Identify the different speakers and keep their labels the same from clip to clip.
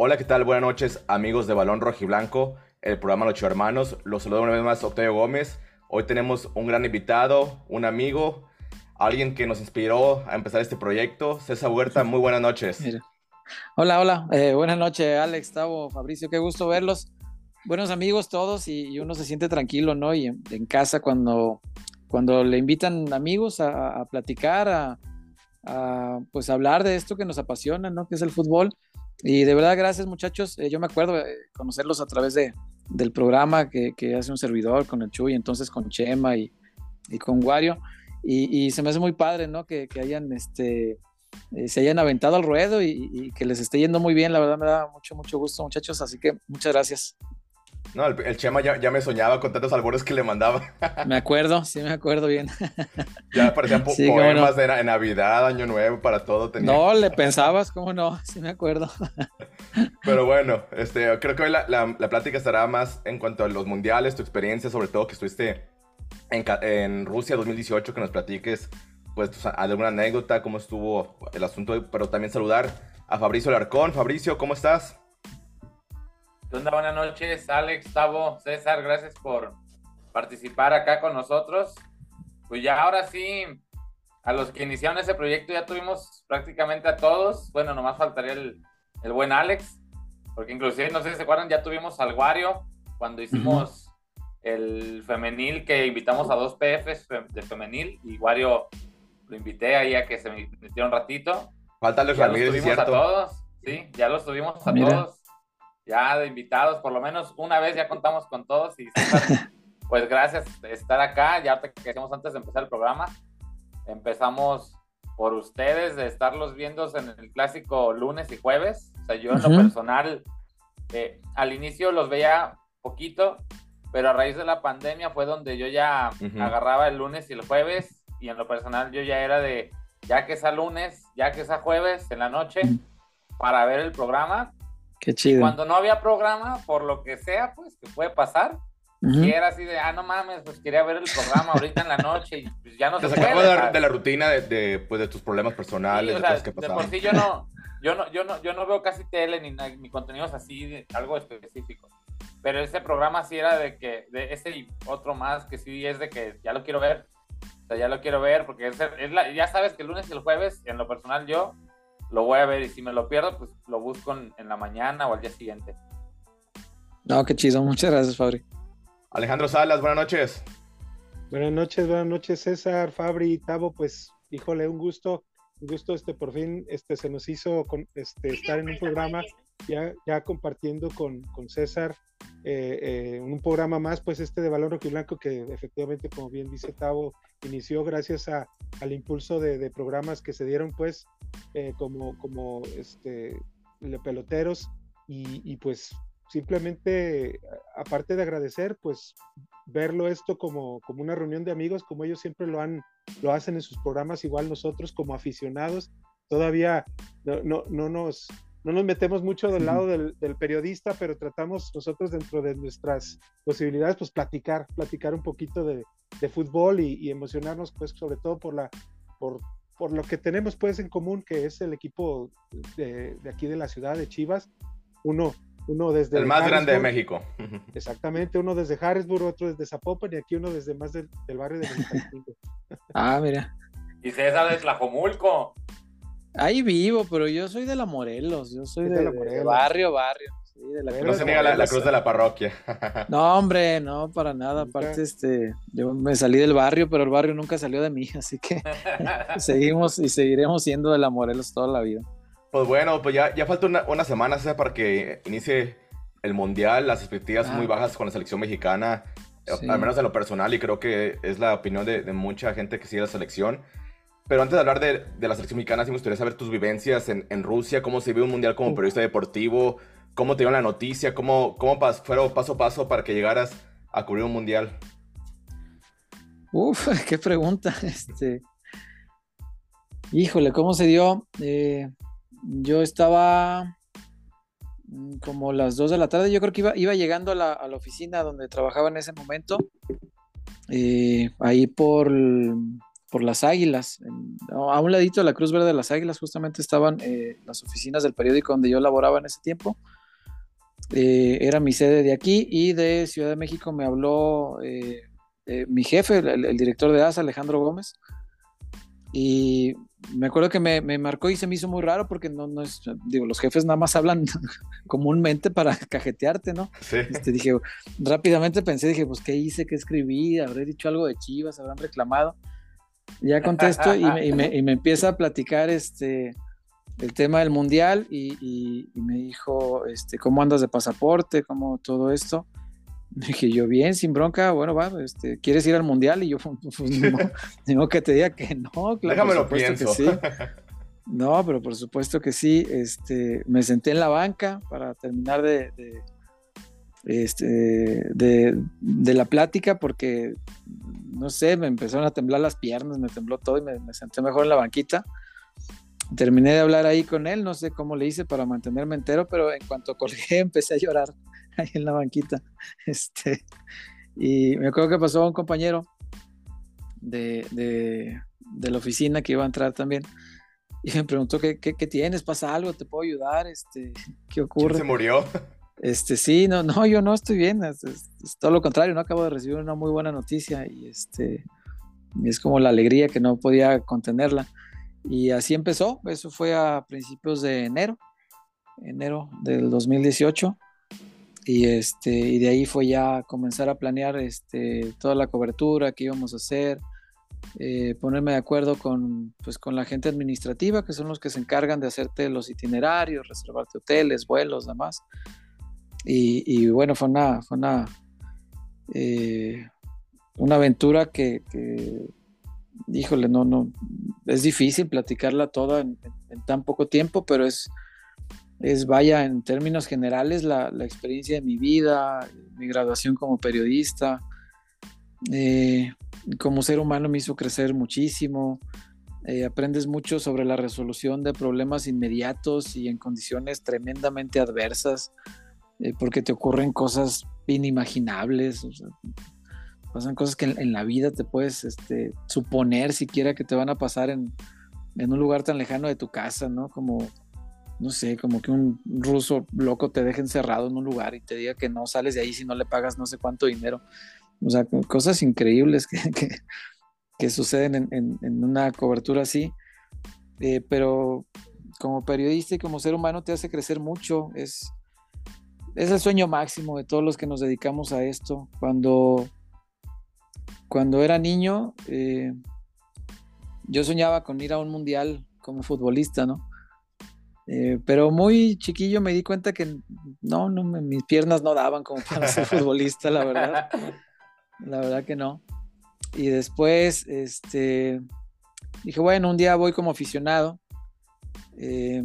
Speaker 1: Hola, ¿qué tal? Buenas noches, amigos de Balón Rojiblanco, el programa Los Hermanos. Los saludo una vez más, Octavio Gómez. Hoy tenemos un gran invitado, un amigo, alguien que nos inspiró a empezar este proyecto. César Huerta, muy buenas noches.
Speaker 2: Hola, hola. Eh, buenas noches, Alex, Tavo, Fabricio, qué gusto verlos. Buenos amigos todos y, uno se siente tranquilo, ¿no? Y en, casa cuando, cuando le invitan amigos a, platicar, a, pues hablar de esto que nos apasiona, ¿no? Que es el fútbol. Y de verdad, gracias muchachos. Eh, yo me acuerdo de conocerlos a través de, del programa que, hace un servidor con el Chuy, entonces con Chema y, y con Wario. Y, y, se me hace muy padre, ¿no? Que, que hayan, este, eh, se hayan aventado al ruedo y, que les esté yendo muy bien. La verdad me da mucho, mucho gusto, muchachos. Así que muchas gracias.
Speaker 1: No, el, Chema ya, ya, me soñaba con tantos albores que le mandaba.
Speaker 2: Me acuerdo, sí me acuerdo bien.
Speaker 1: Ya parecían poemas de, Navidad, Año Nuevo, para todo.
Speaker 2: Tenía. No, le pensabas, ¿cómo no? Sí me acuerdo.
Speaker 1: Pero bueno, este, creo que hoy la, la, la, plática estará más en cuanto a los mundiales, tu experiencia, sobre todo que estuviste en, en Rusia 2018, que nos platiques pues alguna anécdota, cómo estuvo el asunto, pero también saludar a Fabricio Larcón. Fabricio, ¿cómo estás?
Speaker 3: ¿Qué onda? Buenas noches, Alex, Tavo, César, gracias por participar acá con nosotros. Pues ya ahora sí, a los que iniciaron ese proyecto ya tuvimos prácticamente a todos. Bueno, nomás faltaría el, el buen Alex, porque inclusive, no sé si se acuerdan, ya tuvimos al Wario cuando hicimos el femenil, que invitamos a dos PFs de femenil y Wario lo invité ahí a que se me metiera un ratito.
Speaker 1: Falta los Ramírez,
Speaker 3: los tuvimos a todos, sí, ya los tuvimos a todos, ya de invitados, por lo menos una vez ya contamos con todos y pues gracias de estar acá, ya que hacíamos antes de empezar el programa, empezamos por ustedes de estarlos viendo en el clásico lunes y jueves, o sea, yo en lo personal, eh, al inicio los veía poquito, pero a raíz de la pandemia fue donde yo ya agarraba el lunes y el jueves y en lo personal yo ya era de, ya que es a lunes, ya que es a jueves en la noche, para ver el programa.
Speaker 2: Qué chido.
Speaker 3: cuando no había programa, por lo que sea, pues, que puede pasar, y era así de, ah, no mames, pues quería ver el programa ahorita en la noche y pues ya no
Speaker 1: se, se puede. De, de, la rutina de, de, pues, de tus problemas personales, de cosas que
Speaker 3: De por sí yo no, yo no, yo no, yo no veo casi tele ni, ni contenidos así, algo específico. Pero ese programa sí era de que, de ese y otro más que sí es de que ya lo quiero ver ya lo quiero ver porque es, ya sabes que el lunes y el jueves, en lo personal yo lo voy a ver y si me lo pierdo, pues lo busco en, la mañana o al día siguiente.
Speaker 2: No, qué chido. Muchas gracias, Fabri.
Speaker 1: Alejandro Salas, buenas noches.
Speaker 4: Buenas noches, buenas noches, César, Fabri, Tavo, pues, híjole, un gusto, un gusto, este, por fin, este, se nos hizo con, este, estar en un programa ya, ya compartiendo con, con César eh, eh, un programa más, pues este de Balón Blanco que efectivamente, como bien dice Tavo, inició gracias a, al impulso de, programas que se dieron, pues, eh, como, como este, peloteros, y, pues simplemente, aparte de agradecer, pues verlo esto como, como una reunión de amigos, como ellos siempre lo han, lo hacen en sus programas, igual nosotros como aficionados, todavía no, no, no nos no nos metemos mucho del lado del, periodista, pero tratamos nosotros dentro de nuestras posibilidades, pues platicar, platicar un poquito de, fútbol y, emocionarnos, pues sobre todo por la, por, por lo que tenemos pues en común, que es el equipo de, aquí de la ciudad de Chivas. Uno, uno desde
Speaker 1: el más grande de México.
Speaker 4: Exactamente, uno desde Harrisburg, otro desde Zapopan y aquí uno desde más del, barrio de México.
Speaker 2: ah, mira.
Speaker 3: Y César de Tlajomulco.
Speaker 2: Ahí vivo, pero yo soy de la Morelos, yo soy de, barrio, barrio.
Speaker 1: no se niega la, cruz de la parroquia.
Speaker 2: no, hombre, no, para nada. Aparte, este, yo me salí del barrio, pero el barrio nunca salió de mí, así que seguimos y seguiremos siendo de la Morelos toda la vida.
Speaker 1: Pues bueno, pues ya, ya falta una, semana para que inicie el Mundial, las expectativas muy ah. bajas con la selección mexicana, al menos en lo personal, y creo que es la opinión de, de mucha gente que sigue la selección. Pero antes de hablar de, la selección mexicana, sí me gustaría saber tus vivencias en, Rusia, cómo se vive un mundial como periodista deportivo, cómo te dio la noticia, cómo, cómo fueron paso a paso para que llegaras a cubrir un mundial.
Speaker 2: Uf, qué pregunta. Este, híjole, ¿cómo se dio? Eh, yo estaba mm, como las 2 de la tarde, yo creo que iba, iba llegando a la, oficina donde trabajaba en ese momento, eh, ahí por por las Águilas. a un ladito de la Cruz Verde de las Águilas justamente estaban eh, las oficinas del periódico donde yo laboraba en ese tiempo. Eh, era mi sede de aquí y de Ciudad de México me habló eh, mi jefe, el, director de ASA, Alejandro Gómez. Y me acuerdo que me, marcó y se me hizo muy raro porque no, no es, digo, los jefes nada más hablan comúnmente para cajetearte, ¿no? Sí. Este, dije, rápidamente pensé, dije, pues, ¿qué hice? ¿Qué escribí? ¿Habré dicho algo de Chivas? ¿Habrán reclamado? Ya contesto y me, y me, y me empieza a platicar este, el tema del mundial y, y, me dijo, este, ¿cómo andas de pasaporte? ¿Cómo todo esto? Dije yo, bien, sin bronca, bueno, va, este, ¿quieres ir al mundial? Y yo, pues, no, que te diga que no,
Speaker 1: claro. Déjame lo pienso.
Speaker 2: sí. No, pero por supuesto que sí. Este, me senté en la banca para terminar de, este, de, de, la plática porque, no sé, me empezaron a temblar las piernas, me tembló todo y me, me senté mejor en la banquita terminé de hablar ahí con él, no sé cómo le hice para mantenerme entero, pero en cuanto colgué empecé a llorar ahí en la banquita. Este, y me acuerdo que pasó un compañero de, de, la oficina que iba a entrar también y me preguntó ¿qué, qué, tienes, pasa algo, te puedo ayudar, este, ¿qué ocurre?
Speaker 1: se murió?
Speaker 2: Este, sí, no, no, yo no estoy bien, es, todo lo contrario, no acabo de recibir una muy buena noticia y este, es como la alegría que no podía contenerla. Y así empezó, eso fue a principios de enero, enero del 2018. Y, este, y de ahí fue ya comenzar a planear este, toda la cobertura que íbamos a hacer, eh, ponerme de acuerdo con, pues, con la gente administrativa, que son los que se encargan de hacerte los itinerarios, reservarte hoteles, vuelos, demás. Y, bueno, fue una, fue una, eh, una aventura que, híjole, no, no, es difícil platicarla toda en, tan poco tiempo, pero es, es vaya, en términos generales, la, experiencia de mi vida, mi graduación como periodista, eh, como ser humano me hizo crecer muchísimo, eh, aprendes mucho sobre la resolución de problemas inmediatos y en condiciones tremendamente adversas, eh, porque te ocurren cosas inimaginables pasan cosas que en, la vida te puedes este, suponer siquiera que te van a pasar en, un lugar tan lejano de tu casa, ¿no? Como, no sé, como que un ruso loco te deje encerrado en un lugar y te diga que no sales de ahí si no le pagas no sé cuánto dinero. O sea, cosas increíbles que, suceden en, una cobertura así. Eh, pero como periodista y como ser humano te hace crecer mucho. Es, es el sueño máximo de todos los que nos dedicamos a esto. Cuando cuando era niño, eh, yo soñaba con ir a un mundial como futbolista, ¿no? Eh, pero muy chiquillo me di cuenta que no, no, mis piernas no daban como para ser futbolista, la verdad. La verdad que no. Y después, este, dije, bueno, un día voy como aficionado. Eh,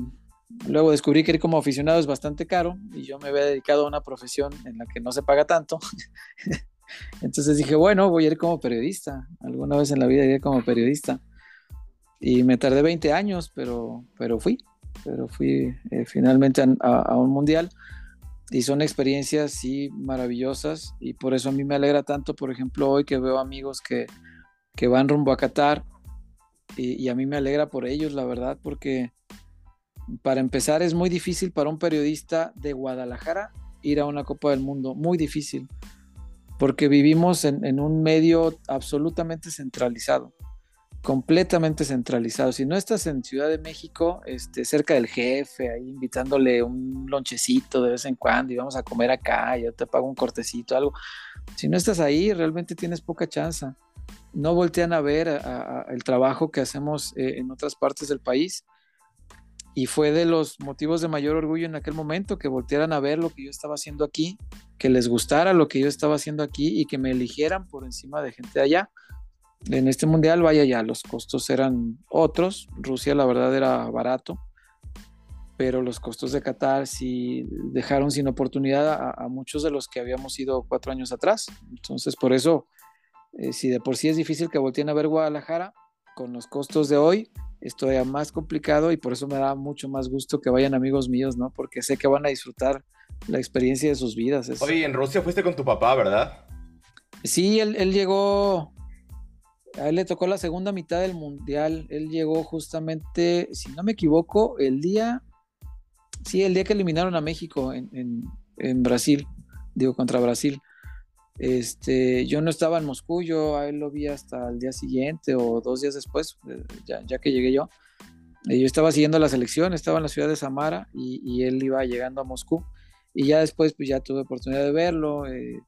Speaker 2: luego descubrí que ir como aficionado es bastante caro y yo me había dedicado a una profesión en la que no se paga tanto. Entonces dije, bueno, voy a ir como periodista. Alguna vez en la vida iré como periodista. Y me tardé 20 años, pero, pero fui. Pero fui eh, finalmente a, un mundial. Y son experiencias, sí, maravillosas. Y por eso a mí me alegra tanto, por ejemplo, hoy que veo amigos que, que van rumbo a Qatar. Y, y a mí me alegra por ellos, la verdad, porque para empezar es muy difícil para un periodista de Guadalajara ir a una Copa del Mundo. Muy difícil porque vivimos en, un medio absolutamente centralizado, completamente centralizado. Si no estás en Ciudad de México, este, cerca del jefe, ahí invitándole un lonchecito de vez en cuando y vamos a comer acá, yo te pago un cortecito, algo. Si no estás ahí, realmente tienes poca chance. No voltean a ver el trabajo que hacemos eh, en otras partes del país y fue de los motivos de mayor orgullo en aquel momento que voltearan a ver lo que yo estaba haciendo aquí, que les gustara lo que yo estaba haciendo aquí y que me eligieran por encima de gente de allá. En este mundial, vaya ya, los costos eran otros. Rusia, la verdad, era barato, pero los costos de Qatar sí dejaron sin oportunidad a, muchos de los que habíamos ido cuatro años atrás. Entonces, por eso, eh, si de por sí es difícil que volteen a ver Guadalajara, con los costos de hoy, es todavía más complicado y por eso me da mucho más gusto que vayan amigos míos, ¿no? Porque sé que van a disfrutar la experiencia de sus vidas.
Speaker 1: Oye, en Rusia fuiste con tu papá, ¿verdad?
Speaker 2: Sí, él, llegó a él le tocó la segunda mitad del mundial. Él llegó justamente, si no me equivoco, el día, sí, el día que eliminaron a México en, en, Brasil, digo, contra Brasil. Este, yo no estaba en Moscú, yo a él lo vi hasta el día siguiente o dos días después, eh, ya, que llegué yo. Eh, yo estaba siguiendo la selección, estaba en la ciudad de Samara y, y, él iba llegando a Moscú. Y ya después, pues ya tuve oportunidad de verlo. Eh,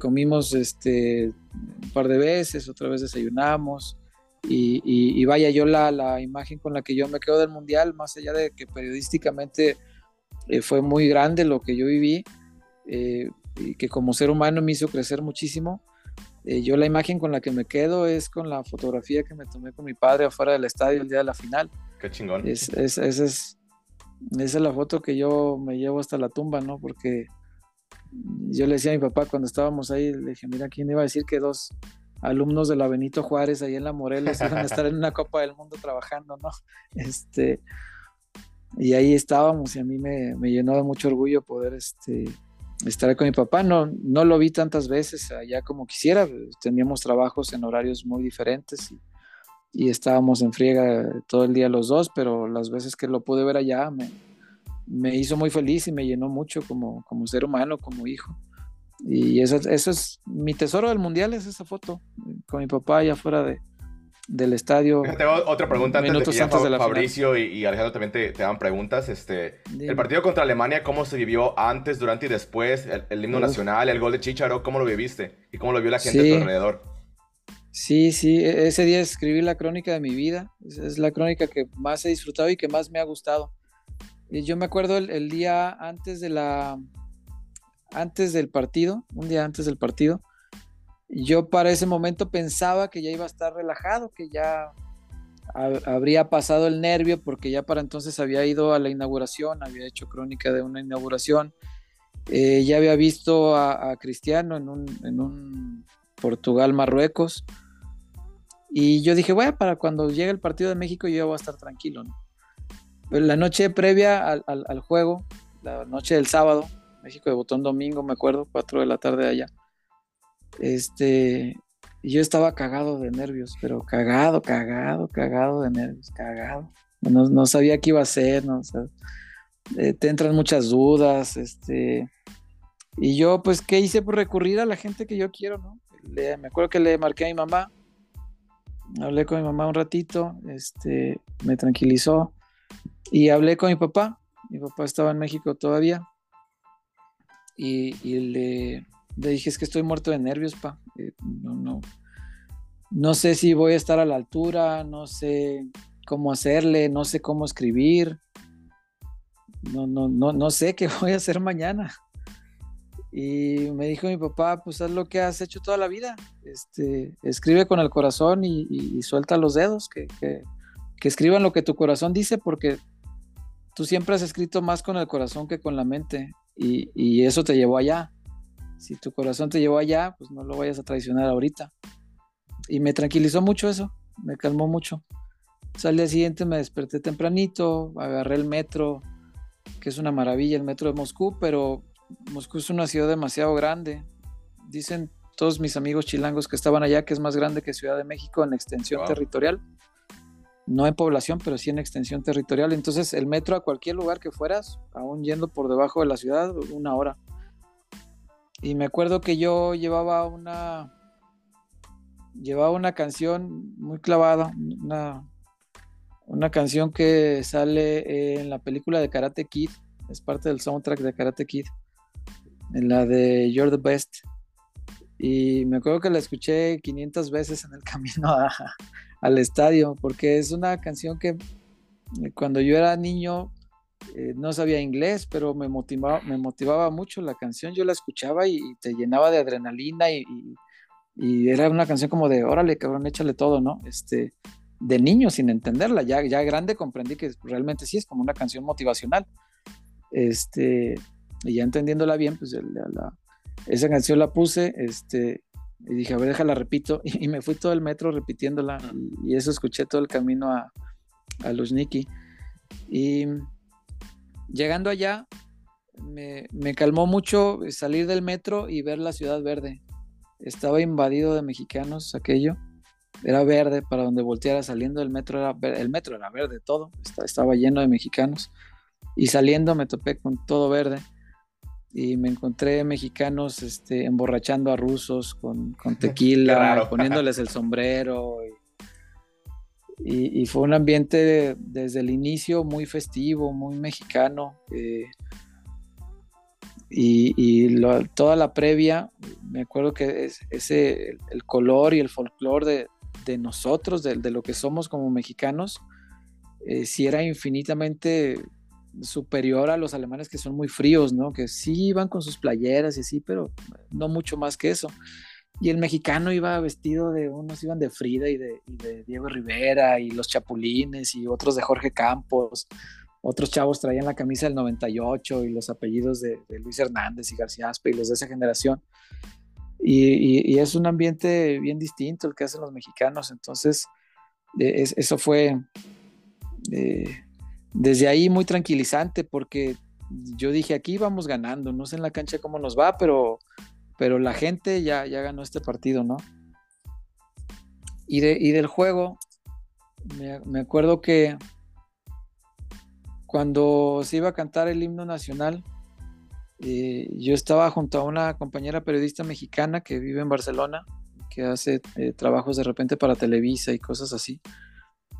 Speaker 2: comimos este, un par de veces, otra vez desayunamos. Y, vaya, yo la, la, imagen con la que yo me quedo del Mundial, más allá de que periodísticamente fue muy grande lo que yo viví, y que como ser humano me hizo crecer muchísimo, eh, yo la imagen con la que me quedo es con la fotografía que me tomé con mi padre afuera del estadio el día de la final.
Speaker 1: Qué chingón.
Speaker 2: Es, es, es, esa es la foto que yo me llevo hasta la tumba, ¿no? Porque yo le decía a mi papá cuando estábamos ahí, le dije, mira, ¿quién iba a decir que dos alumnos de la Benito Juárez ahí en la Morelos iban a estar en una Copa del Mundo trabajando, ¿no? Este, y ahí estábamos y a mí me, me llenó de mucho orgullo poder este, estar con mi papá. No, no lo vi tantas veces allá como quisiera, teníamos trabajos en horarios muy diferentes y, estábamos en friega todo el día los dos, pero las veces que lo pude ver allá me, me hizo muy feliz y me llenó mucho como, como ser humano, como hijo. Y eso, eso es mi tesoro del mundial, es esa foto con mi papá allá afuera de, del estadio.
Speaker 1: Tengo otra pregunta antes de que ya Fabricio y, Alejandro también te, te, dan preguntas. Este, el partido contra Alemania, ¿cómo se vivió antes, durante y después? El, himno nacional, el gol de Chicharo, ¿cómo lo viviste? ¿Y cómo lo vio la gente a tu alrededor?
Speaker 2: Sí, sí, e, ese día escribí la crónica de mi vida. Es la crónica que más he disfrutado y que más me ha gustado. Yo me acuerdo el, día antes de la antes del partido, un día antes del partido, yo para ese momento pensaba que ya iba a estar relajado, que ya habría pasado el nervio porque ya para entonces había ido a la inauguración, había hecho crónica de una inauguración, eh, ya había visto a, Cristiano en un, en un Portugal-Marruecos y yo dije, bueno, para cuando llegue el partido de México yo ya voy a estar tranquilo, ¿no? la noche previa al, juego, la noche del sábado, México debutó un domingo, me acuerdo, 4 de la tarde allá. Este, yo estaba cagado de nervios, pero cagado, cagado, cagado de nervios, cagado. No, sabía qué iba a hacer, ¿no? Eh, te entran muchas dudas, este, y yo, pues, ¿qué hice? Por recurrir a la gente que yo quiero, ¿no? me acuerdo que le marqué a mi mamá, hablé con mi mamá un ratito, este, me tranquilizó, y hablé con mi papá, mi papá estaba en México todavía, y, le, dije, es que estoy muerto de nervios, pa. Eh, no, no, no sé si voy a estar a la altura, no sé cómo hacerle, no sé cómo escribir, no, no, no, no sé qué voy a hacer mañana. Y me dijo mi papá, pues haz lo que has hecho toda la vida, este, escribe con el corazón y, suelta los dedos, que, que, que, escriban lo que tu corazón dice, porque tú siempre has escrito más con el corazón que con la mente y, eso te llevó allá. Si tu corazón te llevó allá, pues no lo vayas a traicionar ahorita. Y me tranquilizó mucho eso, me calmó mucho. al día siguiente me desperté tempranito, agarré el metro, que es una maravilla el metro de Moscú, pero Moscú es una ciudad demasiado grande. Dicen todos mis amigos chilangos que estaban allá que es más grande que Ciudad de México en extensión territorial no en población, pero sí en extensión territorial. Entonces, el metro a cualquier lugar que fueras, aún yendo por debajo de la ciudad, una hora. Y me acuerdo que yo llevaba una llevaba una canción muy clavada, una, una canción que sale en la película de Karate Kid, es parte del soundtrack de Karate Kid, en la de You're the Best. Y me acuerdo que la escuché 500 veces en el camino a, al estadio, porque es una canción que cuando yo era niño eh, no sabía inglés, pero me motivaba, me motivaba mucho la canción, yo la escuchaba y, te llenaba de adrenalina y, era una canción como de, órale, cabrón, échale todo, ¿no? Este, de niño sin entenderla, ya, ya grande comprendí que realmente sí es como una canción motivacional. Este, y ya entendiéndola bien, pues esa canción la puse, este, y dije, a ver, déjala, repito. Y, me fui todo el metro repitiéndola. Y, eso escuché todo el camino a, a Niki. Y llegando allá, me, me, calmó mucho salir del metro y ver la ciudad verde. Estaba invadido de mexicanos aquello. era verde, para donde volteara saliendo del metro era el metro era verde todo, estaba lleno de mexicanos y saliendo me topé con todo verde y me encontré mexicanos este, emborrachando a rusos con, tequila, poniéndoles el sombrero. Y, fue un ambiente desde el inicio muy festivo, muy mexicano. Eh, y, toda la previa, me acuerdo que ese, el color y el folclore de, nosotros, de, lo que somos como mexicanos, eh, sí era infinitamente superior a los alemanes que son muy fríos, ¿no? Que sí iban con sus playeras y así, pero no mucho más que eso. Y el mexicano iba vestido de, unos iban de Frida y de, Diego Rivera y los Chapulines y otros de Jorge Campos. Otros chavos traían la camisa del 98 y los apellidos de, Luis Hernández y García Aspe y los de esa generación. Y, es un ambiente bien distinto el que hacen los mexicanos. Entonces, eh, eso fue... Eh, desde ahí muy tranquilizante porque yo dije, aquí vamos ganando, no sé en la cancha cómo nos va, pero, pero la gente ya, ya ganó este partido, ¿no? Y, de, del juego, me, acuerdo que cuando se iba a cantar el himno nacional, eh, yo estaba junto a una compañera periodista mexicana que vive en Barcelona, que hace eh, trabajos de repente para Televisa y cosas así.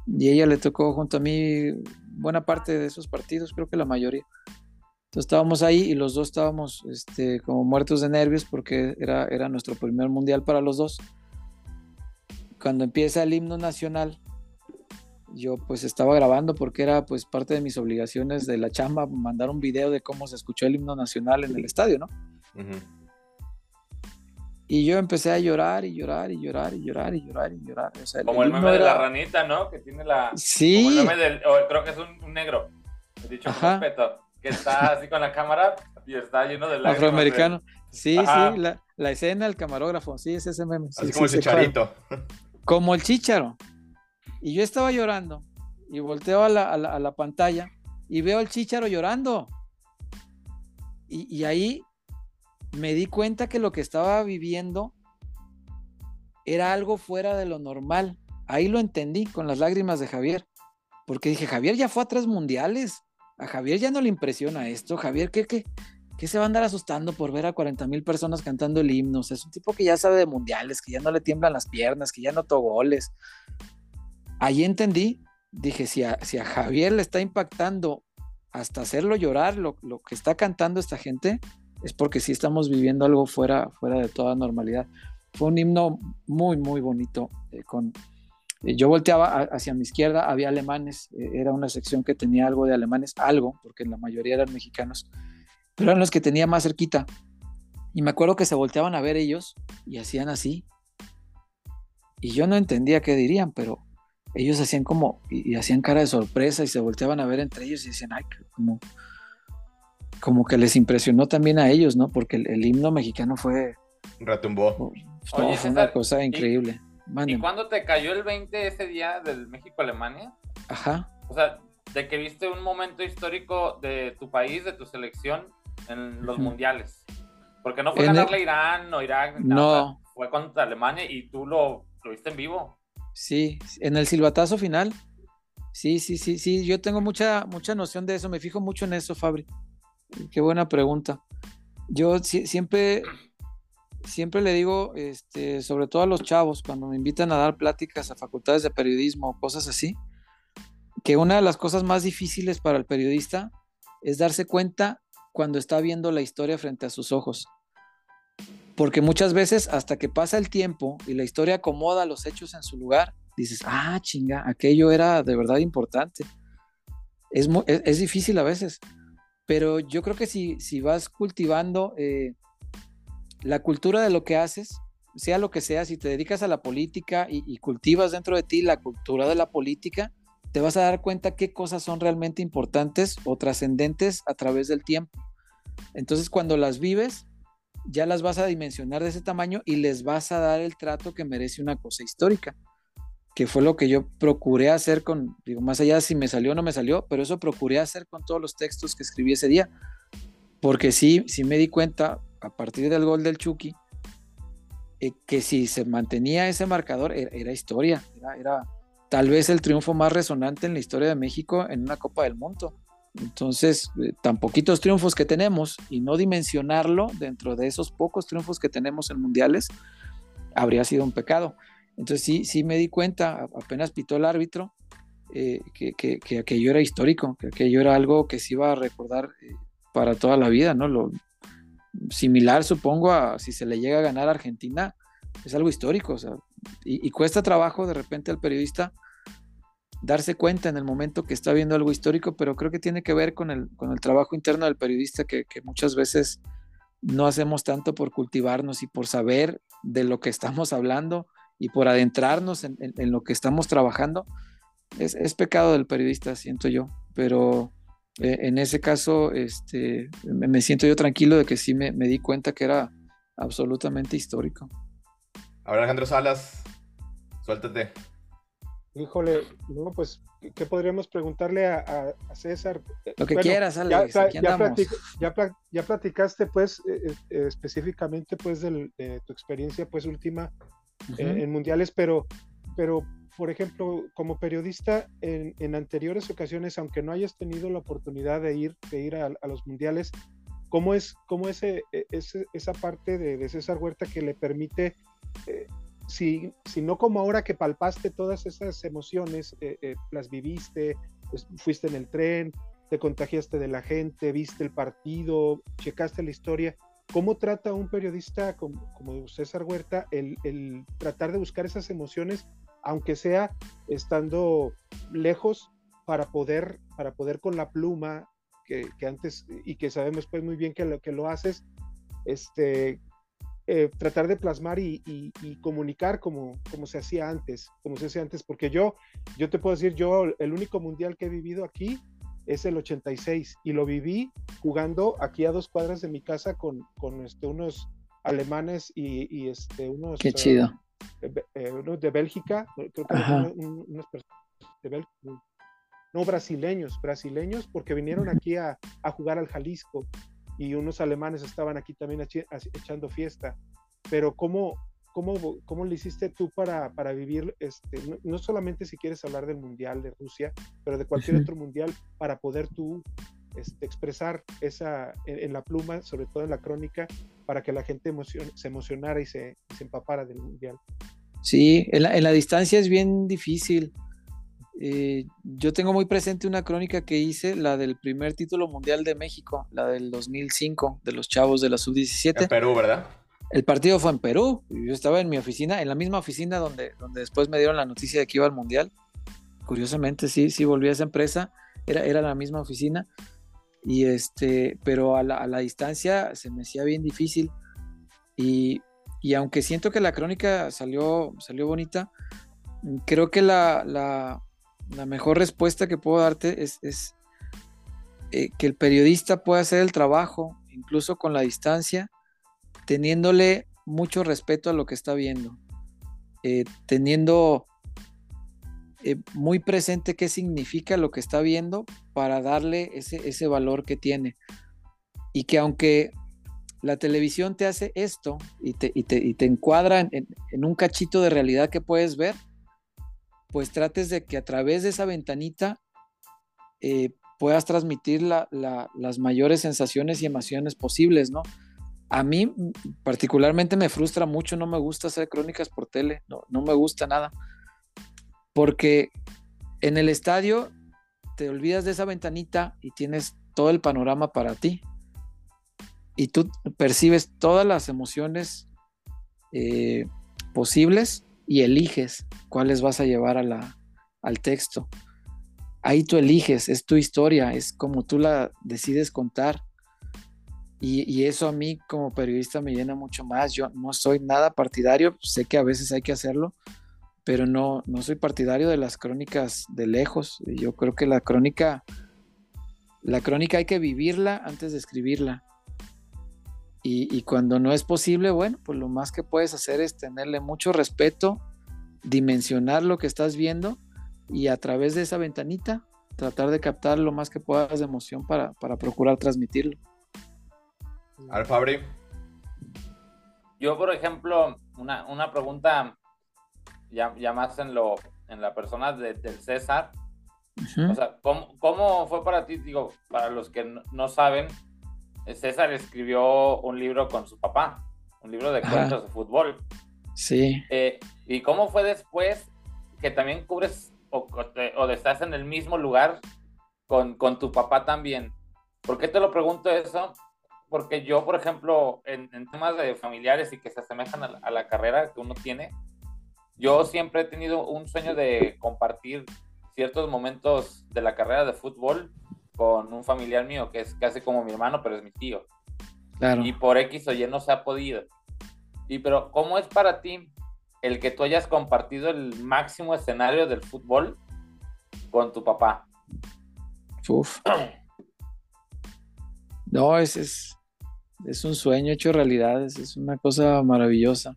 Speaker 2: Y ella le tocó junto a mí buena parte de esos partidos, creo que la mayoría. Entonces estábamos ahí y los dos estábamos este, como muertos de nervios porque era, era nuestro primer mundial para los dos. Cuando empieza el himno nacional, yo pues estaba grabando porque era pues parte de mis obligaciones de la chamba, mandar un video de cómo se escuchó el himno nacional en el estadio, ¿no? Y yo empecé a llorar y llorar y llorar y llorar y llorar y llorar.
Speaker 3: como el, meme de la ranita, ¿no? Que tiene la.
Speaker 2: Sí.
Speaker 3: Como el meme del. creo que es un, negro. He dicho con respeto. Que está así con la cámara y está lleno de lágrimas.
Speaker 2: Afroamericano. Sí, sí. La, la, escena, el camarógrafo. Sí, es ese meme.
Speaker 1: así como el chicharito.
Speaker 2: Como el chicharo. Y yo estaba llorando. Y volteo a la, a la, a la pantalla y veo al chicharo llorando. Y, y ahí me di cuenta que lo que estaba viviendo era algo fuera de lo normal. Ahí lo entendí con las lágrimas de Javier, porque dije, Javier ya fue a tres mundiales, a Javier ya no le impresiona esto, Javier, ¿qué, qué, qué se va a andar asustando por ver a 40 mil personas cantando el himno? es un tipo que ya sabe de mundiales, que ya no le tiemblan las piernas, que ya notó goles. Ahí entendí, dije, si a, si a Javier le está impactando hasta hacerlo llorar lo, lo que está cantando esta gente, es porque sí estamos viviendo algo fuera, fuera de toda normalidad. Fue un himno muy, muy bonito. Eh, con, yo volteaba hacia mi izquierda, había alemanes, eh, era una sección que tenía algo de alemanes, algo, porque la mayoría eran mexicanos, pero eran los que tenía más cerquita. Y me acuerdo que se volteaban a ver ellos y hacían así. Y yo no entendía qué dirían, pero ellos hacían como, y, hacían cara de sorpresa y se volteaban a ver entre ellos y decían, ay, como, como que les impresionó también a ellos, ¿no? Porque el, himno mexicano fue...
Speaker 1: Retumbó.
Speaker 2: fue una cosa increíble.
Speaker 3: ¿Y, cuándo te cayó el 20 ese día del México-Alemania?
Speaker 2: Ajá.
Speaker 3: O sea, de que viste un momento histórico de tu país, de tu selección en los mundiales. Porque no fue ganarle a Irán o Irak.
Speaker 2: No.
Speaker 3: fue contra Alemania y tú lo, lo viste en vivo.
Speaker 2: Sí, en el silbatazo final. Sí, sí, sí, sí. Yo tengo mucha, mucha noción de eso. Me fijo mucho en eso, Fabri. Qué buena pregunta. Yo siempre, siempre le digo, este, sobre todo a los chavos, cuando me invitan a dar pláticas a facultades de periodismo o cosas así, que una de las cosas más difíciles para el periodista es darse cuenta cuando está viendo la historia frente a sus ojos. Porque muchas veces, hasta que pasa el tiempo y la historia acomoda los hechos en su lugar, dices, ah, chinga, aquello era de verdad importante. Es, es difícil a veces. Pero yo creo que si, si vas cultivando eh, la cultura de lo que haces, sea lo que sea, si te dedicas a la política y, cultivas dentro de ti la cultura de la política, te vas a dar cuenta qué cosas son realmente importantes o trascendentes a través del tiempo. Entonces, cuando las vives, ya las vas a dimensionar de ese tamaño y les vas a dar el trato que merece una cosa histórica que fue lo que yo procuré hacer con, digo, más allá si me salió o no me salió, pero eso procuré hacer con todos los textos que escribí ese día. Porque sí, sí me di cuenta, a partir del gol del Chucky, eh, que si se mantenía ese marcador era, historia, era, tal vez el triunfo más resonante en la historia de México en una Copa del Mundo. Entonces, eh, tan poquitos triunfos que tenemos y no dimensionarlo dentro de esos pocos triunfos que tenemos en mundiales, habría sido un pecado. Entonces sí, sí me di cuenta, apenas pitó el árbitro, eh, que, que, aquello era histórico, que aquello era algo que se iba a recordar eh, para toda la vida, ¿no? Lo, similar, supongo, a si se le llega a ganar a Argentina, es algo histórico, y, cuesta trabajo de repente al periodista darse cuenta en el momento que está viendo algo histórico, pero creo que tiene que ver con el, con el trabajo interno del periodista que, que muchas veces no hacemos tanto por cultivarnos y por saber de lo que estamos hablando y por adentrarnos en, lo que estamos trabajando, es, pecado del periodista, siento yo, pero eh, en ese caso este, me, siento yo tranquilo de que sí me, di cuenta que era absolutamente histórico.
Speaker 1: Ahora Alejandro Salas, suéltate.
Speaker 4: Híjole, no, pues, ¿qué podríamos preguntarle a, César?
Speaker 2: Lo que quieras, Alex,
Speaker 4: ya, platicaste, pues, eh, eh, específicamente, pues, de tu experiencia, pues, última en, mundiales, pero, pero, por ejemplo, como periodista, en, anteriores ocasiones, aunque no hayas tenido la oportunidad de ir, de ir a, los mundiales, ¿cómo es, cómo ese, e, esa parte de, César Huerta que le permite... Eh, si, si no como ahora que palpaste todas esas emociones, eh, eh, las viviste, pues, fuiste en el tren, te contagiaste de la gente, viste el partido, checaste la historia, ¿cómo trata un periodista como, como César Huerta el, el, tratar de buscar esas emociones, aunque sea estando lejos, para poder, para poder con la pluma, que, antes, y que sabemos pues muy bien que lo que lo haces, este, eh, tratar de plasmar y, comunicar como, como se hacía antes, como se hacía antes, porque yo, yo te puedo decir, yo el único mundial que he vivido aquí es el 86 y lo viví jugando aquí a dos cuadras de mi casa con, con este, unos alemanes y, este, unos...
Speaker 2: Qué chido.
Speaker 4: Eh, unos de Bélgica, creo que de Bélgica, no brasileños, brasileños porque vinieron aquí a, a jugar al Jalisco y unos alemanes estaban aquí también echando fiesta. Pero ¿cómo, cómo, cómo le hiciste tú para, para vivir, este, no, solamente si quieres hablar del Mundial de Rusia, pero de cualquier otro Mundial, para poder tú este, expresar esa en, la pluma, sobre todo en la crónica, para que la gente se emocionara y se, se empapara del Mundial?
Speaker 2: Sí, en la, en la distancia es bien difícil. Eh, yo tengo muy presente una crónica que hice, la del primer título mundial de México, la del 2005, de los chavos de la sub-17.
Speaker 1: En Perú, ¿verdad?
Speaker 2: El partido fue en Perú. Yo estaba en mi oficina, en la misma oficina donde, donde después me dieron la noticia de que iba al mundial. Curiosamente, sí, sí volví a esa empresa. Era, era la misma oficina. Y este, pero a la, a la distancia se me hacía bien difícil. Y, y, aunque siento que la crónica salió, salió bonita, creo que la, la, la mejor respuesta que puedo darte es, eh, que el periodista pueda hacer el trabajo, incluso con la distancia, teniéndole mucho respeto a lo que está viendo, eh, teniendo eh, muy presente qué significa lo que está viendo para darle ese, valor que tiene. Y que aunque la televisión te hace esto y te, te, encuadra en, un cachito de realidad que puedes ver, pues trates de que a través de esa ventanita eh, puedas transmitir las mayores sensaciones y emociones posibles, ¿no? A mí mm, particularmente me frustra mucho, no me gusta hacer crónicas por tele, no, no me gusta nada, porque en el estadio te olvidas de esa ventanita y tienes todo el panorama para ti. Y tú percibes todas las emociones eh, posibles y eliges cuáles vas a llevar a la, al texto. Ahí tú eliges, es tu historia, es como tú la decides contar. Y, eso a mí como periodista me llena mucho más. Yo no soy nada partidario, sé que a veces hay que hacerlo, pero no, no soy partidario de las crónicas de lejos. Yo creo que la crónica, la crónica hay que vivirla antes de escribirla. Y, cuando no es posible, bueno, pues lo más que puedes hacer es tenerle mucho respeto, dimensionar lo que estás viendo y a través de esa ventanita tratar de captar lo más que puedas de emoción para, procurar transmitirlo.
Speaker 1: Al Fabri.
Speaker 3: Yo, por ejemplo, una, una pregunta ya, ya, más en, lo, en la persona del César. O sea, ¿cómo, ¿cómo, fue para ti? Digo, para los que no, saben, César escribió un libro con su papá, un libro de cuentos de fútbol.
Speaker 2: Sí.
Speaker 3: Eh, ¿Y cómo fue después que también cubres o, o, estás en el mismo lugar con, con, tu papá también? ¿Por qué te lo pregunto eso? Porque yo, por ejemplo, en, temas de familiares y que se asemejan a la, carrera que uno tiene, yo siempre he tenido un sueño de compartir ciertos momentos de la carrera de fútbol con un familiar mío que es casi como mi hermano, pero es mi tío. Claro. Y por X o Y no se ha podido. Y pero, ¿cómo es para ti el que tú hayas compartido el máximo escenario del fútbol con tu papá?
Speaker 2: Uf. No, es, es, es un sueño hecho realidad, es, una cosa maravillosa.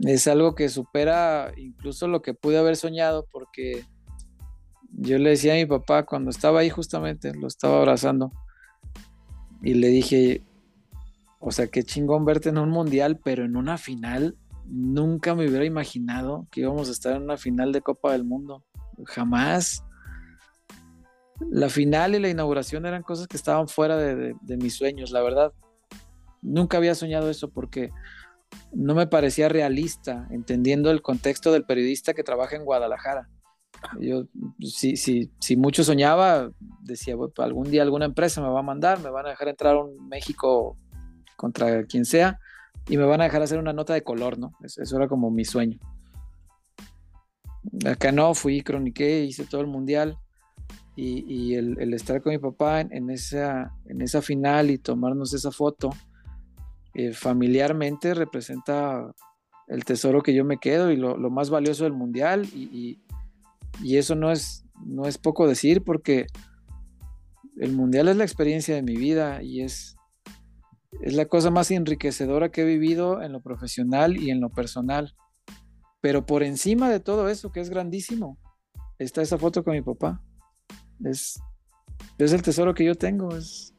Speaker 2: Es algo que supera incluso lo que pude haber soñado porque yo le decía a mi papá cuando estaba ahí justamente, lo estaba abrazando y le dije, o sea, qué chingón verte en un mundial, pero en una final, nunca me hubiera imaginado que íbamos a estar en una final de Copa del Mundo. Jamás. La final y la inauguración eran cosas que estaban fuera de, mis sueños, la verdad. Nunca había soñado eso porque no me parecía realista, entendiendo el contexto del periodista que trabaja en Guadalajara. Yo, si, si, si mucho soñaba, decía, algún día alguna empresa me va a mandar, me van a dejar entrar a un México contra quien sea y me van a dejar hacer una nota de color, ¿no? Eso, era como mi sueño. Acá no, fui, croniqué, hice todo el mundial y, el, estar con mi papá en, esa, en esa final y tomarnos esa foto eh, familiarmente representa el tesoro que yo me quedo y lo, más valioso del mundial y, y, eso no es, no es poco decir porque el mundial es la experiencia de mi vida y es, es la cosa más enriquecedora que he vivido en lo profesional y en lo personal. Pero por encima de todo eso, que es grandísimo, está esa foto con mi papá. Es, es el tesoro que yo tengo. Es,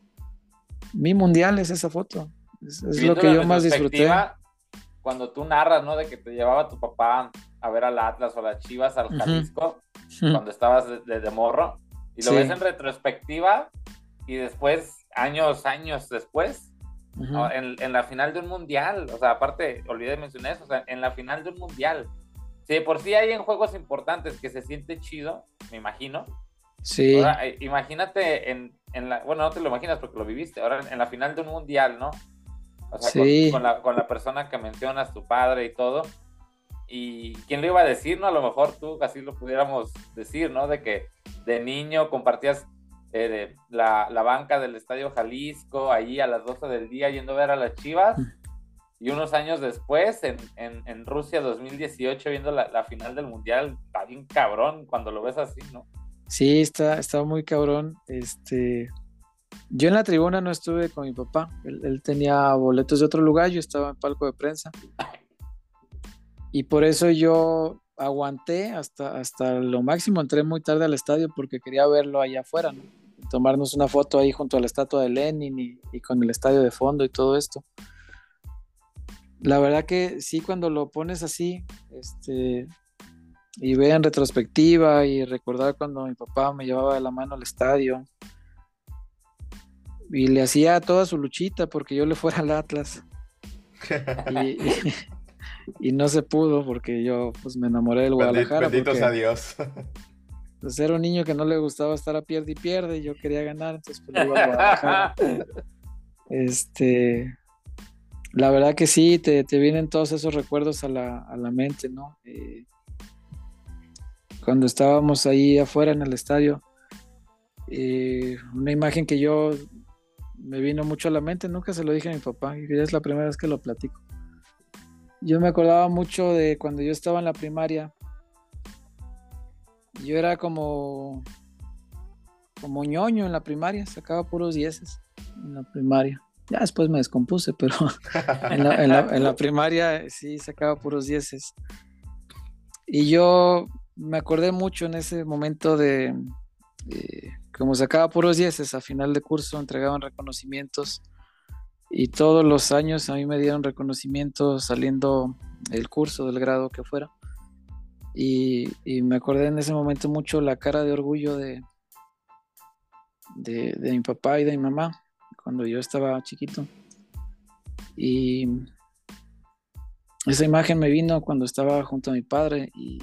Speaker 2: mi mundial es esa foto. Es, lo que yo más disfruté.
Speaker 3: Cuando tú narras, ¿no? De que te llevaba tu papá a ver al Atlas o a las Chivas, al Jalisco, cuando estabas de, morro, y lo ves en retrospectiva, y después, años, años después, en, la final de un mundial, o sea, aparte, olvidé mencionar eso, o sea, en la final de un mundial. Si por sí hay en juegos importantes que se siente chido, me imagino.
Speaker 2: Sí.
Speaker 3: Ahora, eh, imagínate en, la, bueno, no te lo imaginas porque lo viviste, ahora en, la final de un mundial, ¿no? O sea, con, la, con la persona que mencionas, tu padre y todo. Y quién lo iba a decir, ¿no? A lo mejor tú así lo pudiéramos decir, ¿no? De que de niño compartías eh, la, banca del Estadio Jalisco, ahí a las 12 del día yendo a ver a las Chivas. Y unos años después, en, en, Rusia 2018, viendo la, final del Mundial, está bien cabrón cuando lo ves así, ¿no?
Speaker 2: Sí, está, está muy cabrón. Este, yo en la tribuna no estuve con mi papá. Él, tenía boletos de otro lugar, yo estaba en palco de prensa. Y por eso yo aguanté hasta, hasta lo máximo. Entré muy tarde al estadio porque quería verlo allá afuera, ¿no? tomarnos una foto ahí junto a la estatua de Lenin y, con el estadio de fondo y todo esto. La verdad que sí, cuando lo pones así, este, y ve en retrospectiva y recordar cuando mi papá me llevaba de la mano al estadio y le hacía toda su luchita porque yo le fuera al Atlas. y, no se pudo porque yo pues me enamoré del Guadalajara.
Speaker 1: Benditos a Dios.
Speaker 2: pues era un niño que no le gustaba estar a pierde y pierde, y yo quería ganar, entonces pues iba a Guadalajara. este, la verdad que sí, te, vienen todos esos recuerdos a la, mente, ¿no? Eh, cuando estábamos ahí afuera en el estadio, eh, una imagen que yo me vino mucho a la mente, nunca se lo dije a mi papá, y es la primera vez que lo platico. Yo me acordaba mucho de cuando yo estaba en la primaria, yo era como, como ñoño en la primaria, sacaba puros dieces en la primaria. Ya después me descompuse, pero en, la, primaria sí sacaba puros dieces. Y yo me acordé mucho en ese momento de, como sacaba puros dieces a final de curso, entregaban reconocimientos. y todos los años a mí me dieron reconocimiento saliendo el curso del grado que fuera. Y, me acordé en ese momento mucho la cara de orgullo de, de, mi papá y de mi mamá cuando yo estaba chiquito. Y esa imagen me vino cuando estaba junto a mi padre y,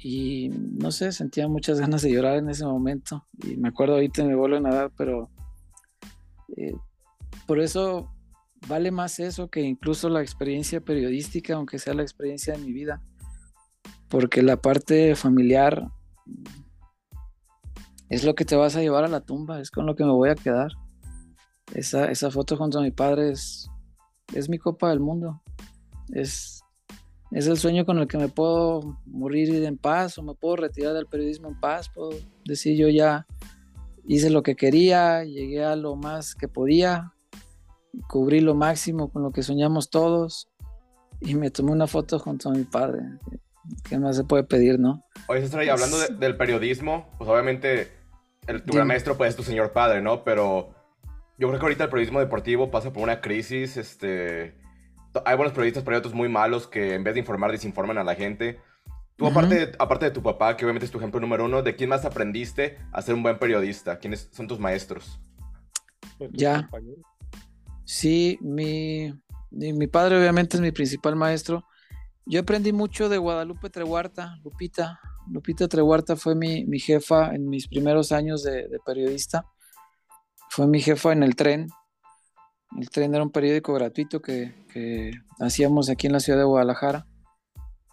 Speaker 2: y no sé, sentía muchas ganas de llorar en ese momento. Y me acuerdo ahorita me vuelven a dar, pero eh, por eso vale más eso que incluso la experiencia periodística, aunque sea la experiencia de mi vida, porque la parte familiar es lo que te vas a llevar a la tumba, es con lo que me voy a quedar. Esa, esa foto junto a mi padre es, es mi copa del mundo, es, es el sueño con el que me puedo morir en paz o me puedo retirar del periodismo en paz, puedo decir yo ya hice lo que quería, llegué a lo más que podía, cubrí lo máximo con lo que soñamos todos y me tomé una foto junto a mi padre. ¿Qué más se puede pedir, no?
Speaker 1: Oye, César, hablando del periodismo, pues obviamente el, tu gran maestro pues es tu señor padre, ¿no? Pero yo creo que ahorita el periodismo deportivo pasa por una crisis, este... Hay buenos periodistas, pero hay otros muy malos que en vez de informar, desinforman a la gente. Tú, aparte, aparte de tu papá, que obviamente es tu ejemplo número uno, ¿de quién más aprendiste a ser un buen periodista? ¿Quiénes son tus maestros?
Speaker 2: Pues, ya. Sí, mi, mi, padre obviamente es mi principal maestro. Yo aprendí mucho de Guadalupe Trehuarta, Lupita. Lupita Trehuarta fue mi, jefa en mis primeros años de, periodista. Fue mi jefa en el tren. El tren era un periódico gratuito que, hacíamos aquí en la ciudad de Guadalajara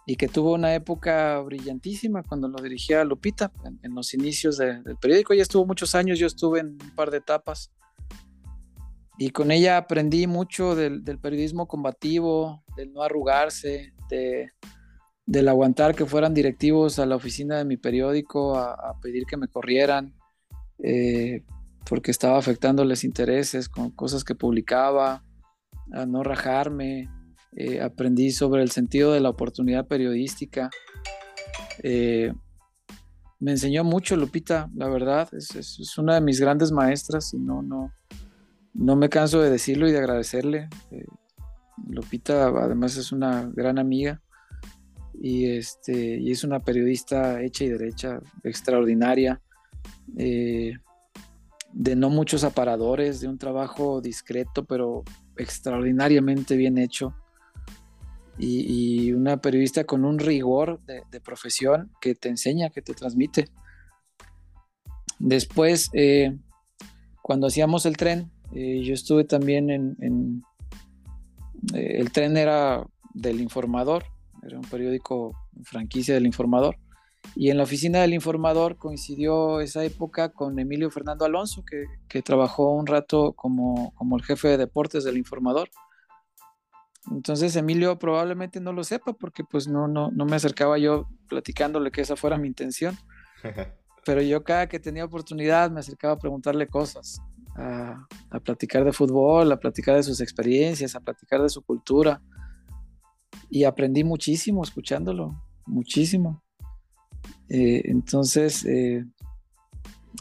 Speaker 2: y que tuvo una época brillantísima cuando lo dirigía Lupita en, los inicios del periódico. Ella estuvo muchos años, yo estuve en un par de etapas y con ella aprendí mucho del, periodismo combativo, del no arrugarse, de, del aguantar que fueran directivos a la oficina de mi periódico a, pedir que me corrieran, eh, porque estaba afectándoles intereses con cosas que publicaba, a no rajarme. Eh, aprendí sobre el sentido de la oportunidad periodística. Eh, me enseñó mucho Lupita, la verdad, es, es, una de mis grandes maestras y no, no, no me canso de decirlo y de agradecerle. Eh, Lupita además es una gran amiga y, este, y es una periodista hecha y derecha, extraordinaria, eh, de no muchos aparadores, de un trabajo discreto pero extraordinariamente bien hecho. Y, una periodista con un rigor de, profesión que te enseña, que te transmite. Después, eh, cuando hacíamos el tren, eh, yo estuve también en, eh, el tren era del Informador, era un periódico franquicia del Informador. Y en la oficina del Informador coincidió esa época con Emilio Fernando Alonso, que, que trabajó un rato como, como, el jefe de deportes del Informador. Entonces Emilio probablemente no lo sepa porque pues no, no, no me acercaba yo platicándole que esa fuera mi intención. Pero yo cada que tenía oportunidad me acercaba a preguntarle cosas a, platicar de fútbol, a platicar de sus experiencias, a platicar de su cultura. Y aprendí muchísimo escuchándolo, muchísimo. Eh, entonces, eh,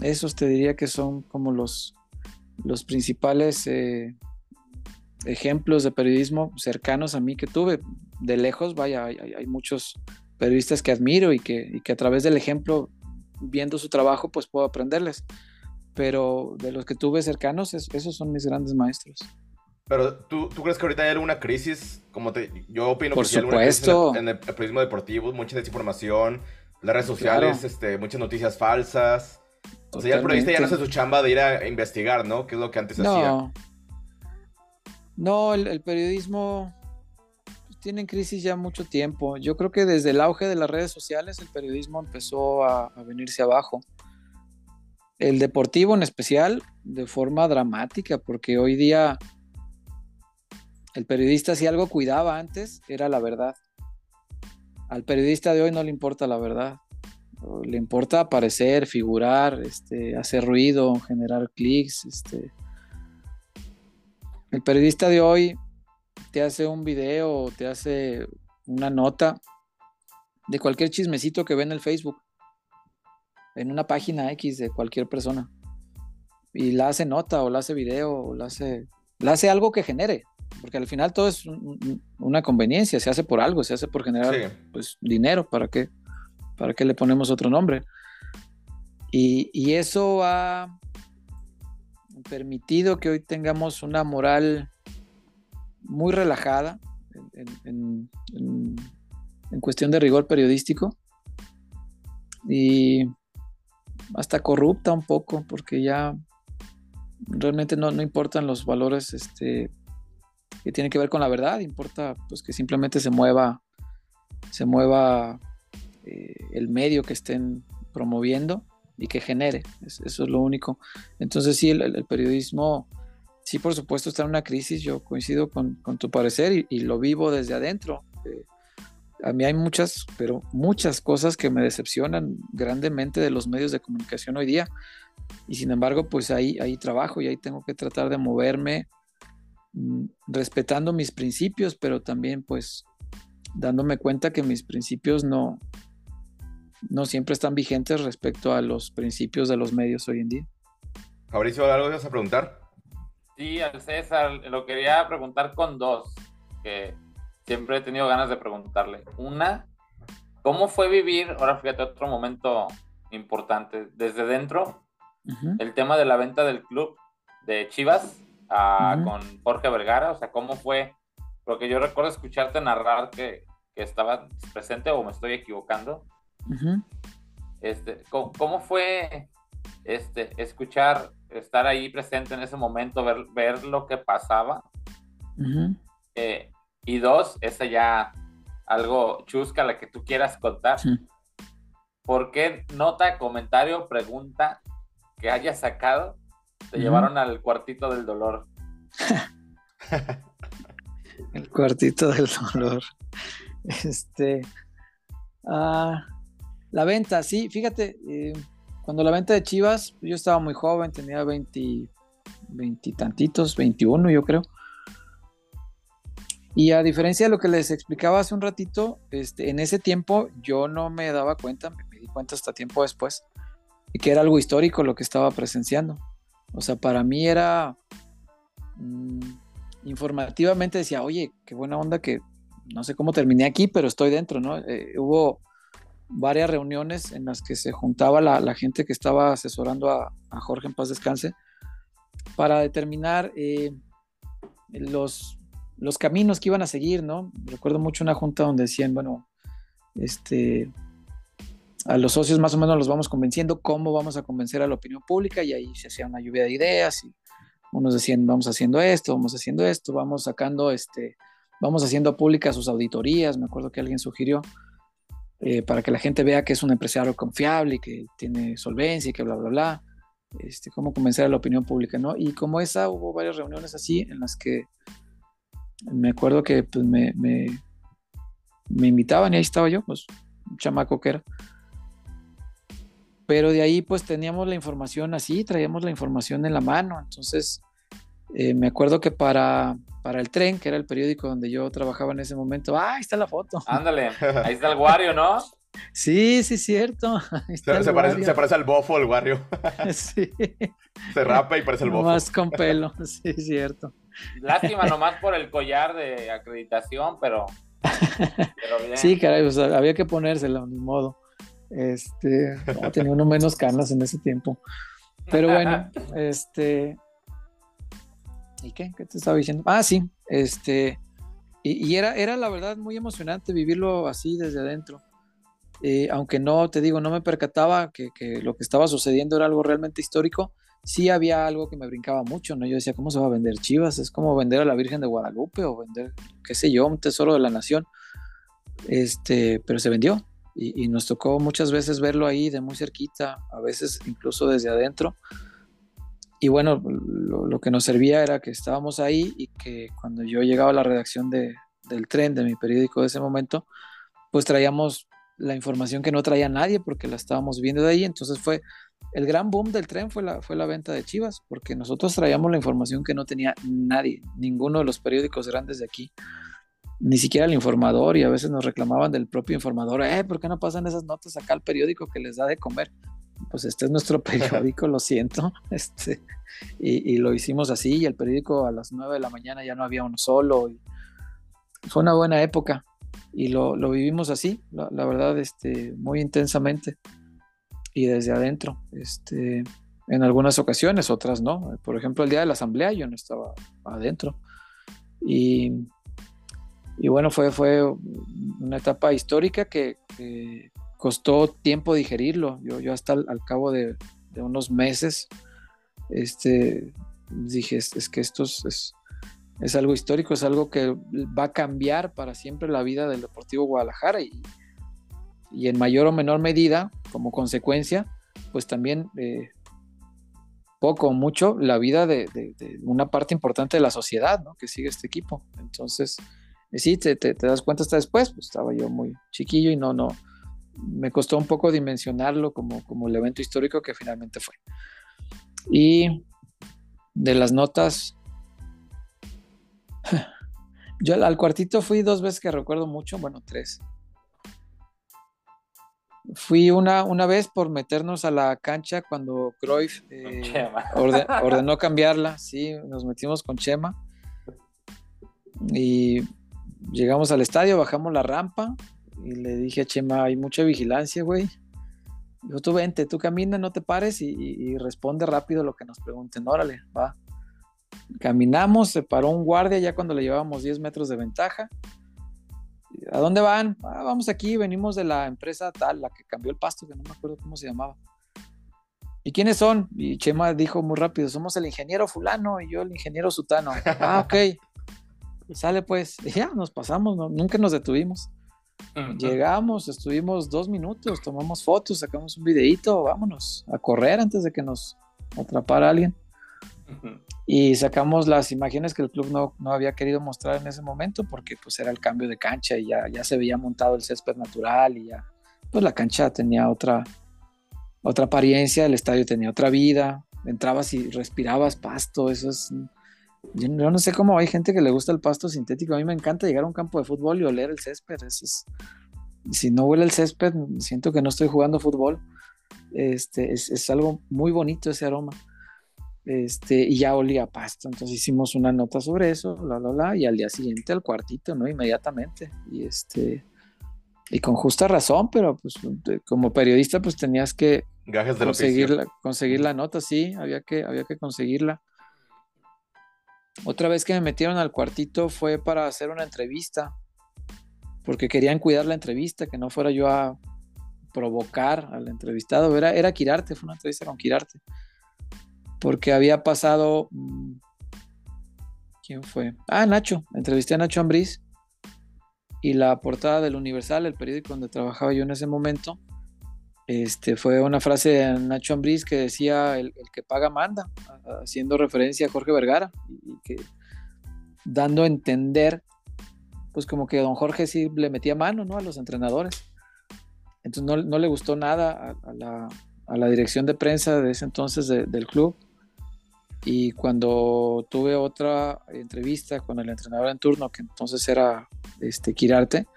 Speaker 2: esos te diría que son como los, los principales eh, ejemplos de periodismo cercanos a mí que tuve. De lejos, vaya, hay, muchos periodistas que admiro y que, y que, a través del ejemplo, viendo su trabajo, pues puedo aprenderles pero de los que tuve cercanos, esos son mis grandes maestros.
Speaker 1: Pero ¿tú, ¿tú, crees que ahorita hay alguna crisis? Como te, yo opino
Speaker 2: Por que supuesto.
Speaker 1: Hay en, el, periodismo deportivo, mucha desinformación, las redes sociales, este, muchas noticias falsas. O sea, ya el periodista ya no hace su chamba de ir a investigar, ¿no? Que es lo que antes hacía.
Speaker 2: No, el, el periodismo pues, tiene en crisis ya mucho tiempo. Yo creo que desde el auge de las redes sociales el periodismo empezó a, a venirse abajo el deportivo en especial de forma dramática, porque hoy día el periodista si algo cuidaba antes era la verdad. Al periodista de hoy no le importa la verdad. Le importa aparecer, figurar, este, hacer ruido, generar clics. Este. El periodista de hoy te hace un video, te hace una nota de cualquier chismecito que ve en el Facebook en una página X de cualquier persona. y la hace nota o la hace video o la hace, la hace algo que genere, porque al final todo es una conveniencia, se hace por algo, se hace por generar pues, dinero, ¿para qué? ¿Para qué le ponemos otro nombre? Y, eso ha permitido que hoy tengamos una moral muy relajada en, en cuestión de rigor periodístico y hasta corrupta un poco porque ya realmente no, no importan los valores este, que tienen que ver con la verdad, importa pues que simplemente se mueva, se mueva eh, el medio que estén promoviendo y que genere, eso es lo único. Entonces sí, el, periodismo, sí por supuesto está en una crisis, yo coincido con, tu parecer y, lo vivo desde adentro. Eh, a mí hay muchas, pero muchas cosas que me decepcionan grandemente de los medios de comunicación hoy día. Y sin embargo, pues ahí, ahí trabajo y ahí tengo que tratar de moverme mm, respetando mis principios, pero también pues dándome cuenta que mis principios no, no siempre están vigentes respecto a los principios de los medios hoy en día.
Speaker 1: Fabricio, ¿algo vas a preguntar?
Speaker 3: Sí, al César, lo quería preguntar con dos, que siempre he tenido ganas de preguntarle. Una, ¿cómo fue vivir, ahora fíjate otro momento importante, desde dentro, el tema de la venta del club de Chivas con Jorge Vergara? O sea, ¿cómo fue? Porque yo recuerdo escucharte narrar que, que estaba presente o me estoy equivocando. Este, ¿cómo, fue este, escuchar, estar ahí presente en ese momento, ver, ver lo que pasaba? Y dos, esa ya algo chusca, la que tú quieras contar. ¿Por qué nota, comentario, pregunta que hayas sacado te llevaron al cuartito del dolor?
Speaker 2: El cuartito del dolor. Este. Ah, la venta, sí, fíjate, eh, cuando la venta de Chivas, yo estaba muy joven, tenía 20, 20 tantitos, 21 yo creo. Y a diferencia de lo que les explicaba hace un ratito, este, en ese tiempo yo no me daba cuenta, me, di cuenta hasta tiempo después, y que era algo histórico lo que estaba presenciando. O sea, para mí era mm, informativamente decía, oye, qué buena onda que no sé cómo terminé aquí, pero estoy dentro, ¿no? Eh, hubo varias reuniones en las que se juntaba la, gente que estaba asesorando a, Jorge en paz descanse para determinar eh, los los caminos que iban a seguir, ¿no? Recuerdo mucho una junta donde decían, bueno, este, a los socios más o menos los vamos convenciendo, cómo vamos a convencer a la opinión pública y ahí se hacía una lluvia de ideas y unos decían, vamos haciendo esto, vamos haciendo esto, vamos sacando, este, vamos haciendo públicas sus auditorías, me acuerdo que alguien sugirió, eh, para que la gente vea que es un empresario confiable y que tiene solvencia y que bla, bla, bla. Este, cómo convencer a la opinión pública, ¿no? Y como esa, hubo varias reuniones así en las que me acuerdo que pues, me, me, invitaban y ahí estaba yo, pues un chamaco que era. Pero de ahí pues teníamos la información así, traíamos la información en la mano. Entonces eh, me acuerdo que para, para el tren, que era el periódico donde yo trabajaba en ese momento, ah, ahí está la foto.
Speaker 3: Ándale, ahí está el Wario, ¿no?
Speaker 2: Sí, sí, cierto.
Speaker 1: Se, parece, se, parece, al bofo el Wario. sí. Se rapa y parece el bofo.
Speaker 2: Más con pelo, sí, cierto.
Speaker 3: Lástima nomás por el collar de acreditación, pero.
Speaker 2: Sí, caray, había que ponérselo, ni modo. Este, tenía uno menos canas en ese tiempo. Pero bueno, este. ¿Y qué? ¿Qué te estaba diciendo? Ah, sí, este. Y, era, era la verdad muy emocionante vivirlo así desde adentro. Eh, aunque no, te digo, no me percataba que, que, lo que estaba sucediendo era algo realmente histórico, sí había algo que me brincaba mucho, ¿no? Yo decía, ¿cómo se va a vender Chivas? Es como vender a la Virgen de Guadalupe o vender, qué sé yo, un tesoro de la nación. Este, pero se vendió y, nos tocó muchas veces verlo ahí de muy cerquita, a veces incluso desde adentro. Y bueno, lo, que nos servía era que estábamos ahí y que cuando yo llegaba a la redacción de, del tren, de mi periódico de ese momento, pues traíamos la información que no traía nadie porque la estábamos viendo de ahí. Entonces fue el gran boom del tren fue la, fue la venta de Chivas, porque nosotros traíamos la información que no tenía nadie, ninguno de los periódicos grandes de aquí, ni siquiera el informador, y a veces nos reclamaban del propio informador, eh, ¿por qué no pasan esas notas acá al periódico que les da de comer? Pues este es nuestro periódico, lo siento. Este, y, lo hicimos así, y el periódico a las 9 de la mañana ya no había uno solo. Fue una buena época y lo, vivimos así, la, verdad, este, muy intensamente y desde adentro. Este, en algunas ocasiones, otras no. Por ejemplo, el día de la asamblea yo no estaba adentro. Y, y bueno, fue, fue una etapa histórica que, costó tiempo digerirlo. Yo, yo hasta al, cabo de, unos meses este, dije, es, que esto es, es, algo histórico, es algo que va a cambiar para siempre la vida del Deportivo Guadalajara y, y en mayor o menor medida, como consecuencia, pues también eh, poco o mucho la vida de, una parte importante de la sociedad que sigue este equipo. Entonces, eh, sí, te, das cuenta hasta después, pues estaba yo muy chiquillo y no, no, me costó un poco dimensionarlo como, como el evento histórico que finalmente fue. Y de las notas, yo al cuartito fui dos veces que recuerdo mucho, bueno, tres. Fui una, una vez por meternos a la cancha cuando Cruyff eh, ordenó cambiarla, sí, nos metimos con Chema y llegamos al estadio, bajamos la rampa y le dije a Chema, hay mucha vigilancia, güey. Dijo, tú vente, tú camina, no te pares y, responde rápido lo que nos pregunten. Órale, va. Caminamos, se paró un guardia ya cuando le llevábamos 10 metros de ventaja ¿A dónde van? Ah, vamos aquí, venimos de la empresa tal, la que cambió el pasto, que no me acuerdo cómo se llamaba. ¿Y quiénes son? Y Chema dijo muy rápido, somos el ingeniero fulano y yo el ingeniero sutano. ah, ok. Sale pues. ya, nos pasamos, nunca nos detuvimos. Llegamos, estuvimos dos minutos, tomamos fotos, sacamos un videito, vámonos a correr antes de que nos atrapara alguien. Y sacamos las imágenes que el club no, no, había querido mostrar en ese momento porque pues era el cambio de cancha y ya, ya se veía montado el césped natural y ya pues la cancha tenía otra, otra apariencia, el estadio tenía otra vida, entrabas y respirabas pasto, eso es... Yo, no sé cómo hay gente que le gusta el pasto sintético, a mí me encanta llegar a un campo de fútbol y oler el césped, eso es... Si no huele el césped, siento que no estoy jugando fútbol. Este, es, es algo muy bonito ese aroma este, y ya olía pasto. Entonces hicimos una nota sobre eso, la, la, la, y al día siguiente al cuartito, ¿no? Inmediatamente. Y este, y con justa razón, pero pues como periodista pues tenías que conseguir, la, conseguir la nota, sí, había que, había que conseguirla. Otra vez que me metieron al cuartito fue para hacer una entrevista, porque querían cuidar la entrevista, que no fuera yo a provocar al entrevistado, era, era Quirarte, fue una entrevista con Quirarte porque había pasado... Mm, ¿Quién fue? Ah, Nacho. Entrevisté a Nacho Ambriz y la portada del Universal, el periódico donde trabajaba yo en ese momento, este, fue una frase de Nacho Ambriz que decía el, que paga manda, haciendo referencia a Jorge Vergara y, que dando a entender pues como que don Jorge sí le metía mano ¿no? a los entrenadores. Entonces no, le gustó nada a, la, dirección de prensa de ese entonces del club y cuando tuve otra entrevista con el entrenador en turno, que entonces era este, Quirarte,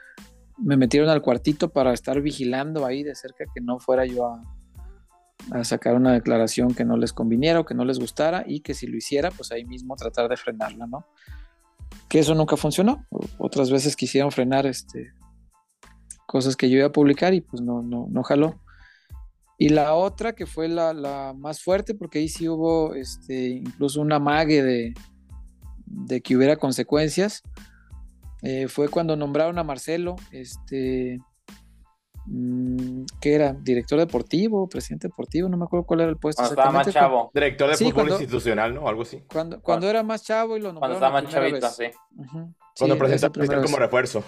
Speaker 2: me metieron al cuartito para estar vigilando ahí de cerca que no fuera yo a, sacar una declaración que no les conviniera o que no les gustara y que si lo hiciera, pues ahí mismo tratar de frenarla, ¿no? Que eso nunca funcionó. Otras veces quisieron frenar este, cosas que yo iba a publicar y pues no, no, no jaló. Y la otra, que fue la, más fuerte, porque ahí sí hubo este, incluso una mague de, de que hubiera consecuencias, eh, fue cuando nombraron a Marcelo, este, mm, que era director deportivo, presidente deportivo, no me acuerdo cuál era el puesto.
Speaker 3: Cuando estaba más chavo.
Speaker 1: Director de fútbol institucional, ¿no? Algo así.
Speaker 2: Cuando, cuando era más chavo y lo nombraron.
Speaker 3: Cuando estaba más chavito, sí.
Speaker 1: Cuando presentó como refuerzo.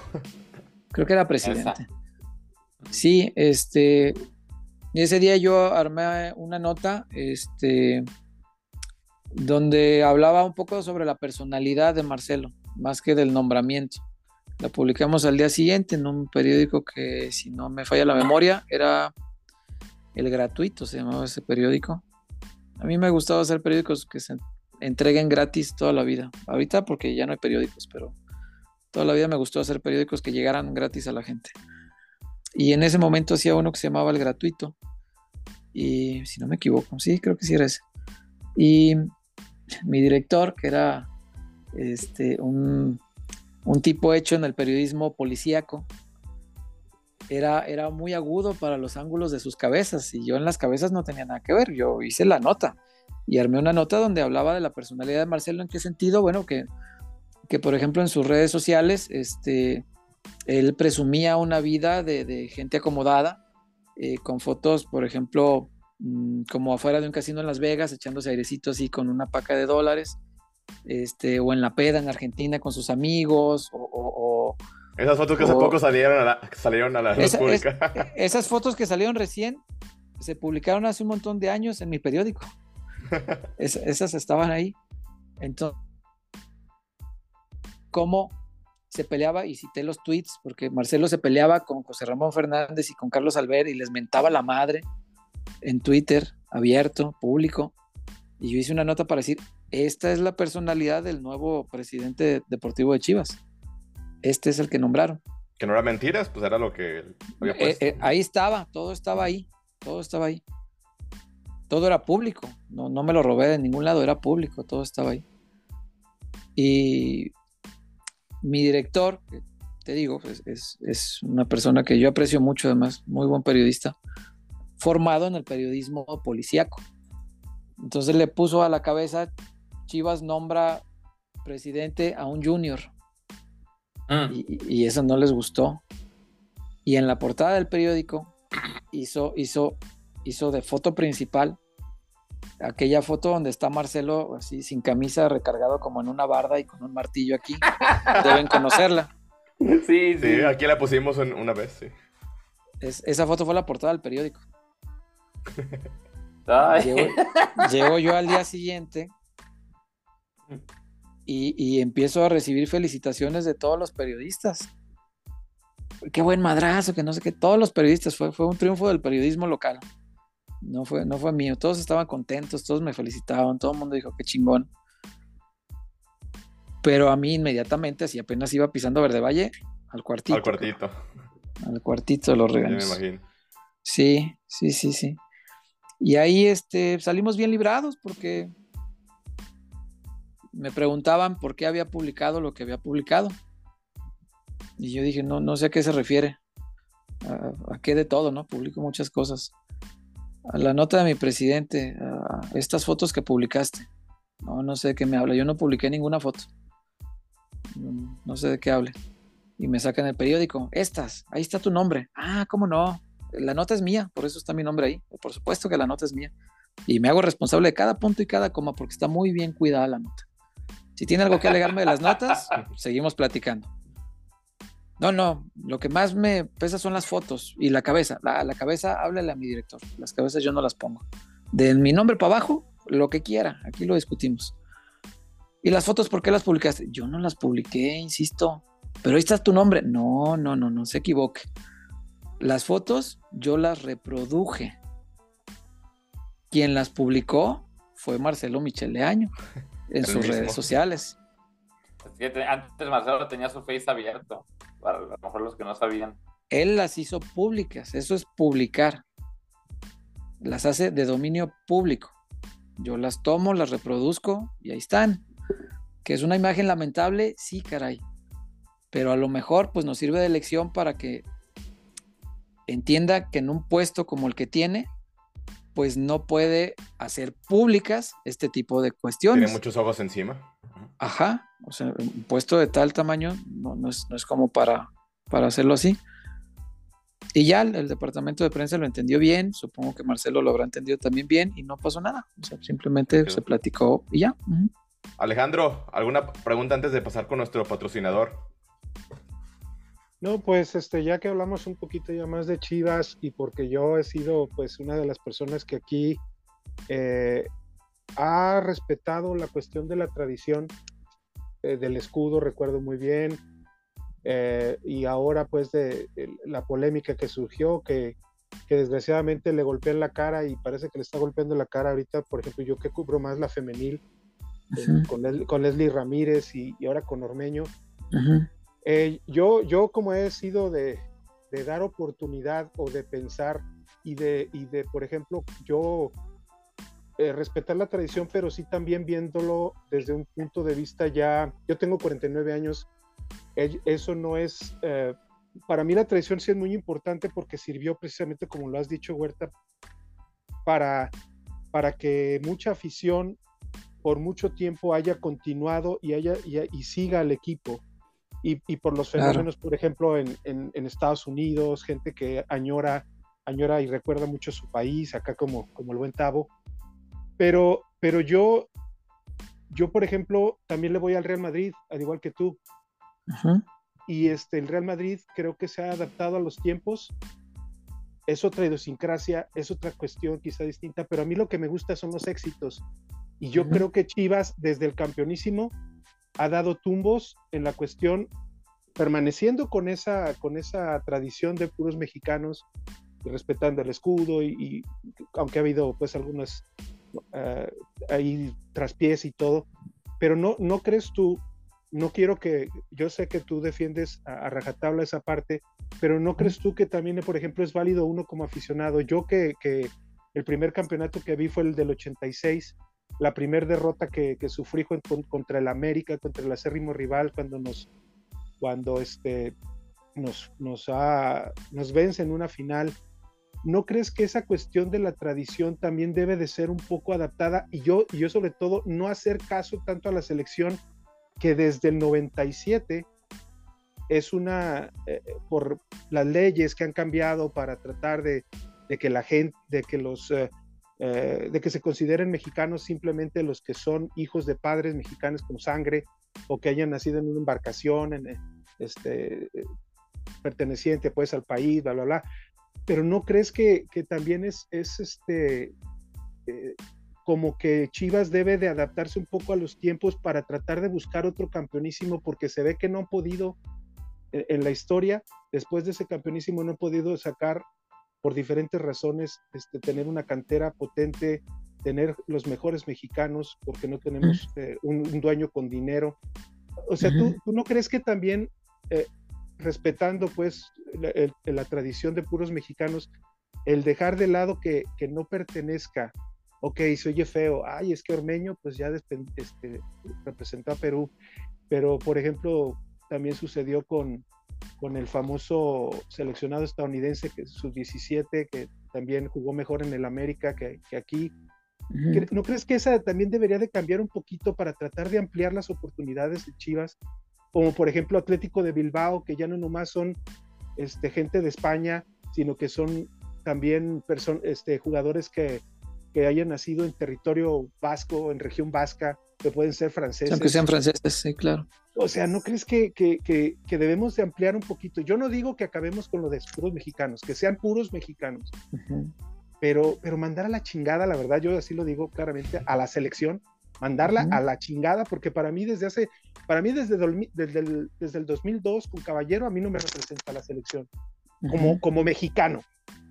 Speaker 2: Creo que era presidente. Sí, este, y ese día yo armé una nota este, donde hablaba un poco sobre la personalidad de Marcelo, más que del nombramiento. La publicamos al día siguiente en un periódico que, si no me falla la memoria, era El Gratuito, se llamaba ese periódico. A mí me gustaba hacer periódicos que se entreguen gratis toda la vida. Ahorita porque ya no hay periódicos, pero toda la vida me gustó hacer periódicos que llegaran gratis a la gente. Y en ese momento hacía uno que se llamaba El Gratuito. y si no me equivoco, sí, creo que sí era ese. Y mi director, que era este, un, un tipo hecho en el periodismo policíaco, era, era muy agudo para los ángulos de sus cabezas y yo en las cabezas no tenía nada que ver, yo hice la nota y armé una nota donde hablaba de la personalidad de Marcelo, en qué sentido, bueno, que, que por ejemplo en sus redes sociales, este, él presumía una vida de, gente acomodada, eh, con fotos, por ejemplo, mm, como afuera de un casino en Las Vegas, echándose airecito así con una paca de dólares, este, o en la peda en Argentina con sus amigos, o...
Speaker 1: esas fotos que hace poco salieron a la, salieron a la luz pública.
Speaker 2: esas fotos que salieron recién se publicaron hace un montón de años en mi periódico. esas estaban ahí. Entonces, ¿cómo se peleaba? Y cité los tweets, porque Marcelo se peleaba con José Ramón Fernández y con Carlos Albert y les mentaba la madre en Twitter, abierto, público. Y yo hice una nota para decir, esta es la personalidad del nuevo presidente deportivo de Chivas. Este es el que nombraron.
Speaker 1: Que no era mentiras, pues era lo que
Speaker 2: había eh, eh, ahí estaba, todo estaba ahí, todo estaba ahí todo era público, no, no me lo robé de ningún lado, era público, todo estaba ahí. Y mi director, te digo, pues, es, es, una persona que yo aprecio mucho, además, muy buen periodista, formado en el periodismo policíaco. Entonces le puso a la cabeza, Chivas nombra presidente a un junior. Ah. Y, y, eso no les gustó. Y en la portada del periódico hizo, hizo hizo de foto principal aquella foto donde está Marcelo así sin camisa recargado como en una barda y con un martillo aquí. Deben conocerla.
Speaker 1: Sí, sí. aquí la pusimos una vez, sí.
Speaker 2: esa foto fue la portada del periódico. Llego, yo al día siguiente y, y, empiezo a recibir felicitaciones de todos los periodistas. Qué buen madrazo, que no sé qué. Todos los periodistas, fue, fue un triunfo del periodismo local no fue, no fue mío. Todos estaban contentos, todos me felicitaban, todo el mundo dijo que chingón. Pero a mí inmediatamente, así apenas iba pisando Verde Valle, al cuartito.
Speaker 1: Al cuartito.
Speaker 2: Al cuartito de los regalos. Sí, me imagino. Sí, sí, sí, sí. Y ahí este, salimos bien librados porque me preguntaban por qué había publicado lo que había publicado. Y yo dije, no, no sé a qué se refiere. A, qué de todo, ¿no? Publico muchas cosas a la nota de mi presidente, a estas fotos que publicaste. No, no sé de qué me habla. Yo no publiqué ninguna foto. No, sé de qué hable. Y me sacan el periódico. Estas, ahí está tu nombre. Ah, ¿cómo no? La nota es mía, por eso está mi nombre ahí. Por supuesto que la nota es mía. Y me hago responsable de cada punto y cada coma porque está muy bien cuidada la nota. Si tiene algo que alegarme de las notas, seguimos platicando. No, no, lo que más me pesa son las fotos y la cabeza. La, cabeza, háblale a mi director. Las cabezas yo no las pongo. De mi nombre para abajo, lo que quiera. Aquí lo discutimos. ¿Y las fotos por qué las publicaste? Yo no las publiqué, insisto. Pero ahí está tu nombre. No, no, no, no se equivoque. Las fotos yo las reproduje. Quien las publicó fue Marcelo Michele Año en sus redes sociales.
Speaker 3: Antes Marcelo tenía su face abierto para a lo mejor los que no sabían.
Speaker 2: Él las hizo públicas, eso es publicar. Las hace de dominio público. Yo las tomo, las reproduzco y ahí están. Que es una imagen lamentable, sí, caray. Pero a lo mejor pues nos sirve de lección para que entienda que en un puesto como el que tiene, pues no puede hacer públicas este tipo de cuestiones.
Speaker 1: Tiene muchos ojos encima.
Speaker 2: Ajá, o sea, un puesto de tal tamaño no, es, como para, para hacerlo así. Y ya el, departamento de prensa lo entendió bien, supongo que Marcelo lo habrá entendido también bien y no pasó nada. O sea, simplemente se platicó y ya.
Speaker 1: Alejandro, ¿alguna pregunta antes de pasar con nuestro patrocinador?
Speaker 4: No, pues este, ya que hablamos un poquito ya más de Chivas y porque yo he sido pues una de las personas que aquí eh, ha respetado la cuestión de la tradición eh, del escudo, recuerdo muy bien, eh, y ahora pues de, la polémica que surgió, que, desgraciadamente le golpea en la cara y parece que le está golpeando la cara ahorita, por ejemplo, yo que cubro más la femenil, eh, con, Leslie Ramírez y, ahora con Ormeño. Yo, yo como he sido de, dar oportunidad o de pensar y de, y de por ejemplo, yo eh, respetar la tradición, pero sí también viéndolo desde un punto de vista ya, yo tengo 49 años, eso no es, eh, para mí la tradición sí es muy importante porque sirvió precisamente, como lo has dicho, Huerta, para, para que mucha afición por mucho tiempo haya continuado y, haya, y, siga al equipo. Y, por los fenómenos, por ejemplo, en, en, Estados Unidos, gente que añora, añora y recuerda mucho su país, acá como, como el buen Tavo. Pero, pero yo, yo, por ejemplo, también le voy al Real Madrid, al igual que tú. Y este, el Real Madrid creo que se ha adaptado a los tiempos. Es otra idiosincrasia, es otra cuestión quizá distinta, pero a mí lo que me gusta son los éxitos. Y yo creo que Chivas, desde el campeonísimo, ha dado tumbos en la cuestión, permaneciendo con esa, con esa tradición de puros mexicanos, respetando el escudo, y, aunque ha habido pues algunas uh, ahí traspiés y todo, pero no, no crees tú, no quiero que, yo sé que tú defiendes a, rajatabla esa parte, pero no crees tú que también, por ejemplo, es válido uno como aficionado. Yo que, que el primer campeonato que vi fue el del 86, la primera derrota que, sufrí contra el América, contra el acérrimo rival, cuando nos, cuando este, nos, nos, nos vence en una final. ¿No crees que esa cuestión de la tradición también debe de ser un poco adaptada? Y yo, y yo sobre todo, no hacer caso tanto a la selección que desde el 97 es una, eh, por las leyes que han cambiado para tratar de, que la gente, de que los eh, eh, de que se consideren mexicanos simplemente los que son hijos de padres mexicanos con sangre o que hayan nacido en una embarcación en, eh, este, perteneciente pues al país, bla, bla, bla. Pero ¿no crees que, también es, es este, eh, como que Chivas debe de adaptarse un poco a los tiempos para tratar de buscar otro campeonísimo porque se ve que no han podido en la historia, después de ese campeonísimo no han podido sacar por diferentes razones, este, tener una cantera potente, tener los mejores mexicanos, porque no tenemos eh, un, dueño con dinero. O sea, ¿tú, no crees que también, eh, respetando pues la, tradición de puros mexicanos, el dejar de lado que, que, no pertenezca, ok, se oye feo, ay, es que Ormeño pues ya este, representó a Perú, pero por ejemplo, también sucedió con, con el famoso seleccionado estadounidense, que es sub-17, que también jugó mejor en el América que, aquí. ¿No crees que esa también debería de cambiar un poquito para tratar de ampliar las oportunidades de Chivas? Como por ejemplo Atlético de Bilbao, que ya no nomás son este, gente de España, sino que son también este, jugadores que, que hayan nacido en territorio vasco, en región vasca, que pueden ser franceses.
Speaker 2: Aunque sean franceses, sí, claro.
Speaker 4: O sea, ¿no crees que, que, que, debemos de ampliar un poquito? Yo no digo que acabemos con lo de puros mexicanos, que sean puros mexicanos, pero, pero mandar a la chingada, la verdad, yo así lo digo claramente, a la selección, mandarla a la chingada, porque para mí desde hace, para mí desde, desde, el, desde el 2002 con Caballero, a mí no me representa la selección, como, como mexicano,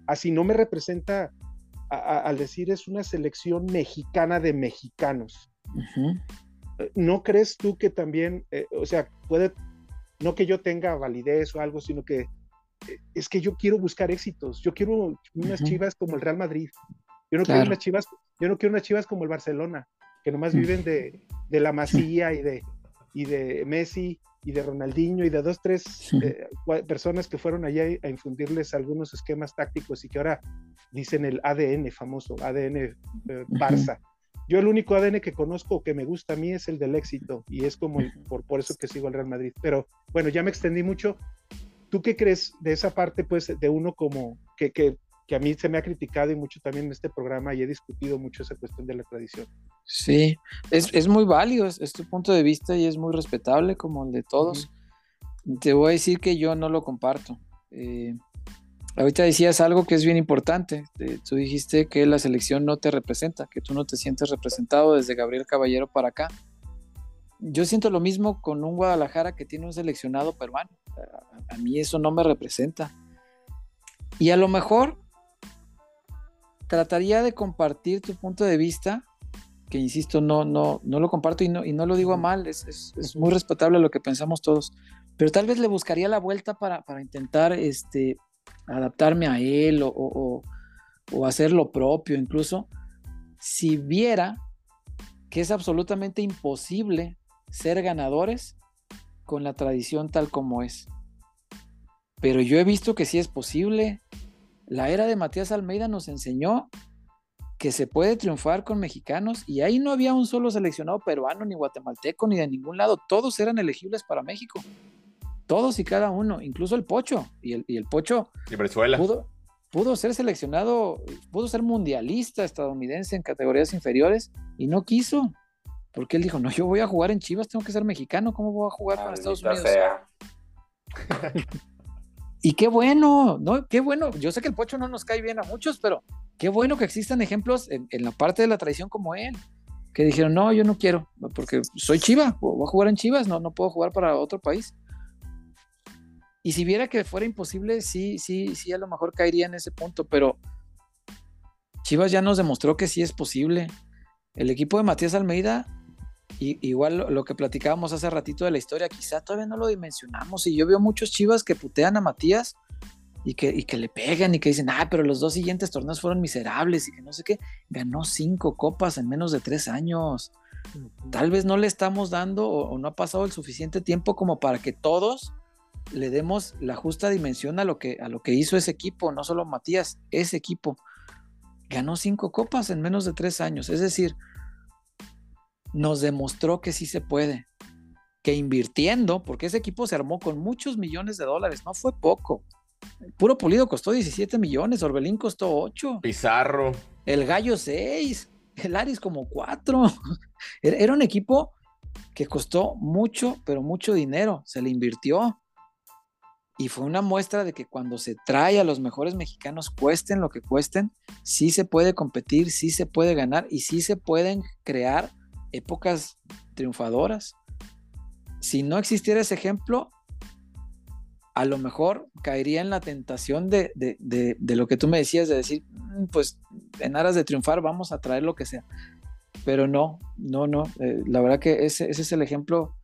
Speaker 4: así no me representa al decir es una selección mexicana de mexicanos. ¿No crees tú que también, eh, o sea, puede, no que yo tenga validez o algo, sino que eh, es que yo quiero buscar éxitos, yo quiero unas chivas como el Real Madrid, yo no quiero unas chivas, yo no quiero unas chivas como el Barcelona, que nomás viven de, de la Masía y de, y de Messi y de Ronaldinho y de dos, tres eh, personas que fueron allá a infundirles algunos esquemas tácticos y que ahora dicen el ADN famoso, ADN Barça. Yo el único ADN que conozco que me gusta a mí es el del éxito y es como por, por eso que sigo al Real Madrid. Pero bueno, ya me extendí mucho. ¿Tú qué crees de esa parte, pues, de uno como que, que, que a mí se me ha criticado y mucho también en este programa y he discutido mucho esa cuestión de la tradición?
Speaker 2: Sí, es, es muy válido, es, tu punto de vista y es muy respetable como el de todos. Te voy a decir que yo no lo comparto. Eh, Ahorita decías algo que es bien importante. Tú dijiste que la selección no te representa, que tú no te sientes representado desde Gabriel Caballero para acá. Yo siento lo mismo con un Guadalajara que tiene un seleccionado peruano. A, mí eso no me representa. Y a lo mejor trataría de compartir tu punto de vista, que insisto, no, no, no lo comparto y no, y no lo digo a mal, es, es, muy respetable lo que pensamos todos, pero tal vez le buscaría la vuelta para, para intentar este, adaptarme a él o, o hacer lo propio incluso, si viera que es absolutamente imposible ser ganadores con la tradición tal como es. Pero yo he visto que sí es posible. La era de Matías Almeida nos enseñó que se puede triunfar con mexicanos y ahí no había un solo seleccionado peruano, ni guatemalteco, ni de ningún lado. Todos eran elegibles para México. Todos y cada uno, incluso el Pocho. Y el, y el Pocho
Speaker 1: y Venezuela.
Speaker 2: Pudo, pudo ser seleccionado, pudo ser mundialista estadounidense en categorías inferiores y no quiso. Porque él dijo, no, yo voy a jugar en Chivas, tengo que ser mexicano, ¿cómo voy a jugar con Estados Unidos? y qué bueno, ¿no? Qué bueno. Yo sé que el pocho no nos cae bien a muchos, pero qué bueno que existan ejemplos en, la parte de la tradición como él, que dijeron, no, yo no quiero, porque soy Chiva, voy a jugar en Chivas, no, no puedo jugar para otro país. Y si viera que fuera imposible, sí, sí, sí, a lo mejor caería en ese punto, pero Chivas ya nos demostró que sí es posible. El equipo de Matías Almeida igual lo, que platicábamos hace ratito de la historia, quizá todavía no lo dimensionamos. Y yo veo muchos chivas que putean a Matías y que, que le pegan y que dicen, ah, pero los dos siguientes torneos fueron miserables y que no sé qué. Ganó cinco copas en menos de tres años. Tal vez no le estamos dando o, no ha pasado el suficiente tiempo como para que todos le demos la justa dimensión a lo que, a lo que hizo ese equipo, no solo Matías, ese equipo. Ganó cinco copas en menos de tres años. Es decir, nos demostró que sí se puede, que invirtiendo, porque ese equipo se armó con muchos millones de dólares, no fue poco. El puro Pulido costó 17 millones, Orbelín costó 8.
Speaker 1: Pizarro.
Speaker 2: El Gallo 6, el Aris como 4. Era un equipo que costó mucho, pero mucho dinero, se le invirtió. Y fue una muestra de que cuando se trae a los mejores mexicanos, cuesten lo que cuesten, sí se puede competir, sí se puede ganar y sí se pueden crear épocas triunfadoras. Si no existiera ese ejemplo, a lo mejor caería en la tentación de, lo que tú me decías, de decir, mm, pues en aras de triunfar vamos a traer lo que sea. Pero no, no, no. Eh, la verdad que ese, es el ejemplo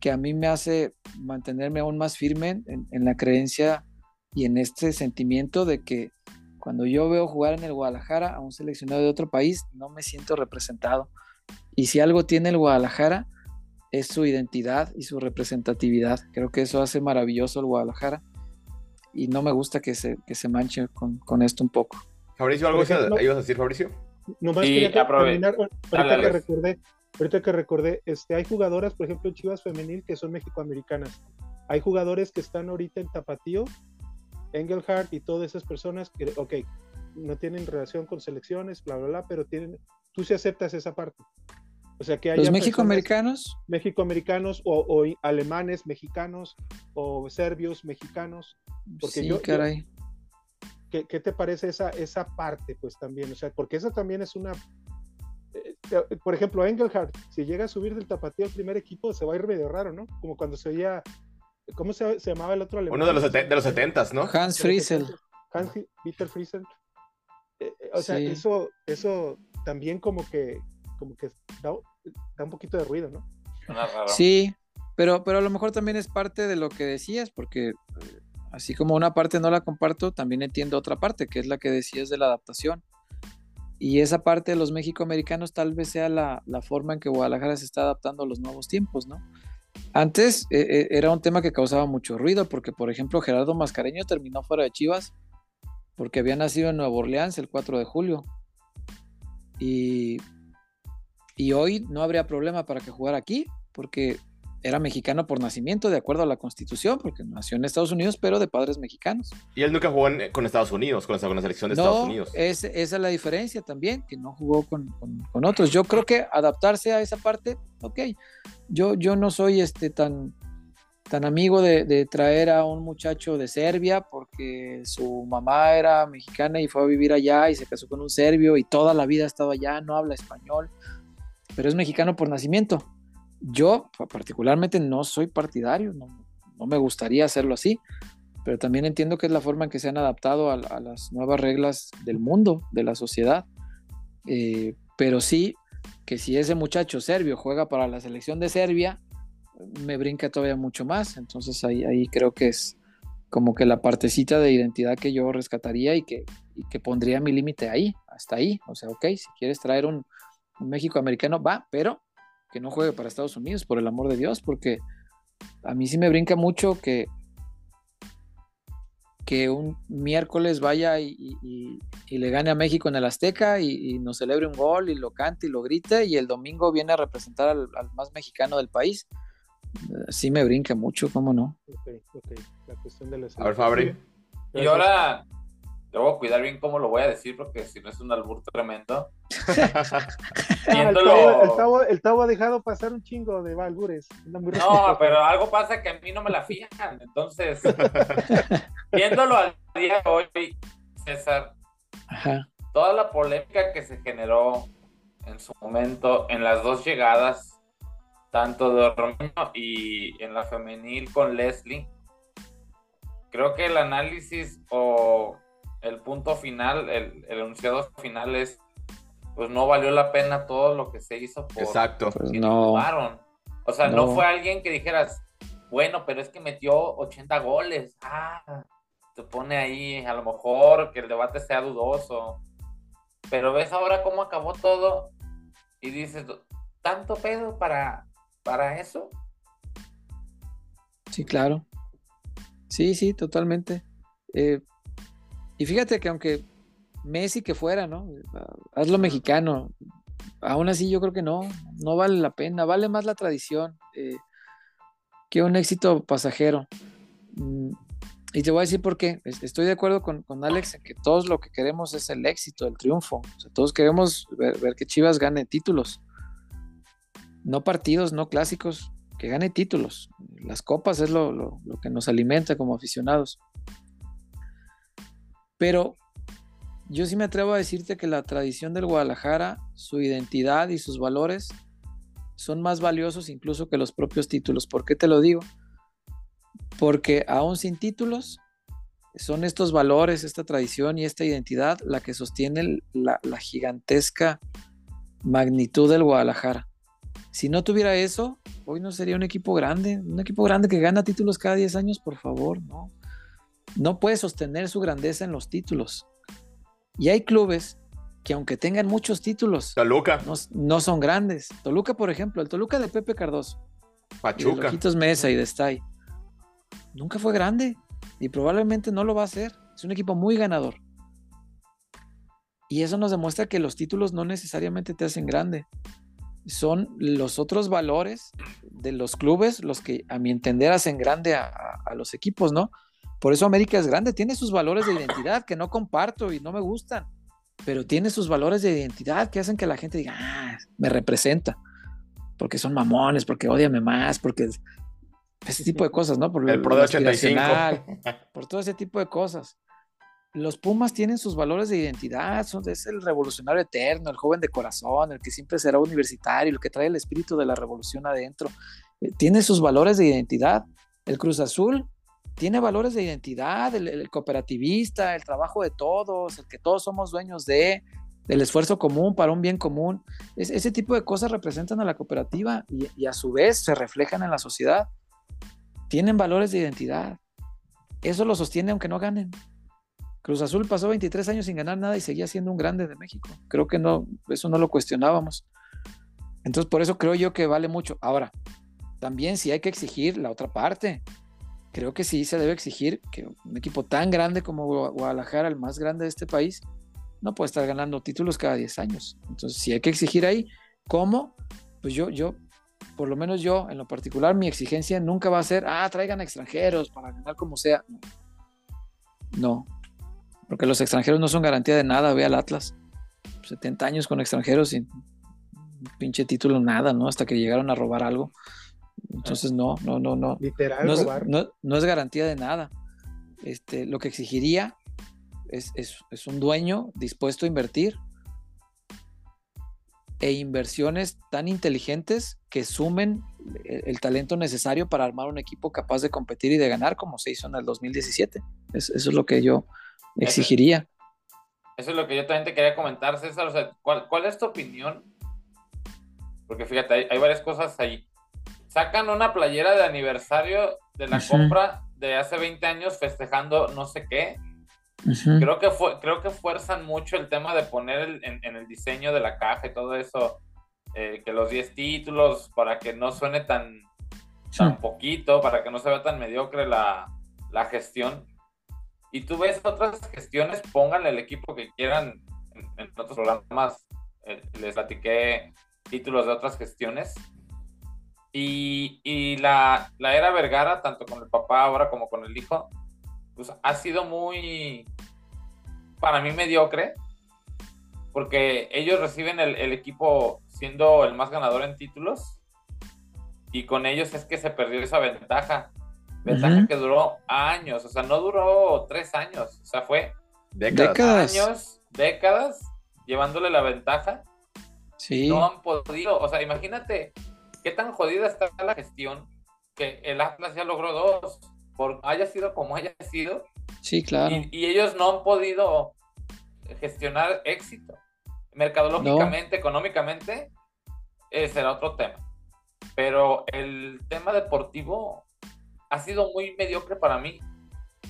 Speaker 2: que a mí me hace mantenerme aún más firme en, en, la creencia y en este sentimiento de que cuando yo veo jugar en el Guadalajara a un seleccionado de otro país, no me siento representado. Y si algo tiene el Guadalajara, es su identidad y su representatividad. Creo que eso hace maravilloso el Guadalajara. Y no me gusta que se, que se manche con, con esto un poco.
Speaker 1: Fabricio, ¿algo ibas a decir, Fabricio?
Speaker 4: Nomás sí, quería terminar, ahorita que recordé, ahorita que recordé, este, hay jugadoras, por ejemplo, en Chivas Femenil, que son mexicoamericanas. Hay jugadores que están ahorita en Tapatío, Engelhardt y todas esas personas que, ok, no tienen relación con selecciones, bla, bla, bla, pero tienen, tú sí aceptas esa parte.
Speaker 2: O sea, que hay ¿Los mexicoamericanos?
Speaker 4: Mexicoamericanos o, o, alemanes mexicanos o serbios mexicanos.
Speaker 2: Porque sí, yo, caray.
Speaker 4: ¿qué, ¿qué, te parece esa, esa parte, pues también? O sea, porque esa también es una. Por ejemplo, Engelhardt, si llega a subir del tapatío al primer equipo, se va a ir medio raro, ¿no? Como cuando se veía. ¿Cómo se, se llamaba el otro alemán?
Speaker 1: Uno de los, de los 70 ¿no?
Speaker 2: Hans Friesel.
Speaker 4: Hans Peter Friesel. Eh, eh, o sea, eso, eso también como que como que da, un poquito de ruido, ¿no?
Speaker 2: Sí, pero, pero a lo mejor también es parte de lo que decías, porque eh, así como una parte no la comparto, también entiendo otra parte, que es la que decías de la adaptación. Y esa parte de los mexicoamericanos tal vez sea la, forma en que Guadalajara se está adaptando a los nuevos tiempos, ¿no? Antes eh, eh, era un tema que causaba mucho ruido, porque por ejemplo Gerardo Mascareño terminó fuera de Chivas porque había nacido en Nueva Orleans el 4 de julio. Y y hoy no habría problema para que jugara aquí, porque era mexicano por nacimiento, de acuerdo a la constitución, porque nació en Estados Unidos, pero de padres mexicanos.
Speaker 1: Y él nunca jugó con Estados Unidos, con la, selección de Estados Unidos.
Speaker 2: Es, esa es la diferencia también, que no jugó con, otros. Yo creo que adaptarse a esa parte, ok. Yo, yo no soy este tan, tan amigo de, de, traer a un muchacho de Serbia porque su mamá era mexicana y fue a vivir allá y se casó con un serbio y toda la vida ha estado allá, no habla español pero es mexicano por nacimiento. Yo particularmente no soy partidario, no, me gustaría hacerlo así, pero también entiendo que es la forma en que se han adaptado a, las nuevas reglas del mundo, de la sociedad. Eh, pero sí que si ese muchacho serbio juega para la selección de Serbia, me brinca todavía mucho más. Entonces ahí, ahí creo que es, como que la partecita de identidad que yo rescataría y que, que pondría mi límite ahí, hasta ahí. O sea, ok, si quieres traer un, un México americano, va, pero que no juegue para Estados Unidos, por el amor de Dios, porque a mí sí me brinca mucho que, que un miércoles vaya y, le gane a México en el Azteca y, nos celebre un gol y lo cante y lo grite y el domingo viene a representar al, más mexicano del país. Sí me brinca mucho, ¿cómo no?
Speaker 1: a ver, Fabri.
Speaker 3: Y ahora te voy a cuidar bien cómo lo voy a decir porque si no es un albur tremendo.
Speaker 4: el, tabo, ha dejado pasar un chingo de albures.
Speaker 3: No, pero algo pasa que a mí no me la fijan. Entonces, viéndolo al día de hoy, César, toda la polémica que se generó en su momento en las dos llegadas, tanto de Romero y en la femenil con Leslie, creo que el análisis o el punto final, el, el enunciado final es, pues no valió la pena todo lo que se hizo por
Speaker 1: Exacto.
Speaker 3: Pues no. O sea, no. fue alguien que dijeras, bueno, pero es que metió 80 goles. Ah, te pone ahí, a lo mejor que el debate sea dudoso. Pero ves ahora cómo acabó todo y dices, ¿tanto pedo para, para eso?
Speaker 2: Sí, claro. Sí, sí, totalmente. Eh, y fíjate que aunque Messi que fuera, ¿no? Hazlo mexicano. Aún así yo creo que no, no vale la pena, vale más la tradición eh, que un éxito pasajero. Mm, y te voy a decir por qué. Estoy de acuerdo con, Alex en que todos lo que queremos es el éxito, el triunfo. todos queremos ver, que Chivas gane títulos. No partidos, no clásicos, que gane títulos. Las copas es lo, lo que nos alimenta como aficionados. Pero yo sí me atrevo a decirte que la tradición del Guadalajara, su identidad y sus valores son más valiosos incluso que los propios títulos. ¿Por qué te lo digo? Porque aún sin títulos, son estos valores, esta tradición y esta identidad la que sostiene la, gigantesca magnitud del Guadalajara. Si no tuviera eso, hoy no sería un equipo grande, un equipo grande que gana títulos cada 10 años, por favor, no no puede sostener su grandeza en los títulos. Y hay clubes que aunque tengan muchos títulos,
Speaker 1: Toluca.
Speaker 2: No, son grandes. Toluca, por ejemplo, el Toluca de Pepe Cardoso.
Speaker 1: Pachuca.
Speaker 2: De Mesa y de Stay. Nunca fue grande y probablemente no lo va a hacer. Es un equipo muy ganador. Y eso nos demuestra que los títulos no necesariamente te hacen grande. Son los otros valores de los clubes los que, a mi entender, hacen grande a, a los equipos, ¿no? Por eso América es grande, tiene sus valores de identidad que no comparto y no me gustan, pero tiene sus valores de identidad que hacen que la gente diga, ah, me representa, porque son mamones, porque odiame más, porque ese tipo de cosas, ¿no?
Speaker 1: Por el Pro de 85.
Speaker 2: Por todo ese tipo de cosas. Los Pumas tienen sus valores de identidad, son, es el revolucionario eterno, el joven de corazón, el que siempre será universitario, el que trae el espíritu de la revolución adentro. Eh, tiene sus valores de identidad. El Cruz Azul tiene valores de identidad, el, cooperativista, el trabajo de todos, el que todos somos dueños de, el esfuerzo común para un bien común. ese tipo de cosas representan a la cooperativa y, a su vez se reflejan en la sociedad. Tienen valores de identidad. Eso lo sostiene aunque no ganen. Cruz Azul pasó 23 años sin ganar nada y seguía siendo un grande de México. Creo que no, eso no lo cuestionábamos. Entonces, por eso creo yo que vale mucho. Ahora, también si hay que exigir la otra parte creo que sí se debe exigir que un equipo tan grande como Guadalajara, el más grande de este país, no puede estar ganando títulos cada 10 años. Entonces, si hay que exigir ahí, ¿cómo? Pues yo, yo, por lo menos yo, en lo particular, mi exigencia nunca va a ser, ah, traigan extranjeros para ganar como sea. No, porque los extranjeros no son garantía de nada, ve al Atlas. 70 años con extranjeros sin pinche título, nada, ¿no? Hasta que llegaron a robar algo. Entonces, no, no, no, no.
Speaker 4: Literal,
Speaker 2: no, es, no, es garantía de nada. Este, lo que exigiría es, es, un dueño dispuesto a invertir e inversiones tan inteligentes que sumen el, talento necesario para armar un equipo capaz de competir y de ganar como se hizo en el 2017. eso es lo que yo exigiría.
Speaker 3: Eso, es lo que yo también te quería comentar, César. O sea, ¿cuál, ¿cuál, es tu opinión? Porque fíjate, hay, hay varias cosas ahí sacan una playera de aniversario de la compra de hace 20 años festejando no sé qué. Creo que fue, creo que fuerzan mucho el tema de poner en, el diseño de la caja y todo eso, eh, que los 10 títulos, para que no suene tan, tan poquito, para que no se vea tan mediocre la, la gestión. Y tú ves otras gestiones, pónganle el equipo que quieran. En, otros programas eh, les platiqué títulos de otras gestiones. Y, y la, la, era Vergara, tanto con el papá ahora como con el hijo, pues ha sido muy, para mí, mediocre. Porque ellos reciben el, el equipo siendo el más ganador en títulos. Y con ellos es que se perdió esa ventaja Ventaja que duró años, o sea, no duró tres años, o sea, fue décadas. años, décadas, llevándole la ventaja. Sí. No han podido, o sea, imagínate qué tan jodida está la gestión que el Atlas ya logró dos, por haya sido como haya sido.
Speaker 2: Sí, claro.
Speaker 3: Y, ellos no han podido gestionar éxito. Mercadológicamente, económicamente, ese será otro tema. Pero el tema deportivo, ha sido muy mediocre para mí.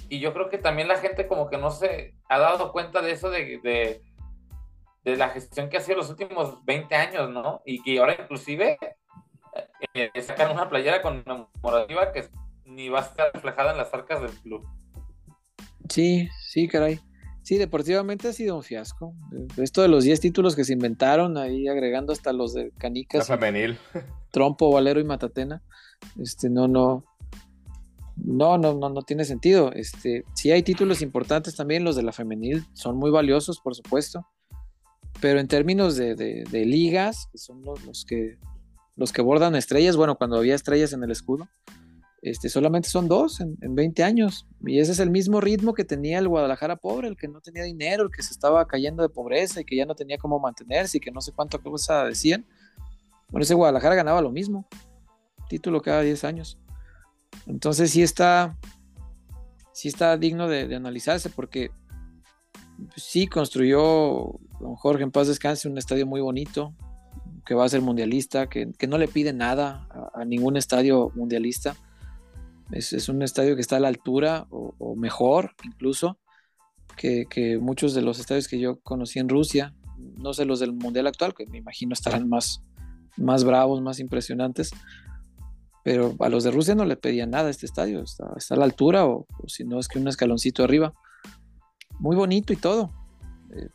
Speaker 3: Y yo creo que también la gente como que no se ha dado cuenta de eso, de, de, de la gestión que ha sido los últimos 20 años, ¿no? Y que ahora inclusive eh, sacan una playera conmemorativa que ni va a estar reflejada en las arcas del club.
Speaker 2: Sí, sí, caray. Sí, deportivamente ha sido un fiasco. Esto de los 10 títulos que se inventaron, ahí agregando hasta los de Canicas.
Speaker 1: femenil.
Speaker 2: Trompo, Valero y Matatena. Este, no, no, no, no, no, no tiene sentido. Este, sí hay títulos importantes también, los de la femenil son muy valiosos, por supuesto. Pero en términos de, ligas, son los, que los que bordan estrellas, bueno, cuando había estrellas en el escudo, este, solamente son dos en, 20 años. Y ese es el mismo ritmo que tenía el Guadalajara pobre, el que no tenía dinero, el que se estaba cayendo de pobreza y que ya no tenía cómo mantenerse y que no sé cuánto cosa decían. Bueno, ese Guadalajara ganaba lo mismo, título cada 10 años. Entonces sí está, sí está digno de, analizarse porque sí construyó Jorge en paz descanse un estadio muy bonito que va a ser mundialista, que, no le pide nada a, ningún estadio mundialista. Es, un estadio que está a la altura o, mejor incluso que, que, muchos de los estadios que yo conocí en Rusia, no sé los del mundial actual, que me imagino estarán más, más bravos, más impresionantes, pero a los de Rusia no le pedían nada a este estadio, está, a la altura o, si no es que un escaloncito arriba. Muy bonito y todo. Eh,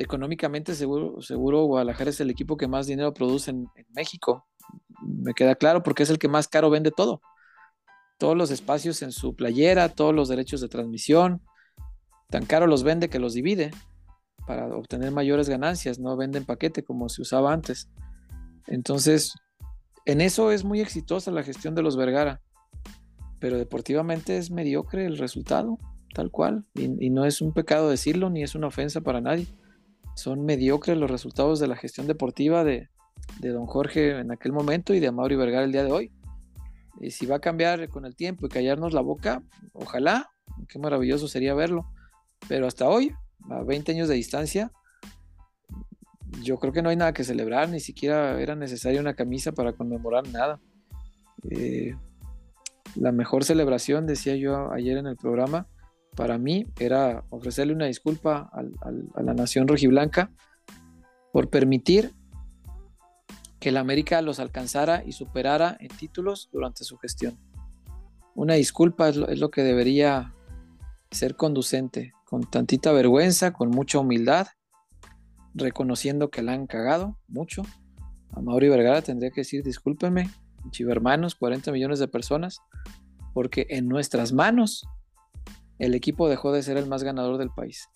Speaker 2: económicamente seguro, seguro Guadalajara es el equipo que más dinero produce en, México. Me queda claro porque es el que más caro vende todo. Todos los espacios en su playera, todos los derechos de transmisión. Tan caro los vende que los divide para obtener mayores ganancias. No vende en paquete como se usaba antes. Entonces, en eso es muy exitosa la gestión de los Vergara, pero deportivamente es mediocre el resultado, tal cual. Y, no es un pecado decirlo, ni es una ofensa para nadie. Son mediocres los resultados de la gestión deportiva de, don Jorge en aquel momento y de Mauri Vergara el día de hoy. Y si va a cambiar con el tiempo y callarnos la boca, ojalá, qué maravilloso sería verlo. Pero hasta hoy, a 20 años de distancia, yo creo que no hay nada que celebrar, ni siquiera era necesaria una camisa para conmemorar nada. Eh, la mejor celebración, decía yo ayer en el programa, para mí era ofrecerle una disculpa a la nación rojiblanca por permitir que la América los alcanzara y superara en títulos durante su gestión. Una disculpa es lo que debería ser conducente, con tantita vergüenza, con mucha humildad reconociendo que la han cagado mucho. A Mauri Vergara tendría que decir, discúlpenme, chivermanos, 40 millones de personas, porque en nuestras manos el equipo dejó de ser el más ganador del país.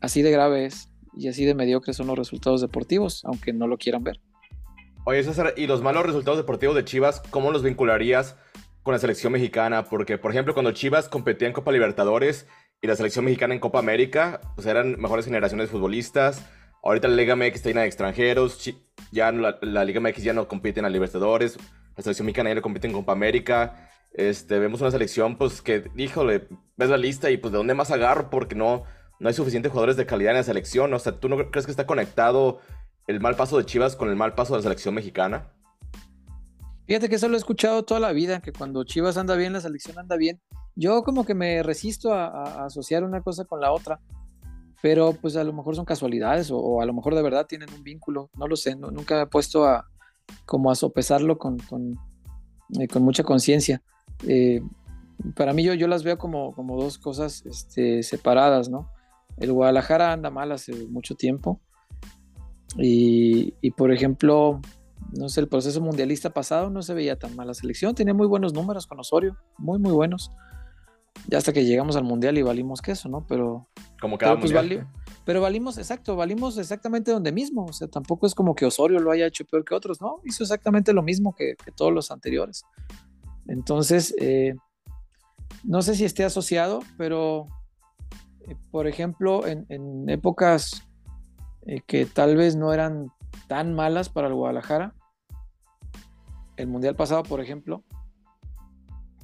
Speaker 2: Así de grave es y así de mediocres son los resultados deportivos, aunque no lo quieran ver.
Speaker 1: Oye, César, ¿y los malos resultados deportivos de Chivas, cómo los vincularías con la selección mexicana? Porque, por ejemplo, cuando Chivas competía en Copa Libertadores y la selección mexicana en Copa América, pues eran mejores generaciones de futbolistas, Ahorita la Liga MX está llena de extranjeros. Ya la, Liga MX ya no compite en la Libertadores. La selección mexicana ya no compite en Copa América. Este, vemos una selección, pues que, híjole, ves la lista y pues de dónde más agarro porque no, no hay suficientes jugadores de calidad en la selección. O sea, ¿tú no crees que está conectado el mal paso de Chivas con el mal paso de la selección mexicana?
Speaker 2: Fíjate que eso lo he escuchado toda la vida, que cuando Chivas anda bien, la selección anda bien. Yo como que me resisto a, asociar una cosa con la otra, pero pues a lo mejor son casualidades o, a lo mejor de verdad tienen un vínculo, no lo sé, nunca me he puesto a como a sopesarlo con, con, eh, mucha conciencia. Eh, para mí yo, yo las veo como, como dos cosas este, separadas, ¿no? El Guadalajara anda mal hace mucho tiempo y, y por ejemplo, no sé, el proceso mundialista pasado no se veía tan mal la selección, tenía muy buenos números con Osorio, muy, muy buenos. Ya hasta que llegamos al mundial y valimos queso, ¿no? Pero.
Speaker 1: Como cada
Speaker 2: pero, pues, pero valimos, exacto, valimos exactamente donde mismo. O sea, tampoco es como que Osorio lo haya hecho peor que otros, ¿no? Hizo exactamente lo mismo que, todos los anteriores. Entonces, eh, no sé si esté asociado, pero, eh, por ejemplo, en, épocas eh, que tal vez no eran tan malas para el Guadalajara. El Mundial pasado, por ejemplo,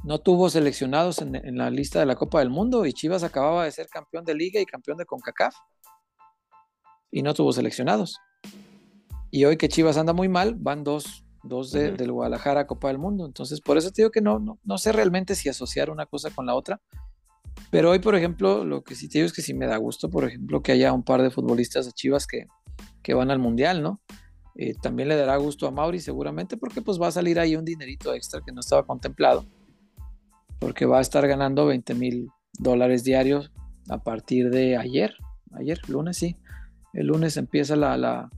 Speaker 2: no tuvo seleccionados en, la lista de la Copa del Mundo y Chivas acababa de ser campeón de liga y campeón de CONCACAF y no tuvo seleccionados. Y hoy que Chivas anda muy mal, van dos, dos del Guadalajara a Copa del Mundo. Entonces, por eso te digo que no, no, no, sé realmente si asociar una cosa con la otra. Pero hoy, por ejemplo, lo que sí te digo es que sí me da gusto, por ejemplo, que haya un par de futbolistas de Chivas que, que van al Mundial, ¿no? Eh, también le dará gusto a Mauri seguramente porque pues va a salir ahí un dinerito extra que no estaba contemplado, porque va a estar ganando 20 mil dólares diarios a partir de ayer, ayer, lunes, sí. El lunes empieza la, la,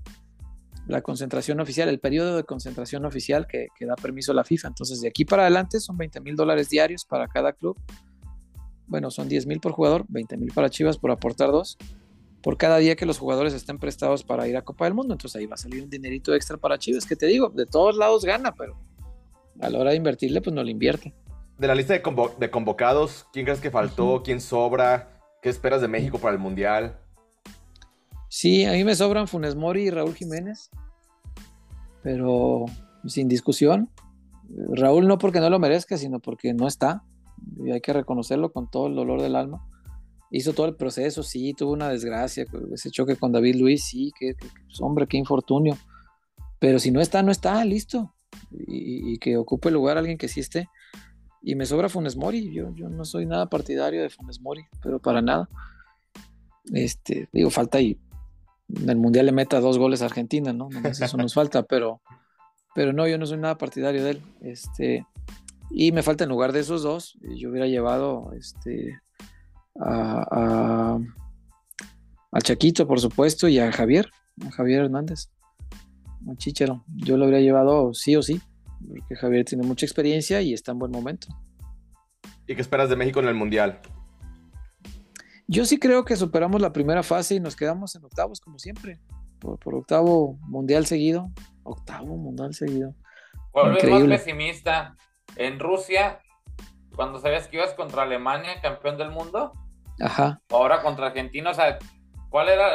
Speaker 2: concentración oficial, el periodo de concentración oficial que, que da permiso a la FIFA. Entonces, de aquí para adelante son 20 mil dólares diarios para cada club. Bueno, son 10 mil por jugador, 20 mil para Chivas por aportar dos por cada día que los jugadores estén prestados para ir a Copa del Mundo. Entonces ahí va a salir un dinerito extra para Chivas, que te digo, de todos lados gana, pero a la hora de invertirle, pues no le invierte.
Speaker 1: De la lista de, convocados, ¿quién crees que faltó? ¿Quién sobra? ¿Qué esperas de México para el Mundial?
Speaker 2: Sí, a mí me sobran Funes Mori y Raúl Jiménez, pero sin discusión. Raúl no porque no lo merezca, sino porque no está. Y hay que reconocerlo con todo el dolor del alma hizo todo el proceso, sí, tuvo una desgracia, ese choque con David Luis, sí, que, pues, hombre, qué infortunio. Pero si no está, no está, listo. Y, que ocupe el lugar alguien que sí esté. Y me sobra Funes Mori, yo, yo no soy nada partidario de Funes Mori, pero para nada. Este, digo, falta y en el Mundial le meta dos goles a Argentina, ¿no? Eso nos falta, pero, pero no, yo no soy nada partidario de él. Este, y me falta en lugar de esos dos, yo hubiera llevado este, a, a, Chaquito, por supuesto, y a Javier, a Javier Hernández, a Chichero. Yo lo habría llevado sí o sí, porque Javier tiene mucha experiencia y está en buen momento.
Speaker 1: ¿Y qué esperas de México en el Mundial?
Speaker 2: Yo sí creo que superamos la primera fase y nos quedamos en octavos, como siempre. Por, octavo mundial seguido. Octavo mundial seguido.
Speaker 3: ¿Cuál es más pesimista? En Rusia, cuando sabías que ibas contra Alemania, campeón del mundo,
Speaker 2: Ajá.
Speaker 3: Ahora contra Argentina, o sea, ¿cuál era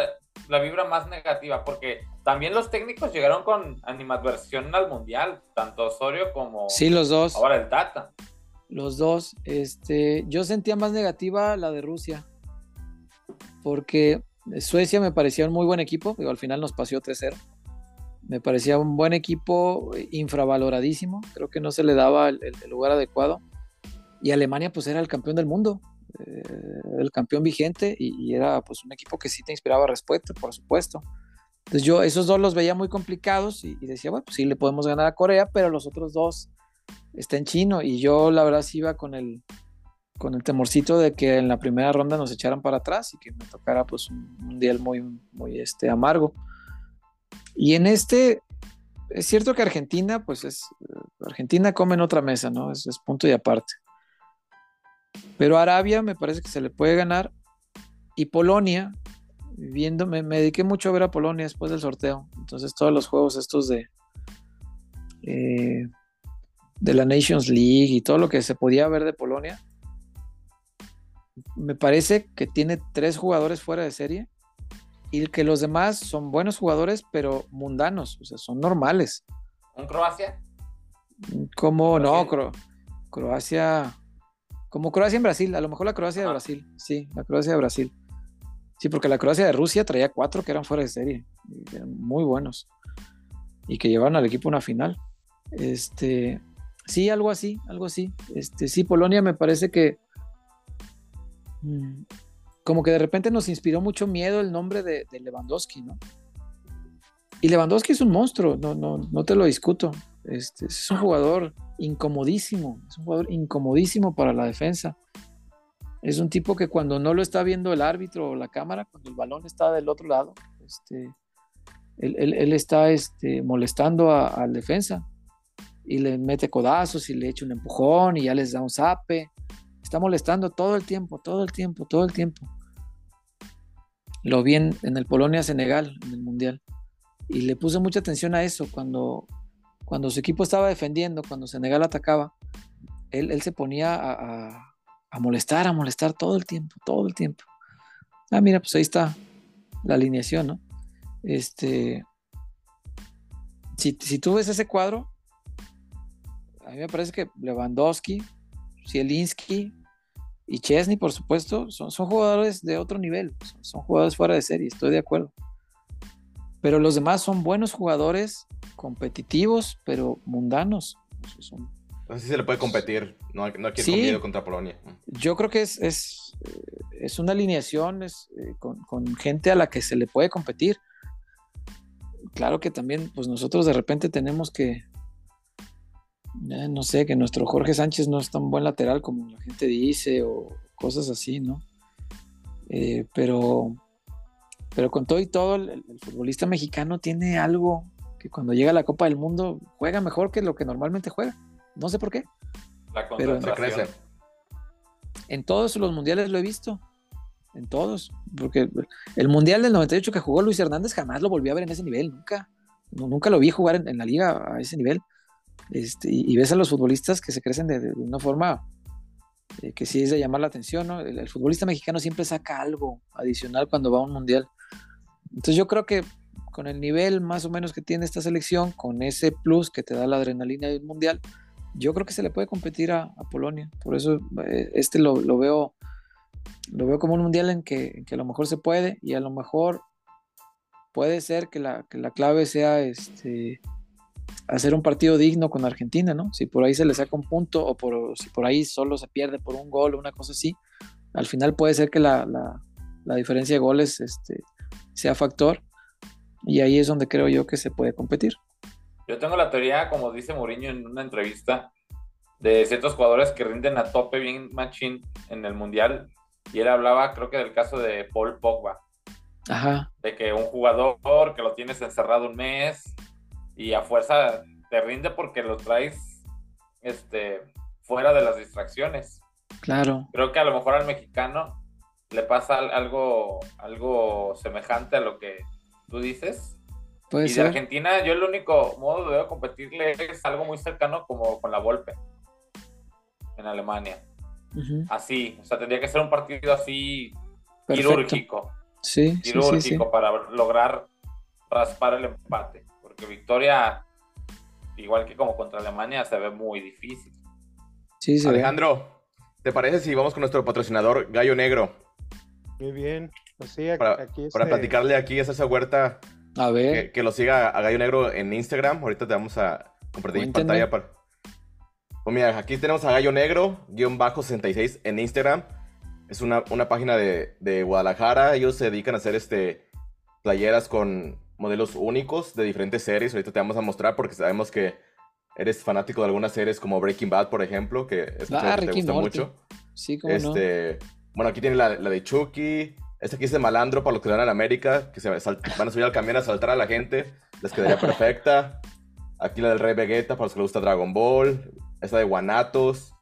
Speaker 3: la vibra más negativa? Porque también los técnicos llegaron con animadversión al Mundial, tanto Osorio como
Speaker 2: sí, los dos.
Speaker 3: ahora el Tata.
Speaker 2: Los dos. Este, yo sentía más negativa la de Rusia, porque Suecia me parecía un muy buen equipo, pero al final nos paseó 3-0. Me parecía un buen equipo, infravaloradísimo, creo que no se le daba el lugar adecuado. Y Alemania pues era el campeón del mundo, eh, el campeón vigente y, era pues un equipo que sí te inspiraba respeto, por supuesto. Entonces yo esos dos los veía muy complicados y, decía, bueno, pues sí le podemos ganar a Corea, pero los otros dos están en chino y yo la verdad iba con el, con el temorcito de que en la primera ronda nos echaran para atrás y que me tocara pues un mundial muy, muy este, amargo. Y en este, es cierto que Argentina, pues es, Argentina come en otra mesa, ¿no? es punto y aparte. Pero Arabia me parece que se le puede ganar. Y Polonia, viendo, me, dediqué mucho a ver a Polonia después del sorteo. Entonces todos los juegos estos de, eh, de la Nations League y todo lo que se podía ver de Polonia, me parece que tiene tres jugadores fuera de serie y que los demás son buenos jugadores, pero mundanos, o sea, son normales.
Speaker 3: ¿En Croacia?
Speaker 2: Como no, Croacia como Croacia en Brasil, a lo mejor la Croacia de Brasil, sí, la Croacia de Brasil. Sí, porque la Croacia de Rusia traía cuatro que eran fuera de serie, eran muy buenos y que llevaron al equipo a una final. Este, sí, algo así, algo así. Este, sí, Polonia me parece que como que de repente nos inspiró mucho miedo el nombre de, Lewandowski, ¿no? Y Lewandowski es un monstruo, no, no, no te lo discuto. Este, es un jugador incomodísimo, es un jugador incomodísimo para la defensa. Es un tipo que cuando no lo está viendo el árbitro o la cámara, cuando el balón está del otro lado, este, él, está este, molestando al defensa y le mete codazos y le echa un empujón y ya les da un zape. Está molestando todo el tiempo, todo el tiempo, todo el tiempo. Lo vi en, el Polonia-Senegal, en el Mundial. Y le puse mucha atención a eso. Cuando, cuando su equipo estaba defendiendo, cuando Senegal atacaba, él, se ponía a, molestar, a molestar todo el tiempo, todo el tiempo. Ah, mira, pues ahí está la alineación, ¿no? Este, si, si tú ves ese cuadro, a mí me parece que Lewandowski, Zielinski y Chesney, por supuesto, son, son jugadores de otro nivel, son, jugadores fuera de serie, estoy de acuerdo. Pero los demás son buenos jugadores, competitivos, pero mundanos.
Speaker 1: Son... Así se le puede competir, no, hay, no hay contra Polonia.
Speaker 2: Yo creo que es, es, es una alineación es, eh, con, con, gente a la que se le puede competir. Claro que también, pues nosotros de repente tenemos que, eh, no sé, que nuestro Jorge Sánchez no es tan buen lateral como la gente dice o cosas así, ¿no? Eh, pero, pero con todo y todo, el, futbolista mexicano tiene algo que cuando llega a la Copa del Mundo juega mejor que lo que normalmente juega. No sé por qué.
Speaker 3: La pero crece.
Speaker 2: En todos los mundiales lo he visto. En todos. Porque el mundial del 98 que jugó Luis Hernández jamás lo volví a ver en ese nivel. Nunca. nunca lo vi jugar en la liga a ese nivel. Este, y, ves a los futbolistas que se crecen de, una forma eh, que sí es de llamar la atención, ¿no? El, futbolista mexicano siempre saca algo adicional cuando va a un mundial. Entonces yo creo que con el nivel más o menos que tiene esta selección, con ese plus que te da la adrenalina del mundial, yo creo que se le puede competir a, Polonia. Por eso eh, este lo, veo lo veo como un mundial en que, en que, a lo mejor se puede y a lo mejor puede ser que la, que la clave sea este hacer un partido digno con Argentina, ¿no? Si por ahí se le saca un punto o por, si por ahí solo se pierde por un gol o una cosa así, al final puede ser que la, diferencia de goles este, sea factor y ahí es donde creo yo que se puede competir.
Speaker 3: Yo tengo la teoría, como dice Mourinho en una entrevista, de ciertos jugadores que rinden a tope bien machín en el Mundial y él hablaba creo que del caso de Paul Pogba.
Speaker 2: Ajá.
Speaker 3: De que un jugador que lo tienes encerrado un mes y a fuerza te rinde porque lo traes este, fuera de las distracciones.
Speaker 2: Claro.
Speaker 3: Creo que a lo mejor al mexicano le pasa algo, algo semejante a lo que tú dices. y de Argentina, yo el único modo de competirle es algo muy cercano como con la Volpe en Alemania. Así, o sea, tendría que ser un partido así quirúrgico.
Speaker 2: Sí,
Speaker 3: quirúrgico para lograr raspar el empate porque Victoria, igual que como contra Alemania, se ve muy difícil.
Speaker 1: Sí, sí. Alejandro, ¿te parece si vamos con nuestro patrocinador Gallo Negro?
Speaker 4: Muy bien. Pues
Speaker 1: para, este platicarle aquí a esa Huerta
Speaker 2: a ver.
Speaker 1: Que, lo siga a Gallo Negro en Instagram. Ahorita te vamos a compartir en pantalla para. Pues mira, aquí tenemos a Gallo Negro, guion bajo 66 en Instagram. Es una, una página de, de, Guadalajara. Ellos se dedican a hacer este playeras con modelos únicos de diferentes series. Ahorita te vamos a mostrar porque sabemos que eres fanático de algunas series como Breaking Bad, por ejemplo, que
Speaker 2: ah, que te gusta
Speaker 1: mucho.
Speaker 2: Sí, como
Speaker 1: este, Bueno, aquí tiene la, de Chucky. Este aquí es de Malandro para los que van a la América, que se van a subir al camión a saltar a la gente. Les quedaría perfecta. Aquí la del Rey Vegeta para los que les gusta Dragon Ball. Esta de Guanatos.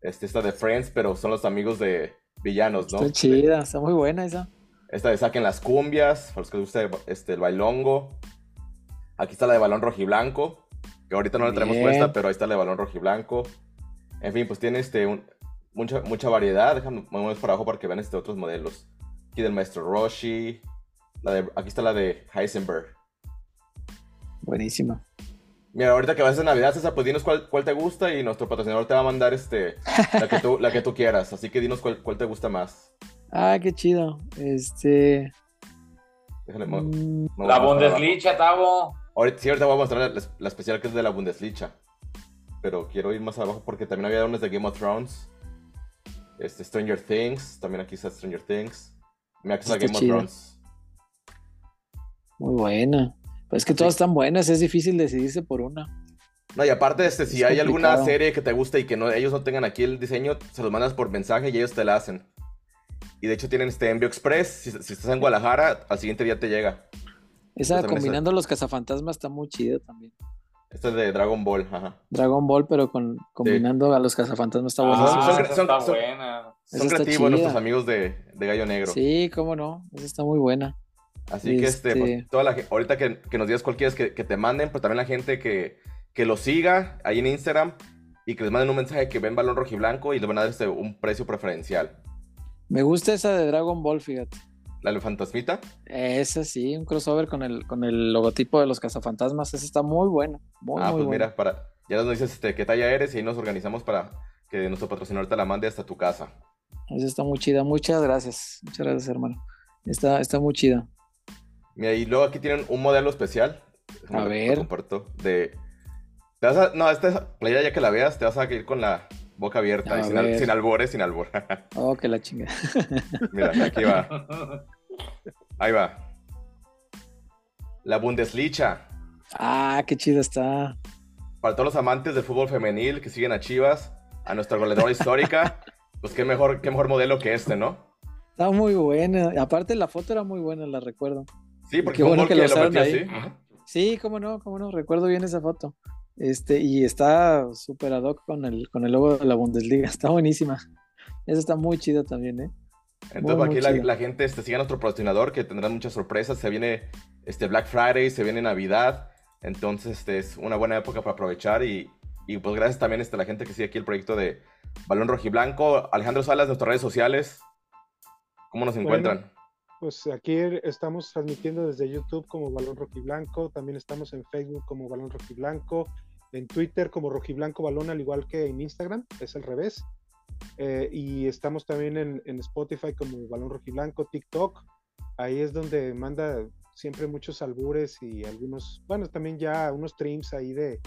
Speaker 1: Este, esta de Friends, pero son los amigos de villanos, ¿no?
Speaker 2: Está chida, está muy buena esa.
Speaker 1: Esta de Saquen las Cumbias, para los que les guste este, el bailongo. Aquí está la de balón rojiblanco, que ahorita no la tenemos puesta, pero ahí está la de balón rojiblanco. En fin, pues tiene este, mucha, mucha variedad. Déjame mover para abajo para que vean este otros modelos. Aquí del maestro Roshi. La de, aquí está la de Heisenberg.
Speaker 2: Buenísima.
Speaker 1: Mira, ahorita que vas a Navidad, César, pues dinos cuál, cuál, te gusta y nuestro patrocinador te va a mandar este, la, que tú, la que tú quieras. Así que dinos cuál, cuál te gusta más.
Speaker 2: Ah, qué chido. Este.
Speaker 3: Mm, la Bundesliga, Tavo.
Speaker 1: Ahorita, sí, ahorita voy a mostrar la, especial que es de la Bundesliga. pero quiero ir más abajo porque también había unos de Game of Thrones. Este, Stranger Things, también aquí está Stranger Things. Me
Speaker 2: Está
Speaker 1: Game of. Thrones.
Speaker 2: Muy buena. Pues es que
Speaker 1: Así-
Speaker 2: todas están buenas, es difícil decidirse por una.
Speaker 1: No, y aparte, este, si
Speaker 2: Es
Speaker 1: hay alguna serie que te gusta y que no, ellos no tengan aquí el diseño, se los mandas por mensaje y ellos te la hacen. Y de hecho tienen este envío express. Si, si estás en Guadalajara, al siguiente día te llega.
Speaker 2: Esa
Speaker 1: Pues
Speaker 2: combinando los cazafantasmas está muy chida también.
Speaker 1: Este es de Dragon Ball, ajá.
Speaker 2: Dragon Ball, pero con combinando a los cazafantasmas está
Speaker 1: Ah, son-
Speaker 3: esa
Speaker 1: son- son-
Speaker 3: buena.
Speaker 1: Son
Speaker 2: Esa está
Speaker 1: creativos nuestros amigos de, de Gallo Negro.
Speaker 2: Sí, cómo no, esa está muy buena.
Speaker 1: Así que este,
Speaker 2: Este-
Speaker 1: pues, toda la, ahorita que, que nos digas cuál quieres que, que te manden, pues también la gente que, que lo siga ahí en Instagram y que les manden un mensaje que ven balón rojiblanco y le van a dar este, un precio preferencial.
Speaker 2: Me gusta esa de Dragon Ball, fíjate.
Speaker 1: La del fantasmita,
Speaker 2: Esa sí, un crossover con el, con el logotipo de los cazafantasmas. Esa está muy buena. Muy,
Speaker 1: ah,
Speaker 2: muy
Speaker 1: pues
Speaker 2: buena.
Speaker 1: mira, para, ya nos dices este, qué talla eres y ahí nos organizamos para que nuestro patrocinador te la mande hasta tu casa.
Speaker 2: Esa está muy chida. Muchas gracias. Muchas gracias, hermano. Está, está muy chida.
Speaker 1: Mira, y luego aquí tienen un modelo especial.
Speaker 2: A ver.
Speaker 1: comparto. De, te vas a- no, esta playera ya que la veas, te vas a ir con la boca abierta, y sin, al- sin albores, sin albor.
Speaker 2: Oh, que la chinga.
Speaker 1: Mira, aquí va. Ahí va. La Bundesliga.
Speaker 2: Ah, qué chida está.
Speaker 1: Para todos los amantes del fútbol femenil que siguen a Chivas, a nuestra goleadora histórica, pues qué mejor, qué mejor modelo que este, ¿no?
Speaker 2: Está muy buena. Aparte, la foto era muy buena, la recuerdo.
Speaker 1: Sí, porque
Speaker 2: Qué bueno que lo usaron ahí. Sí, cómo no, cómo no. Recuerdo bien esa foto. Este, y está super ad hoc con el, con el logo de la Bundesliga. Está buenísima. Esa está muy chida también, ¿eh?
Speaker 1: Entonces,
Speaker 2: Muy,
Speaker 1: aquí
Speaker 2: muy
Speaker 1: la,
Speaker 2: chido.
Speaker 1: la gente este, sigue a nuestro patrocinador que tendrán muchas sorpresas. Se viene este Black Friday, se viene Navidad. Entonces, este es una buena época para aprovechar. Y, y, pues, gracias también este, a la gente que sigue aquí el proyecto de Balón Rojiblanco. Alejandro Salas, nuestras redes sociales. ¿Cómo nos
Speaker 4: Bueno,
Speaker 1: encuentran?
Speaker 4: Pues aquí estamos transmitiendo desde YouTube como Balón Rojiblanco, también estamos en Facebook como Balón Rojiblanco, en Twitter como Rojiblanco Balón, al igual que en Instagram, es al revés. Eh, y estamos también en, en Spotify como Balón Rojiblanco, TikTok, ahí es donde manda siempre muchos albures y algunos, bueno, también ya unos streams ahí de,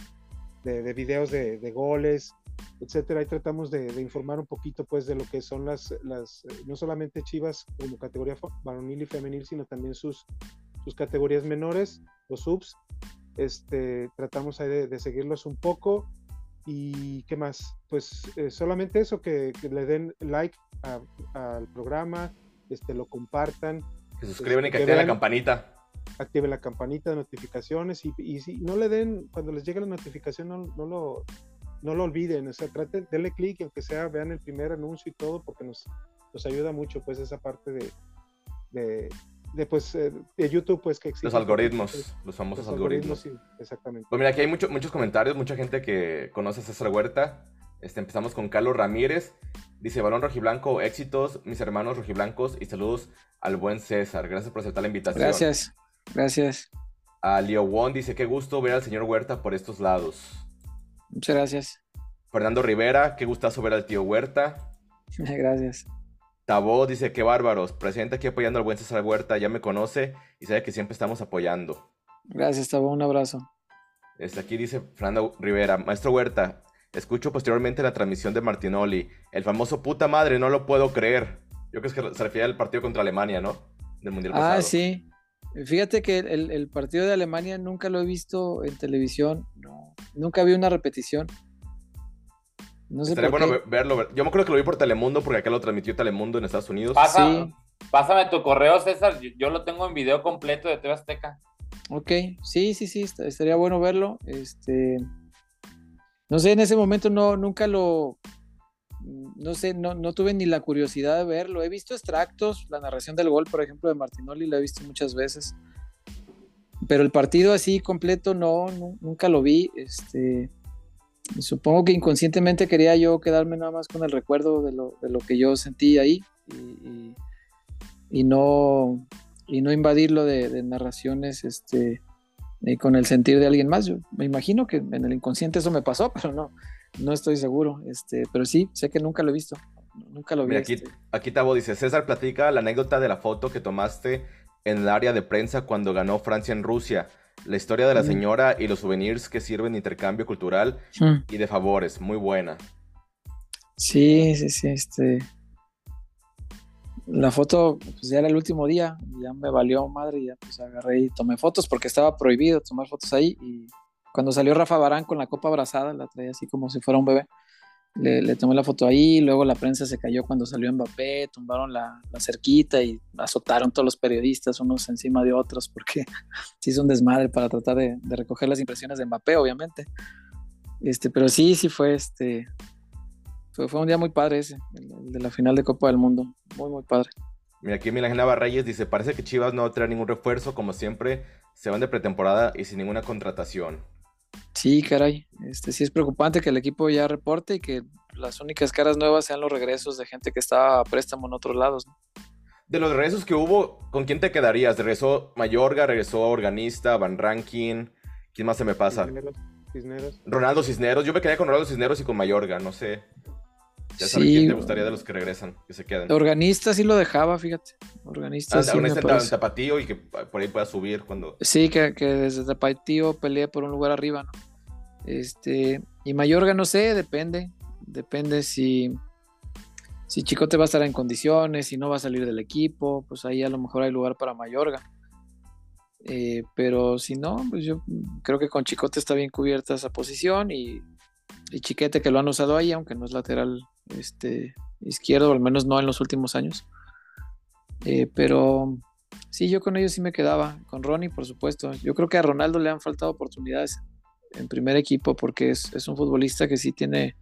Speaker 4: de, de videos de, de goles, etcétera. Ahí tratamos de, de, informar un poquito, pues, de lo que son las, las no solamente Chivas como categoría varonil y femenil, sino también sus, sus categorías menores o subs. Este, tratamos ahí de, de seguirlos un poco. ¿Y qué más? Pues eh, solamente eso, que, que, le den like al programa, este, lo compartan.
Speaker 1: Que suscriban este, y que activen la campanita.
Speaker 4: Activen la campanita de notificaciones y, y si no le den, cuando les llegue la notificación, no, no lo, no lo olviden, o sea, traten, denle clic, aunque sea, vean el primer anuncio y todo, porque nos, nos ayuda mucho, pues, esa parte de, de, de pues, eh, de YouTube, pues, que existe.
Speaker 1: Los algoritmos, los famosos
Speaker 4: los
Speaker 1: algoritmos.
Speaker 4: algoritmos sí, exactamente.
Speaker 1: Pues mira, aquí hay mucho, muchos comentarios, mucha gente que conoce a César Huerta. Este, empezamos con Carlos Ramírez. Dice, Balón Rojiblanco, éxitos, mis hermanos rojiblancos, y saludos al buen César. Gracias por aceptar la invitación.
Speaker 2: Gracias, gracias.
Speaker 1: A Leo Won dice, qué gusto ver al señor Huerta por estos lados.
Speaker 2: Muchas gracias.
Speaker 1: Fernando Rivera, qué gustazo ver al tío Huerta.
Speaker 2: Gracias.
Speaker 1: Tabó dice, qué bárbaros, presente aquí apoyando al buen César Huerta, ya me conoce y sabe que siempre estamos apoyando.
Speaker 2: Gracias, Tabó, un abrazo.
Speaker 1: Este, aquí dice Fernando Rivera, maestro Huerta, escucho posteriormente la transmisión de Martinoli, el famoso puta madre, no lo puedo creer. Yo creo que se refiere al partido contra Alemania, ¿no? Del Mundial
Speaker 2: ah,
Speaker 1: pasado.
Speaker 2: sí. Fíjate que el, el, partido de Alemania nunca lo he visto en televisión, no, nunca vi una repetición.
Speaker 1: No sé Estaría bueno qué. verlo. Yo me acuerdo que lo vi por Telemundo porque acá lo transmitió Telemundo en Estados Unidos.
Speaker 3: Pasa, sí. Pásame tu correo, César. Yo, yo, lo tengo en video completo de TV Azteca.
Speaker 2: Ok, sí, sí, sí, estaría bueno verlo. Este, no sé, en ese momento no, nunca lo, no sé, no, no tuve ni la curiosidad de verlo. He visto extractos, la narración del gol, por ejemplo, de Martinoli, la he visto muchas veces. Pero el partido así completo no, nunca lo vi. Este, supongo que inconscientemente quería yo quedarme nada más con el recuerdo de lo, de lo que yo sentí ahí y, no, y no invadirlo de, narraciones este, con el sentir de alguien más. Yo me imagino que en el inconsciente eso me pasó, pero no, no estoy seguro. Este, pero sí, sé que nunca lo he visto. Nunca lo vi.
Speaker 1: Mira, aquí,
Speaker 2: este.
Speaker 1: aquí Tabo dice, César platica la anécdota de la foto que tomaste en el área de prensa cuando ganó Francia en Rusia. La historia de la señora y los souvenirs que sirven de intercambio cultural y de favores, muy buena.
Speaker 2: Sí, sí, sí, este. La foto, pues ya era el último día, ya me valió madre, y ya pues agarré y tomé fotos porque estaba prohibido tomar fotos ahí. Y cuando salió Rafa Barán con la copa abrazada, la traía así como si fuera un bebé le, tomé la foto ahí, luego la prensa se cayó cuando salió Mbappé, tumbaron la, cerquita y azotaron todos los periodistas unos encima de otros porque se hizo un desmadre para tratar de, recoger las impresiones de Mbappé, obviamente. Este, pero sí, sí fue este. Fue, fue un día muy padre ese, el, de la final de Copa del Mundo. Muy, muy padre.
Speaker 1: Mira, aquí Milagena Reyes dice: Parece que Chivas no trae ningún refuerzo, como siempre, se van de pretemporada y sin ninguna contratación.
Speaker 2: Sí, caray. Este, sí es preocupante que el equipo ya reporte y que las únicas caras nuevas sean los regresos de gente que estaba a préstamo en otros lados.
Speaker 1: De los regresos que hubo, ¿con quién te quedarías? ¿Regresó Mayorga? ¿Regresó Organista? ¿Van Rankin? ¿Quién más se me pasa? Cisneros. Ronaldo Cisneros. Yo me quedé con Ronaldo Cisneros y con Mayorga, no sé. Ya sabes quién te gustaría de los que regresan, que se queden.
Speaker 2: Organista sí lo dejaba, fíjate. Organista ah, sí.
Speaker 1: Organista en Tapatío y que por ahí pueda subir cuando.
Speaker 2: Sí, que, que desde Tapatío pelee por un lugar arriba, ¿no? Este. Y Mayorga, no sé, depende. Depende si. Si Chicote va a estar en condiciones, si no va a salir del equipo, pues ahí a lo mejor hay lugar para Mayorga. Eh, pero si no, pues yo creo que con Chicote está bien cubierta esa posición y, y Chiquete que lo han usado ahí, aunque no es lateral este, izquierdo, al menos no en los últimos años. Eh, pero sí, yo con ellos sí me quedaba, con Ronnie, por supuesto. Yo creo que a Ronaldo le han faltado oportunidades en primer equipo porque es, un futbolista que sí tiene,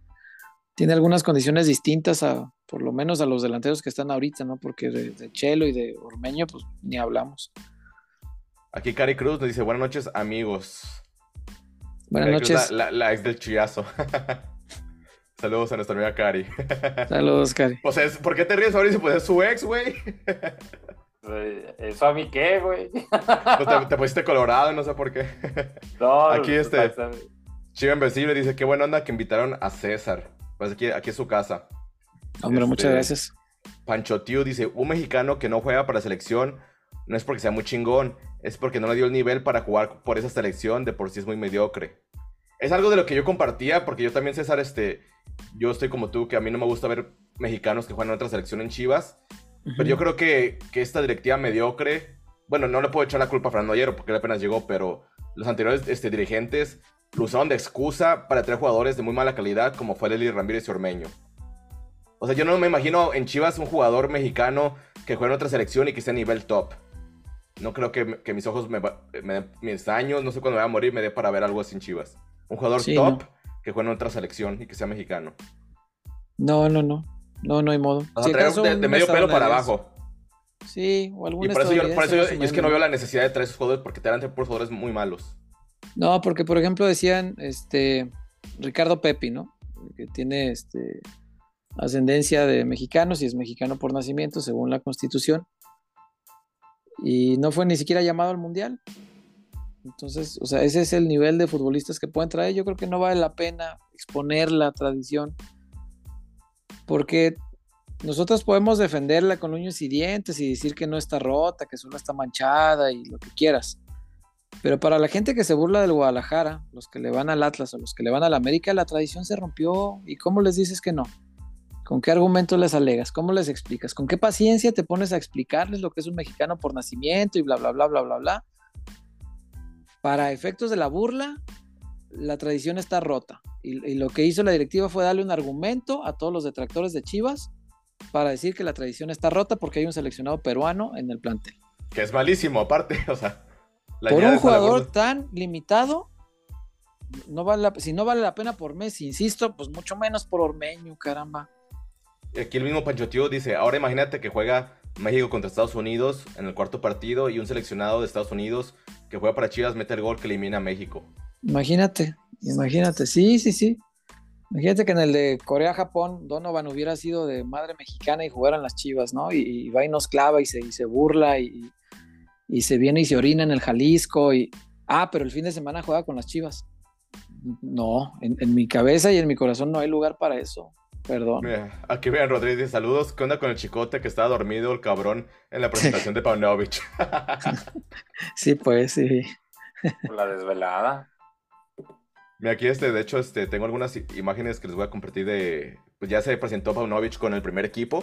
Speaker 2: tiene algunas condiciones distintas a, por lo menos a los delanteros que están ahorita, ¿no? Porque de, Chelo y de Ormeño, pues ni hablamos.
Speaker 1: Aquí Cari Cruz nos dice, buenas noches, amigos.
Speaker 2: Buenas noches.
Speaker 1: la, ex del chillazo. Saludos a nuestra amiga Cari.
Speaker 2: Saludos, Cari.
Speaker 1: O sea, ¿por qué te ríes, Fabricio? Pues es su ex, güey.
Speaker 3: ¿Eso a mí qué, güey?
Speaker 1: Pues te, pusiste colorado, no sé por qué. No, aquí este. Chivo Invencible dice: Qué buena onda que invitaron a César. Pues aquí, aquí es su casa.
Speaker 2: Hombre, muchas este, gracias.
Speaker 1: Pancho Tío dice: Un mexicano que no juega para selección no es porque sea muy chingón, es porque no le dio el nivel para jugar por esa selección, de por sí es muy mediocre. Es algo de lo que yo compartía, porque yo también, César, este, yo estoy como tú, que a mí no me gusta ver mexicanos que juegan en otra selección en Chivas. Pero yo creo que, que, esta directiva mediocre, bueno, no le puedo echar la culpa a Fernando Hierro porque él apenas llegó, pero los anteriores este, dirigentes lo usaron de excusa para traer jugadores de muy mala calidad como fue Lely Ramírez y Ormeño. O sea, yo no me imagino en Chivas un jugador mexicano que juegue en otra selección y que esté a nivel top. No creo que, que mis ojos, me, me, mis años, no sé cuándo voy a morir, me dé para ver algo así en Chivas. Un jugador top que juegue en otra selección y que sea mexicano.
Speaker 2: No, no, no. No, no hay modo.
Speaker 1: de, medio pelo para abajo.
Speaker 2: Sí, o algún
Speaker 1: Y por eso, yo, por eso yo, es que no veo la necesidad de traer esos jugadores porque te dan por jugadores muy malos.
Speaker 2: No, porque por ejemplo decían este Ricardo Pepi, ¿no? Que tiene este ascendencia de mexicanos y es mexicano por nacimiento según la Constitución. Y no fue ni siquiera llamado al Mundial. Entonces, o sea, ese es el nivel de futbolistas que pueden traer. Yo creo que no vale la pena exponer la tradición, porque nosotros podemos defenderla con uñas y dientes y decir que no está rota, que solo está manchada y lo que quieras. Pero para la gente que se burla del Guadalajara, los que le van al Atlas o los que le van al América, la tradición se rompió. ¿Y cómo les dices que no? ¿Con qué argumentos les alegas? ¿Cómo les explicas? ¿Con qué paciencia te pones a explicarles lo que es un mexicano por nacimiento y bla, bla, bla, bla, bla, bla? Para efectos de la burla, la tradición está rota. Y, lo que hizo la directiva fue darle un argumento a todos los detractores de Chivas para decir que la tradición está rota porque hay un seleccionado peruano en el plantel.
Speaker 1: Que es malísimo, aparte, o sea.
Speaker 2: por un jugador tan limitado, no vale si no vale la pena por Messi, insisto, pues mucho menos por Ormeño, caramba.
Speaker 1: Aquí el mismo Pancho Tío dice, ahora imagínate que juega México contra Estados Unidos en el cuarto partido y un seleccionado de Estados Unidos que juega para Chivas mete el gol que elimina a México.
Speaker 2: Imagínate, imagínate, sí, sí, sí. Imagínate que en el de Corea-Japón Donovan hubiera sido de madre mexicana y jugaran las Chivas, ¿no? Y, va y nos clava y se, burla y, y, se viene y se orina en el Jalisco y... Ah, pero el fin de semana juega con las Chivas. No, en mi cabeza y en mi corazón no hay lugar para eso. Perdón.
Speaker 1: aquí vean Rodríguez, saludos. ¿Qué onda con el chicote que estaba dormido el cabrón en la presentación de Paunovic?
Speaker 2: sí, pues sí.
Speaker 3: La desvelada.
Speaker 1: Mira, aquí este, de hecho, este, tengo algunas imágenes que les voy a compartir de. Pues ya se presentó Paunovic con el primer equipo.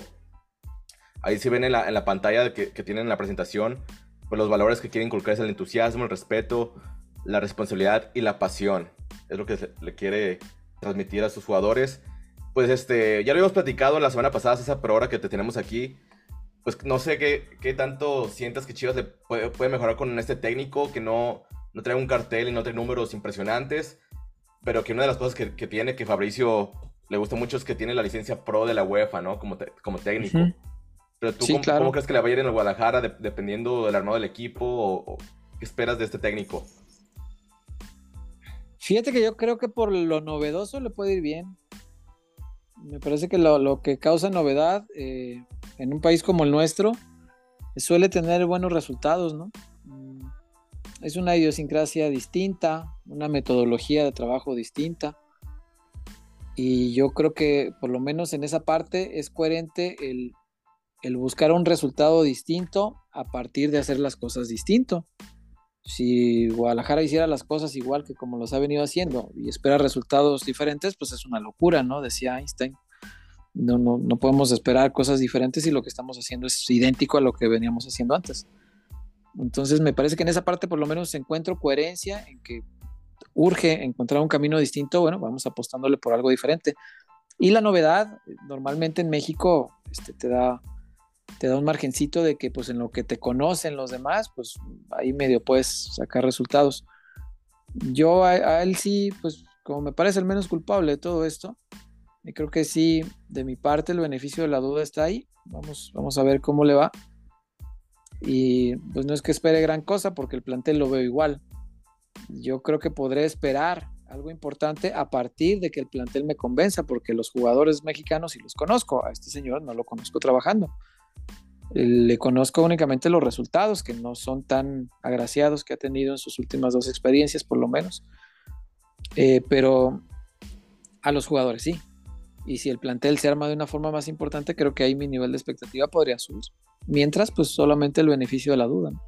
Speaker 1: Ahí sí ven en la, en la pantalla que, que, tienen en la presentación pues los valores que quieren inculcar es el entusiasmo, el respeto, la responsabilidad y la pasión. Es lo que le quiere transmitir a sus jugadores. Pues este, ya lo habíamos platicado la semana pasada, César, pero ahora que te tenemos aquí, pues no sé qué, qué tanto sientas que Chivas le puede, puede, mejorar con este técnico, que no, no trae un cartel y no trae números impresionantes, pero que una de las cosas que, que tiene, que Fabricio le gusta mucho, es que tiene la licencia pro de la UEFA, ¿no? Como, te, como técnico. Uh -huh. Pero tú, ¿cómo, ¿cómo, crees que le va a ir en el Guadalajara, de, dependiendo del armado del equipo? O, o, qué esperas de este técnico?
Speaker 2: Fíjate que yo creo que por lo novedoso le puede ir bien. Me parece que lo, lo que causa novedad eh, en un país como el nuestro suele tener buenos resultados, ¿no? Mm, es una idiosincrasia distinta, una metodología de trabajo distinta. Y yo creo que por lo menos en esa parte es coherente el, el buscar un resultado distinto a partir de hacer las cosas distinto. Si Guadalajara hiciera las cosas igual que como los ha venido haciendo y espera resultados diferentes, pues es una locura, ¿no? Decía Einstein. No, no, no podemos esperar cosas diferentes y lo que estamos haciendo es idéntico a lo que veníamos haciendo antes. Entonces me parece que en esa parte por lo menos encuentro coherencia en que urge encontrar un camino distinto, bueno, vamos apostándole por algo diferente. Y la novedad, normalmente en México este, te da te da un margencito de que pues en lo que te conocen los demás, pues ahí medio puedes sacar resultados. Yo a, a, él sí, pues como me parece el menos culpable de todo esto, y creo que sí, de mi parte el beneficio de la duda está ahí. Vamos, vamos a ver cómo le va. Y pues no es que espere gran cosa porque el plantel lo veo igual. Yo creo que podré esperar algo importante a partir de que el plantel me convenza, porque los jugadores mexicanos sí los conozco, a este señor no lo conozco trabajando le conozco únicamente los resultados, que no son tan agraciados que ha tenido en sus últimas dos experiencias, por lo menos. Eh, pero a los jugadores sí. Y si el plantel se arma de una forma más importante, creo que ahí mi nivel de expectativa podría subir. Mientras, pues solamente el beneficio de la duda. ¿no?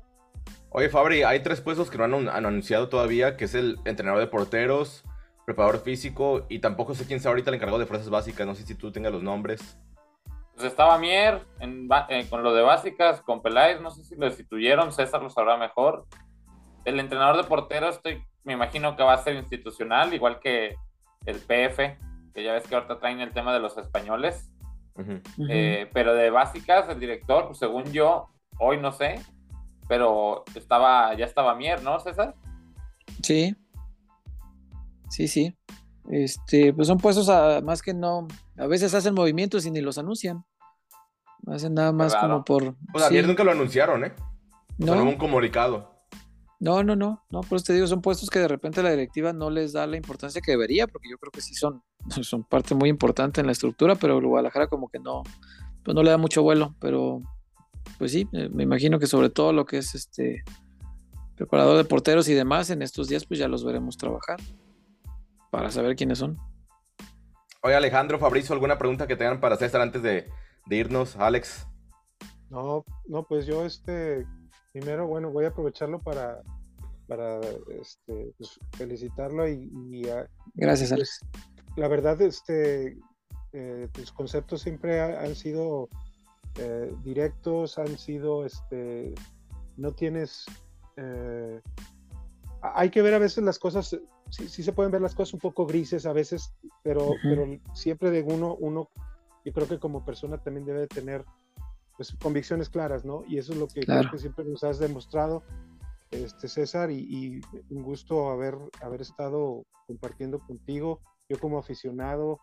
Speaker 1: Oye, Fabri, hay tres puestos que no han, han, anunciado todavía, que es el entrenador de porteros, preparador físico, y tampoco sé quién sea ahorita el encargado de fuerzas básicas, no sé si tú tengas los nombres.
Speaker 3: Pues estaba Mier en, eh, con lo de básicas, con Peláez, no sé si lo destituyeron, César lo sabrá mejor. El entrenador de porteros, estoy, me imagino que va a ser institucional, igual que el PF, que ya ves que ahorita traen el tema de los españoles. Uh -huh. eh, pero de básicas, el director, pues según yo, hoy no sé, pero estaba, ya estaba Mier, ¿no, César?
Speaker 2: Sí. Sí, sí. Este, pues son puestos a, más que no, a veces hacen movimientos y ni los anuncian. Hacen nada más como por.
Speaker 1: Pues ayer sí. nunca lo anunciaron, ¿eh? No. Solo un comunicado.
Speaker 2: No, no, no, no, por eso te digo, son puestos que de repente la directiva no les da la importancia que debería, porque yo creo que sí son, son parte muy importante en la estructura, pero el Guadalajara como que no, pues no le da mucho vuelo, pero pues sí, me imagino que sobre todo lo que es este preparador de porteros y demás, en estos días pues ya los veremos trabajar para saber quiénes son.
Speaker 1: Oye, Alejandro, Fabricio, ¿alguna pregunta que tengan para César antes de, de irnos, Alex?
Speaker 4: No, no, pues yo este primero, bueno, voy a aprovecharlo para, para este, pues, felicitarlo y, y a,
Speaker 2: gracias,
Speaker 4: pues,
Speaker 2: Alex.
Speaker 4: La verdad, este, eh, tus conceptos siempre ha, han sido eh, directos, han sido, este, no tienes, eh, hay que ver a veces las cosas sí, sí, se pueden ver las cosas un poco grises a veces, pero, uh -huh. pero siempre de uno, uno, yo creo que como persona también debe tener pues, convicciones claras, ¿no? Y eso es lo que, claro. creo que siempre nos has demostrado, este, César, y, y, un gusto haber, haber estado compartiendo contigo, yo como aficionado,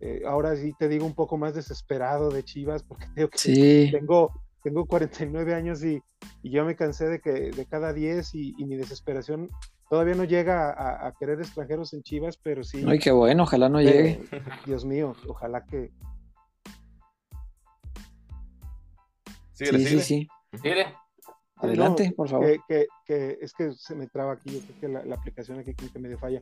Speaker 4: eh, ahora sí te digo un poco más desesperado de Chivas, porque tengo, que, sí. tengo, tengo 49 años y, y, yo me cansé de que de cada 10 y, y mi desesperación todavía no llega a, a, querer extranjeros en Chivas, pero sí.
Speaker 2: Ay, qué bueno, ojalá no llegue.
Speaker 4: Dios mío, ojalá que.
Speaker 2: Sí, sí, sí. Adelante, no, por favor.
Speaker 4: Que, que, que, es que se me traba aquí, yo creo que la, la aplicación aquí creo que medio falla.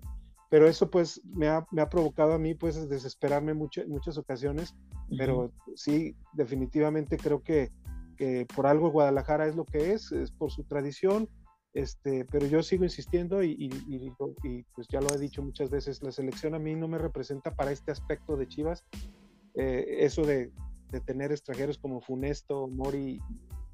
Speaker 4: Pero eso pues me ha, me ha provocado a mí pues desesperarme mucho, en muchas ocasiones, uh -huh. pero sí, definitivamente creo que, que por algo Guadalajara es lo que es, es por su tradición, Este, pero yo sigo insistiendo y, y, pues ya lo he dicho muchas veces, la selección a mí no me representa para este aspecto de Chivas. Eh, eso de, de, tener extranjeros como Funesto, Mori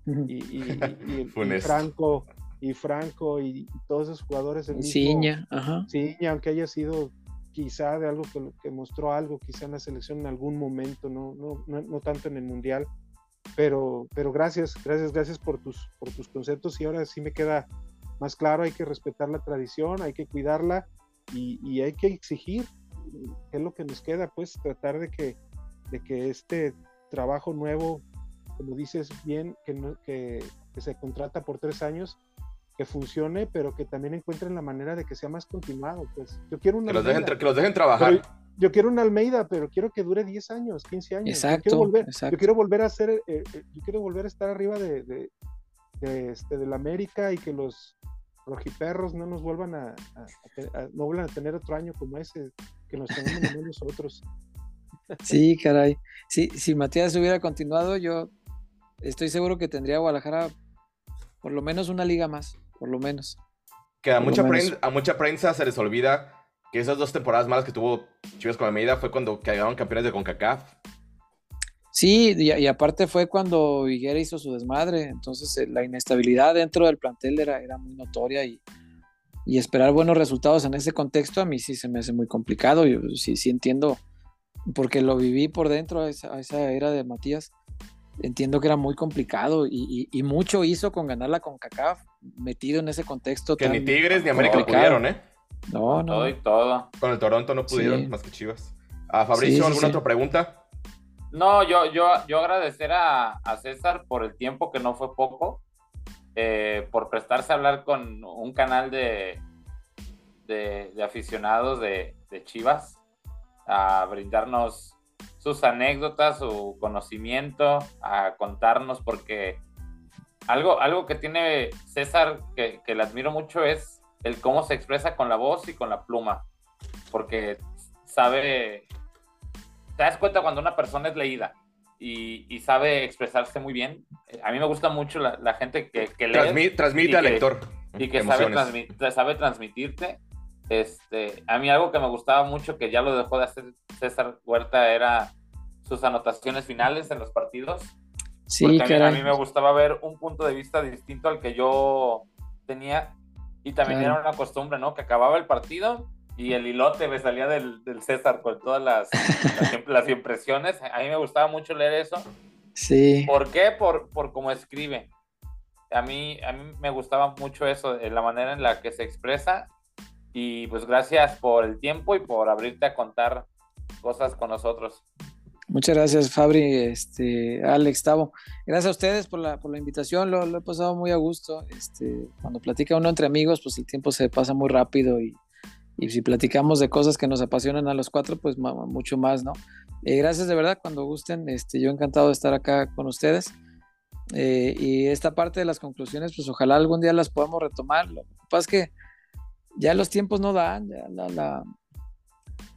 Speaker 4: y, Franco y Franco y, todos esos jugadores.
Speaker 2: El Ciña, ajá.
Speaker 4: aunque haya sido quizá de algo que, que, mostró algo, quizá en la selección en algún momento, no, no, no, no tanto en el Mundial pero, pero gracias, gracias, gracias por tus, por tus conceptos y ahora sí me queda más claro, hay que respetar la tradición, hay que cuidarla y, hay que exigir, qué es lo que nos queda, pues tratar de que, de que este trabajo nuevo, como dices bien, que, que, se contrata por tres años, que funcione, pero que también encuentren la manera de que sea más continuado. Pues yo quiero una
Speaker 1: que, los dejen, que los dejen trabajar
Speaker 4: yo quiero una Almeida, pero quiero que dure 10 años, 15 años.
Speaker 2: Exacto.
Speaker 4: Yo quiero volver, Yo quiero volver a ser, eh, eh, yo quiero volver a estar arriba de, de, de, este, la América y que los rojiperros no nos vuelvan a, no vuelvan a tener otro año como ese, que nos tenemos nosotros.
Speaker 2: Sí, caray. Sí, si Matías hubiera continuado, yo estoy seguro que tendría Guadalajara por lo menos una liga más, por lo menos.
Speaker 1: Que a, mucha prensa, a mucha prensa se les olvida que esas dos temporadas malas que tuvo Chivas con Almeida fue cuando quedaron campeones de CONCACAF.
Speaker 2: Sí, y, aparte fue cuando Higuera hizo su desmadre, entonces eh, la inestabilidad dentro del plantel era, era muy notoria y, esperar buenos resultados en ese contexto a mí sí se me hace muy complicado, yo sí, sí entiendo, porque lo viví por dentro a esa, era de Matías, entiendo que era muy complicado y, mucho hizo con ganar la CONCACAF, metido en ese contexto.
Speaker 1: Que ni Tigres ni América pudieron, ¿eh?
Speaker 2: No,
Speaker 3: no. Todo y todo.
Speaker 1: Con el Toronto no pudieron más que Chivas. ¿A Fabricio alguna otra pregunta?
Speaker 3: No, yo, yo, yo agradecer a, César por el tiempo que no fue poco, eh, por prestarse a hablar con un canal de, de, aficionados de, Chivas, a brindarnos sus anécdotas, su conocimiento, a contarnos, porque algo, algo que tiene César que, que le admiro mucho es el cómo se expresa con la voz y con la pluma, porque sabe, te das cuenta cuando una persona es leída y, sabe expresarse muy bien. A mí me gusta mucho la, gente que, que
Speaker 1: lee. transmite al lector.
Speaker 3: Y que sabe, sabe transmitirte. Este, a mí algo que me gustaba mucho, que ya lo dejó de hacer César Huerta, era sus anotaciones finales en los partidos.
Speaker 2: Sí,
Speaker 3: que a mí me gustaba ver un punto de vista distinto al que yo tenía y también era una costumbre, ¿no? Que acababa el partido y el hilote me salía del, del César con todas las, las, impresiones. A mí me gustaba mucho leer eso.
Speaker 2: Sí.
Speaker 3: ¿Por qué? Por, por cómo escribe. A mí, a mí me gustaba mucho eso, la manera en la que se expresa. Y pues gracias por el tiempo y por abrirte a contar cosas con nosotros.
Speaker 2: Muchas gracias, Fabri, este, Alex, Tavo. Gracias a ustedes por la, por la invitación, lo, he pasado muy a gusto. Este, cuando platica uno entre amigos, pues el tiempo se pasa muy rápido y, y si platicamos de cosas que nos apasionan a los cuatro, pues mucho más, ¿no? Eh, gracias de verdad, cuando gusten, este, yo encantado de estar acá con ustedes. Eh, y esta parte de las conclusiones, pues ojalá algún día las podamos retomar. Lo que pasa es que ya los tiempos no dan, ya la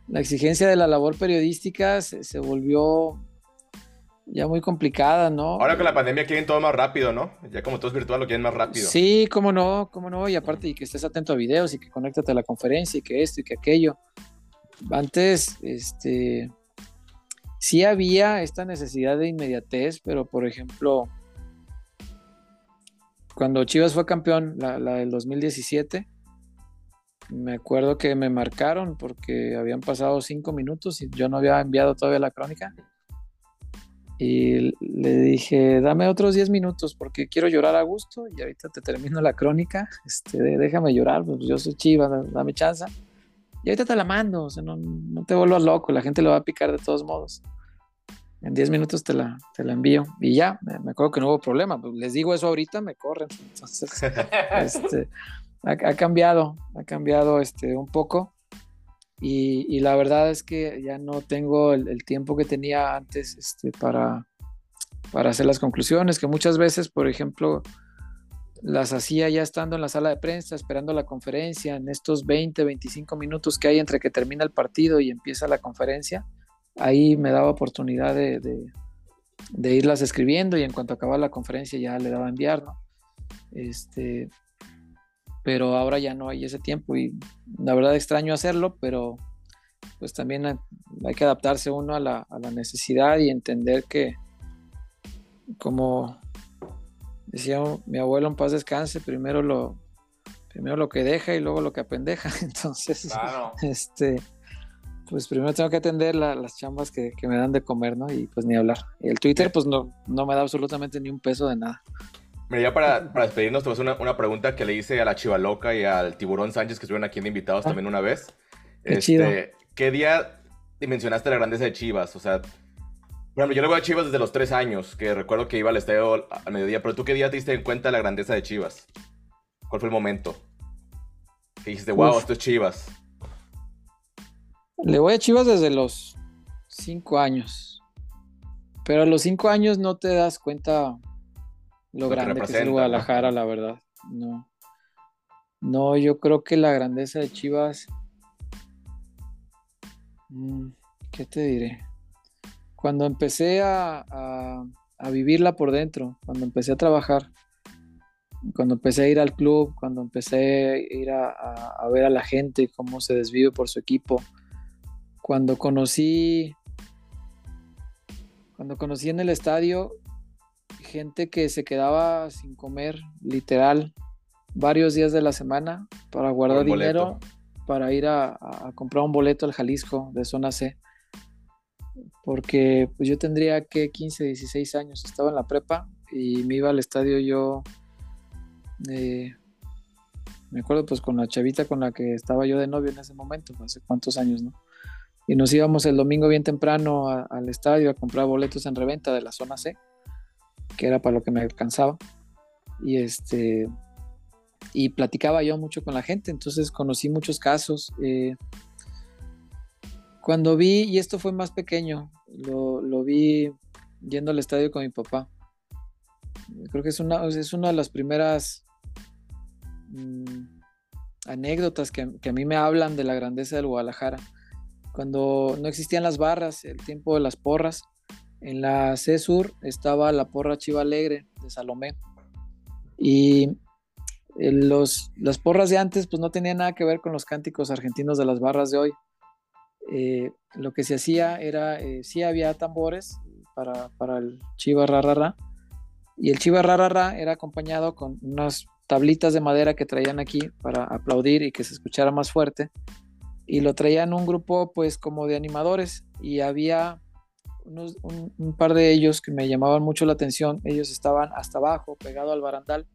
Speaker 2: la exigencia de la labor periodística se, volvió ya muy complicada, ¿no?
Speaker 1: Ahora con la pandemia quieren todo más rápido, ¿no? Ya como todo es virtual lo quieren más rápido.
Speaker 2: Sí, cómo no, cómo no, y aparte y que estés atento a videos y que conéctate a la conferencia y que esto y que aquello. Antes, este, sí había esta necesidad de inmediatez, pero por ejemplo, cuando Chivas fue campeón, la, la del 2017, me acuerdo que me marcaron porque habían pasado cinco minutos y yo no había enviado todavía la crónica. Y le dije, dame otros diez minutos porque quiero llorar a gusto y ahorita te termino la crónica. Este, déjame llorar, pues yo soy chiva, dame chance. Y ahorita te la mando, o sea, no, no te vuelvas loco, la gente lo va a picar de todos modos. En diez minutos te la, te la envío. Y ya, me, acuerdo que no hubo problema. Pues les digo eso ahorita, me corren. Entonces, este, ha, cambiado, ha cambiado este, un poco. Y, la verdad es que ya no tengo el, tiempo que tenía antes este, para, para hacer las conclusiones, que muchas veces, por ejemplo, las hacía ya estando en la sala de prensa, esperando la conferencia, en estos 20, 25 minutos que hay entre que termina el partido y empieza la conferencia, ahí me daba oportunidad de, de, irlas escribiendo y en cuanto acababa la conferencia ya le daba a enviar, ¿no? Este, pero ahora ya no hay ese tiempo y la verdad extraño hacerlo, pero pues también hay que adaptarse uno a la, a la necesidad y entender que como decía mi abuelo en paz descanse, primero lo, primero lo que deja y luego lo que apendeja. Entonces, este, pues primero tengo que atender las chambas que, me dan de comer, ¿no? Y pues ni hablar. el Twitter, pues no, no me da absolutamente ni un peso de nada.
Speaker 1: Mira, ya para, para despedirnos, te voy a hacer una, una, pregunta que le hice a la Chivaloca y al Tiburón Sánchez, que estuvieron aquí de invitados ah. también una vez.
Speaker 2: Qué este, chido.
Speaker 1: ¿Qué día mencionaste la grandeza de Chivas? O sea, por ejemplo, yo le voy a Chivas desde los tres años, que recuerdo que iba al estadio al mediodía, pero ¿tú qué día te diste en cuenta la grandeza de Chivas? ¿Cuál fue el momento? Que dijiste, wow, esto es Chivas.
Speaker 2: Le voy a Chivas desde los cinco años. Pero a los cinco años no te das cuenta lo, grande que, es el Guadalajara, la verdad. No. No, yo creo que la grandeza de Chivas. Mm, ¿Qué te diré? Cuando empecé a, a vivirla por dentro, cuando empecé a trabajar, cuando empecé a ir al club, cuando empecé a ir a, ver a la gente, cómo se desvive por su equipo, cuando conocí, cuando conocí en el estadio gente que se quedaba sin comer, literal, varios días de la semana para guardar dinero para ir a, comprar un boleto al Jalisco de zona C. Porque pues yo tendría que 15, 16 años, estaba en la prepa y me iba al estadio yo eh, me acuerdo pues con la chavita con la que estaba yo de novio en ese momento, hace cuántos años, ¿no? Y nos íbamos el domingo bien temprano al estadio a comprar boletos en reventa de la zona C, que era para lo que me alcanzaba. Y este y platicaba yo mucho con la gente, entonces conocí muchos casos. Eh, cuando vi, y esto fue más pequeño, lo, lo, vi yendo al estadio con mi papá. Creo que es una, es una de las primeras Mm, anécdotas que, a mí me hablan de la grandeza del Guadalajara. Cuando no existían las barras, el tiempo de las porras, en la C Sur estaba la porra Chiva Alegre de Salomé. Y eh, los, las porras de antes pues no tenían nada que ver con los cánticos argentinos de las barras de hoy. Eh, lo que se hacía era, eh, sí había tambores para, para el Chiva Rarara, y el Chiva Rarara era acompañado con unas tablitas de madera que traían aquí para aplaudir y que se escuchara más fuerte. Y lo traían un grupo pues como de animadores y había un, par de ellos que me llamaban mucho la atención. Ellos estaban hasta abajo, pegado al barandal.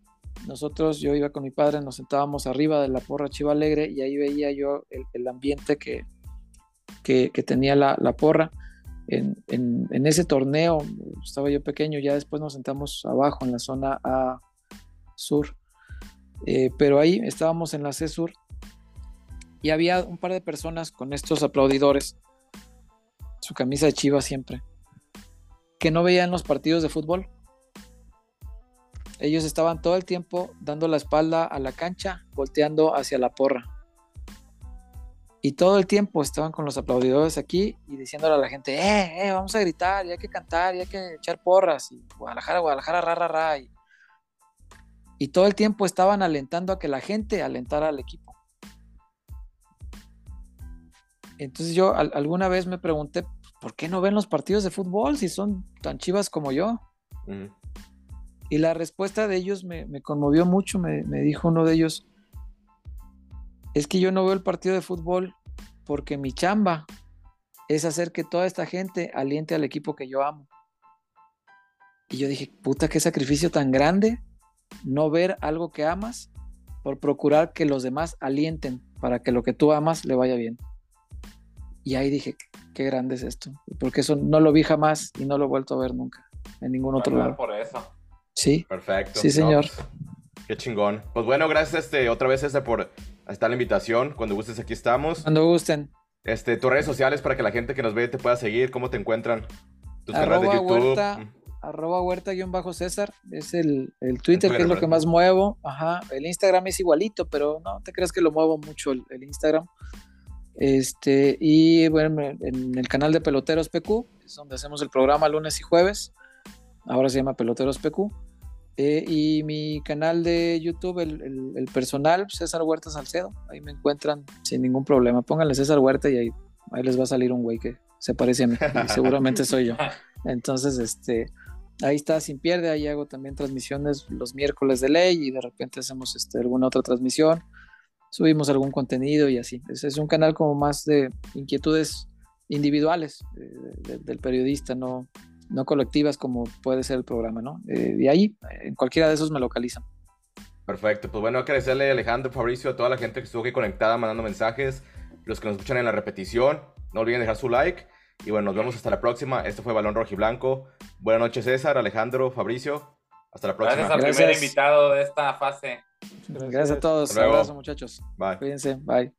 Speaker 2: Nosotros, yo iba con mi padre, nos sentábamos arriba de la porra Chiva Alegre y ahí veía yo el, ambiente que, que, tenía la, porra. En, en, ese torneo estaba yo pequeño, ya después nos sentamos abajo en la zona A sur eh, pero ahí estábamos en la CESUR y había un par de personas con estos aplaudidores, su camisa de chiva siempre, que no veían los partidos de fútbol. Ellos estaban todo el tiempo dando la espalda a la cancha, volteando hacia la porra. Y todo el tiempo estaban con los aplaudidores aquí y diciéndole a la gente, eh, eh, vamos a gritar, y hay que cantar, y hay que echar porras, y Guadalajara, Guadalajara, ra, ra, ra. Y y todo el tiempo estaban alentando a que la gente alentara al equipo. Entonces yo alguna vez me pregunté, ¿por qué no ven los partidos de fútbol si son tan chivas como yo? Y la respuesta de ellos me, conmovió mucho, me, me, dijo uno de ellos, es que yo no veo el partido de fútbol porque mi chamba es hacer que toda esta gente aliente al equipo que yo amo. Y yo dije, puta, qué sacrificio tan grande no ver algo que amas por procurar que los demás alienten para que lo que tú amas le vaya bien. Y ahí dije, qué grande es esto, porque eso no lo vi jamás y no lo he vuelto a ver nunca en ningún otro lado.
Speaker 3: Por eso.
Speaker 2: Sí.
Speaker 1: Perfecto.
Speaker 2: Sí, señor.
Speaker 1: Pues, qué chingón. Pues bueno, gracias este, otra vez este por estar la invitación. Cuando gustes aquí estamos.
Speaker 2: Cuando gusten.
Speaker 1: Este, tus redes sociales para que la gente que nos ve te pueda seguir, cómo te encuentran,
Speaker 2: tus canales de YouTube arroba huerta-césar, es el, Twitter que es lo que más muevo, ajá, el Instagram es igualito, pero no te creas que lo muevo mucho el, Instagram. Este, y bueno, en el canal de Peloteros PQ, es donde hacemos el programa lunes y jueves, ahora se llama Peloteros PQ. Eh, y mi canal de YouTube, el, personal, César Huerta Salcedo. Ahí me encuentran sin ningún problema. Pónganle César Huerta y ahí, ahí les va a salir un güey que se parece a mí. Y seguramente soy yo. Entonces, este, ahí está sin pierde. Ahí hago también transmisiones los miércoles de ley y de repente hacemos este, alguna otra transmisión. Subimos algún contenido y así. Es, es un canal como más de inquietudes individuales eh, del periodista, no, no colectivas como puede ser el programa, ¿no? Eh, y ahí, en cualquiera de esos me localizan.
Speaker 1: Perfecto, pues bueno, agradecerle a Alejandro, Fabricio, a toda la gente que estuvo aquí conectada mandando mensajes, los que nos escuchan en la repetición, no olviden dejar su like y bueno, nos vemos hasta la próxima. Esto fue Balón Rojo y Blanco. Buenas noches César, Alejandro, Fabricio. Hasta la próxima.
Speaker 3: Gracias al primer invitado de esta fase.
Speaker 2: Gracias, a todos. Un abrazo muchachos.
Speaker 1: Bye.
Speaker 2: Cuídense. Bye.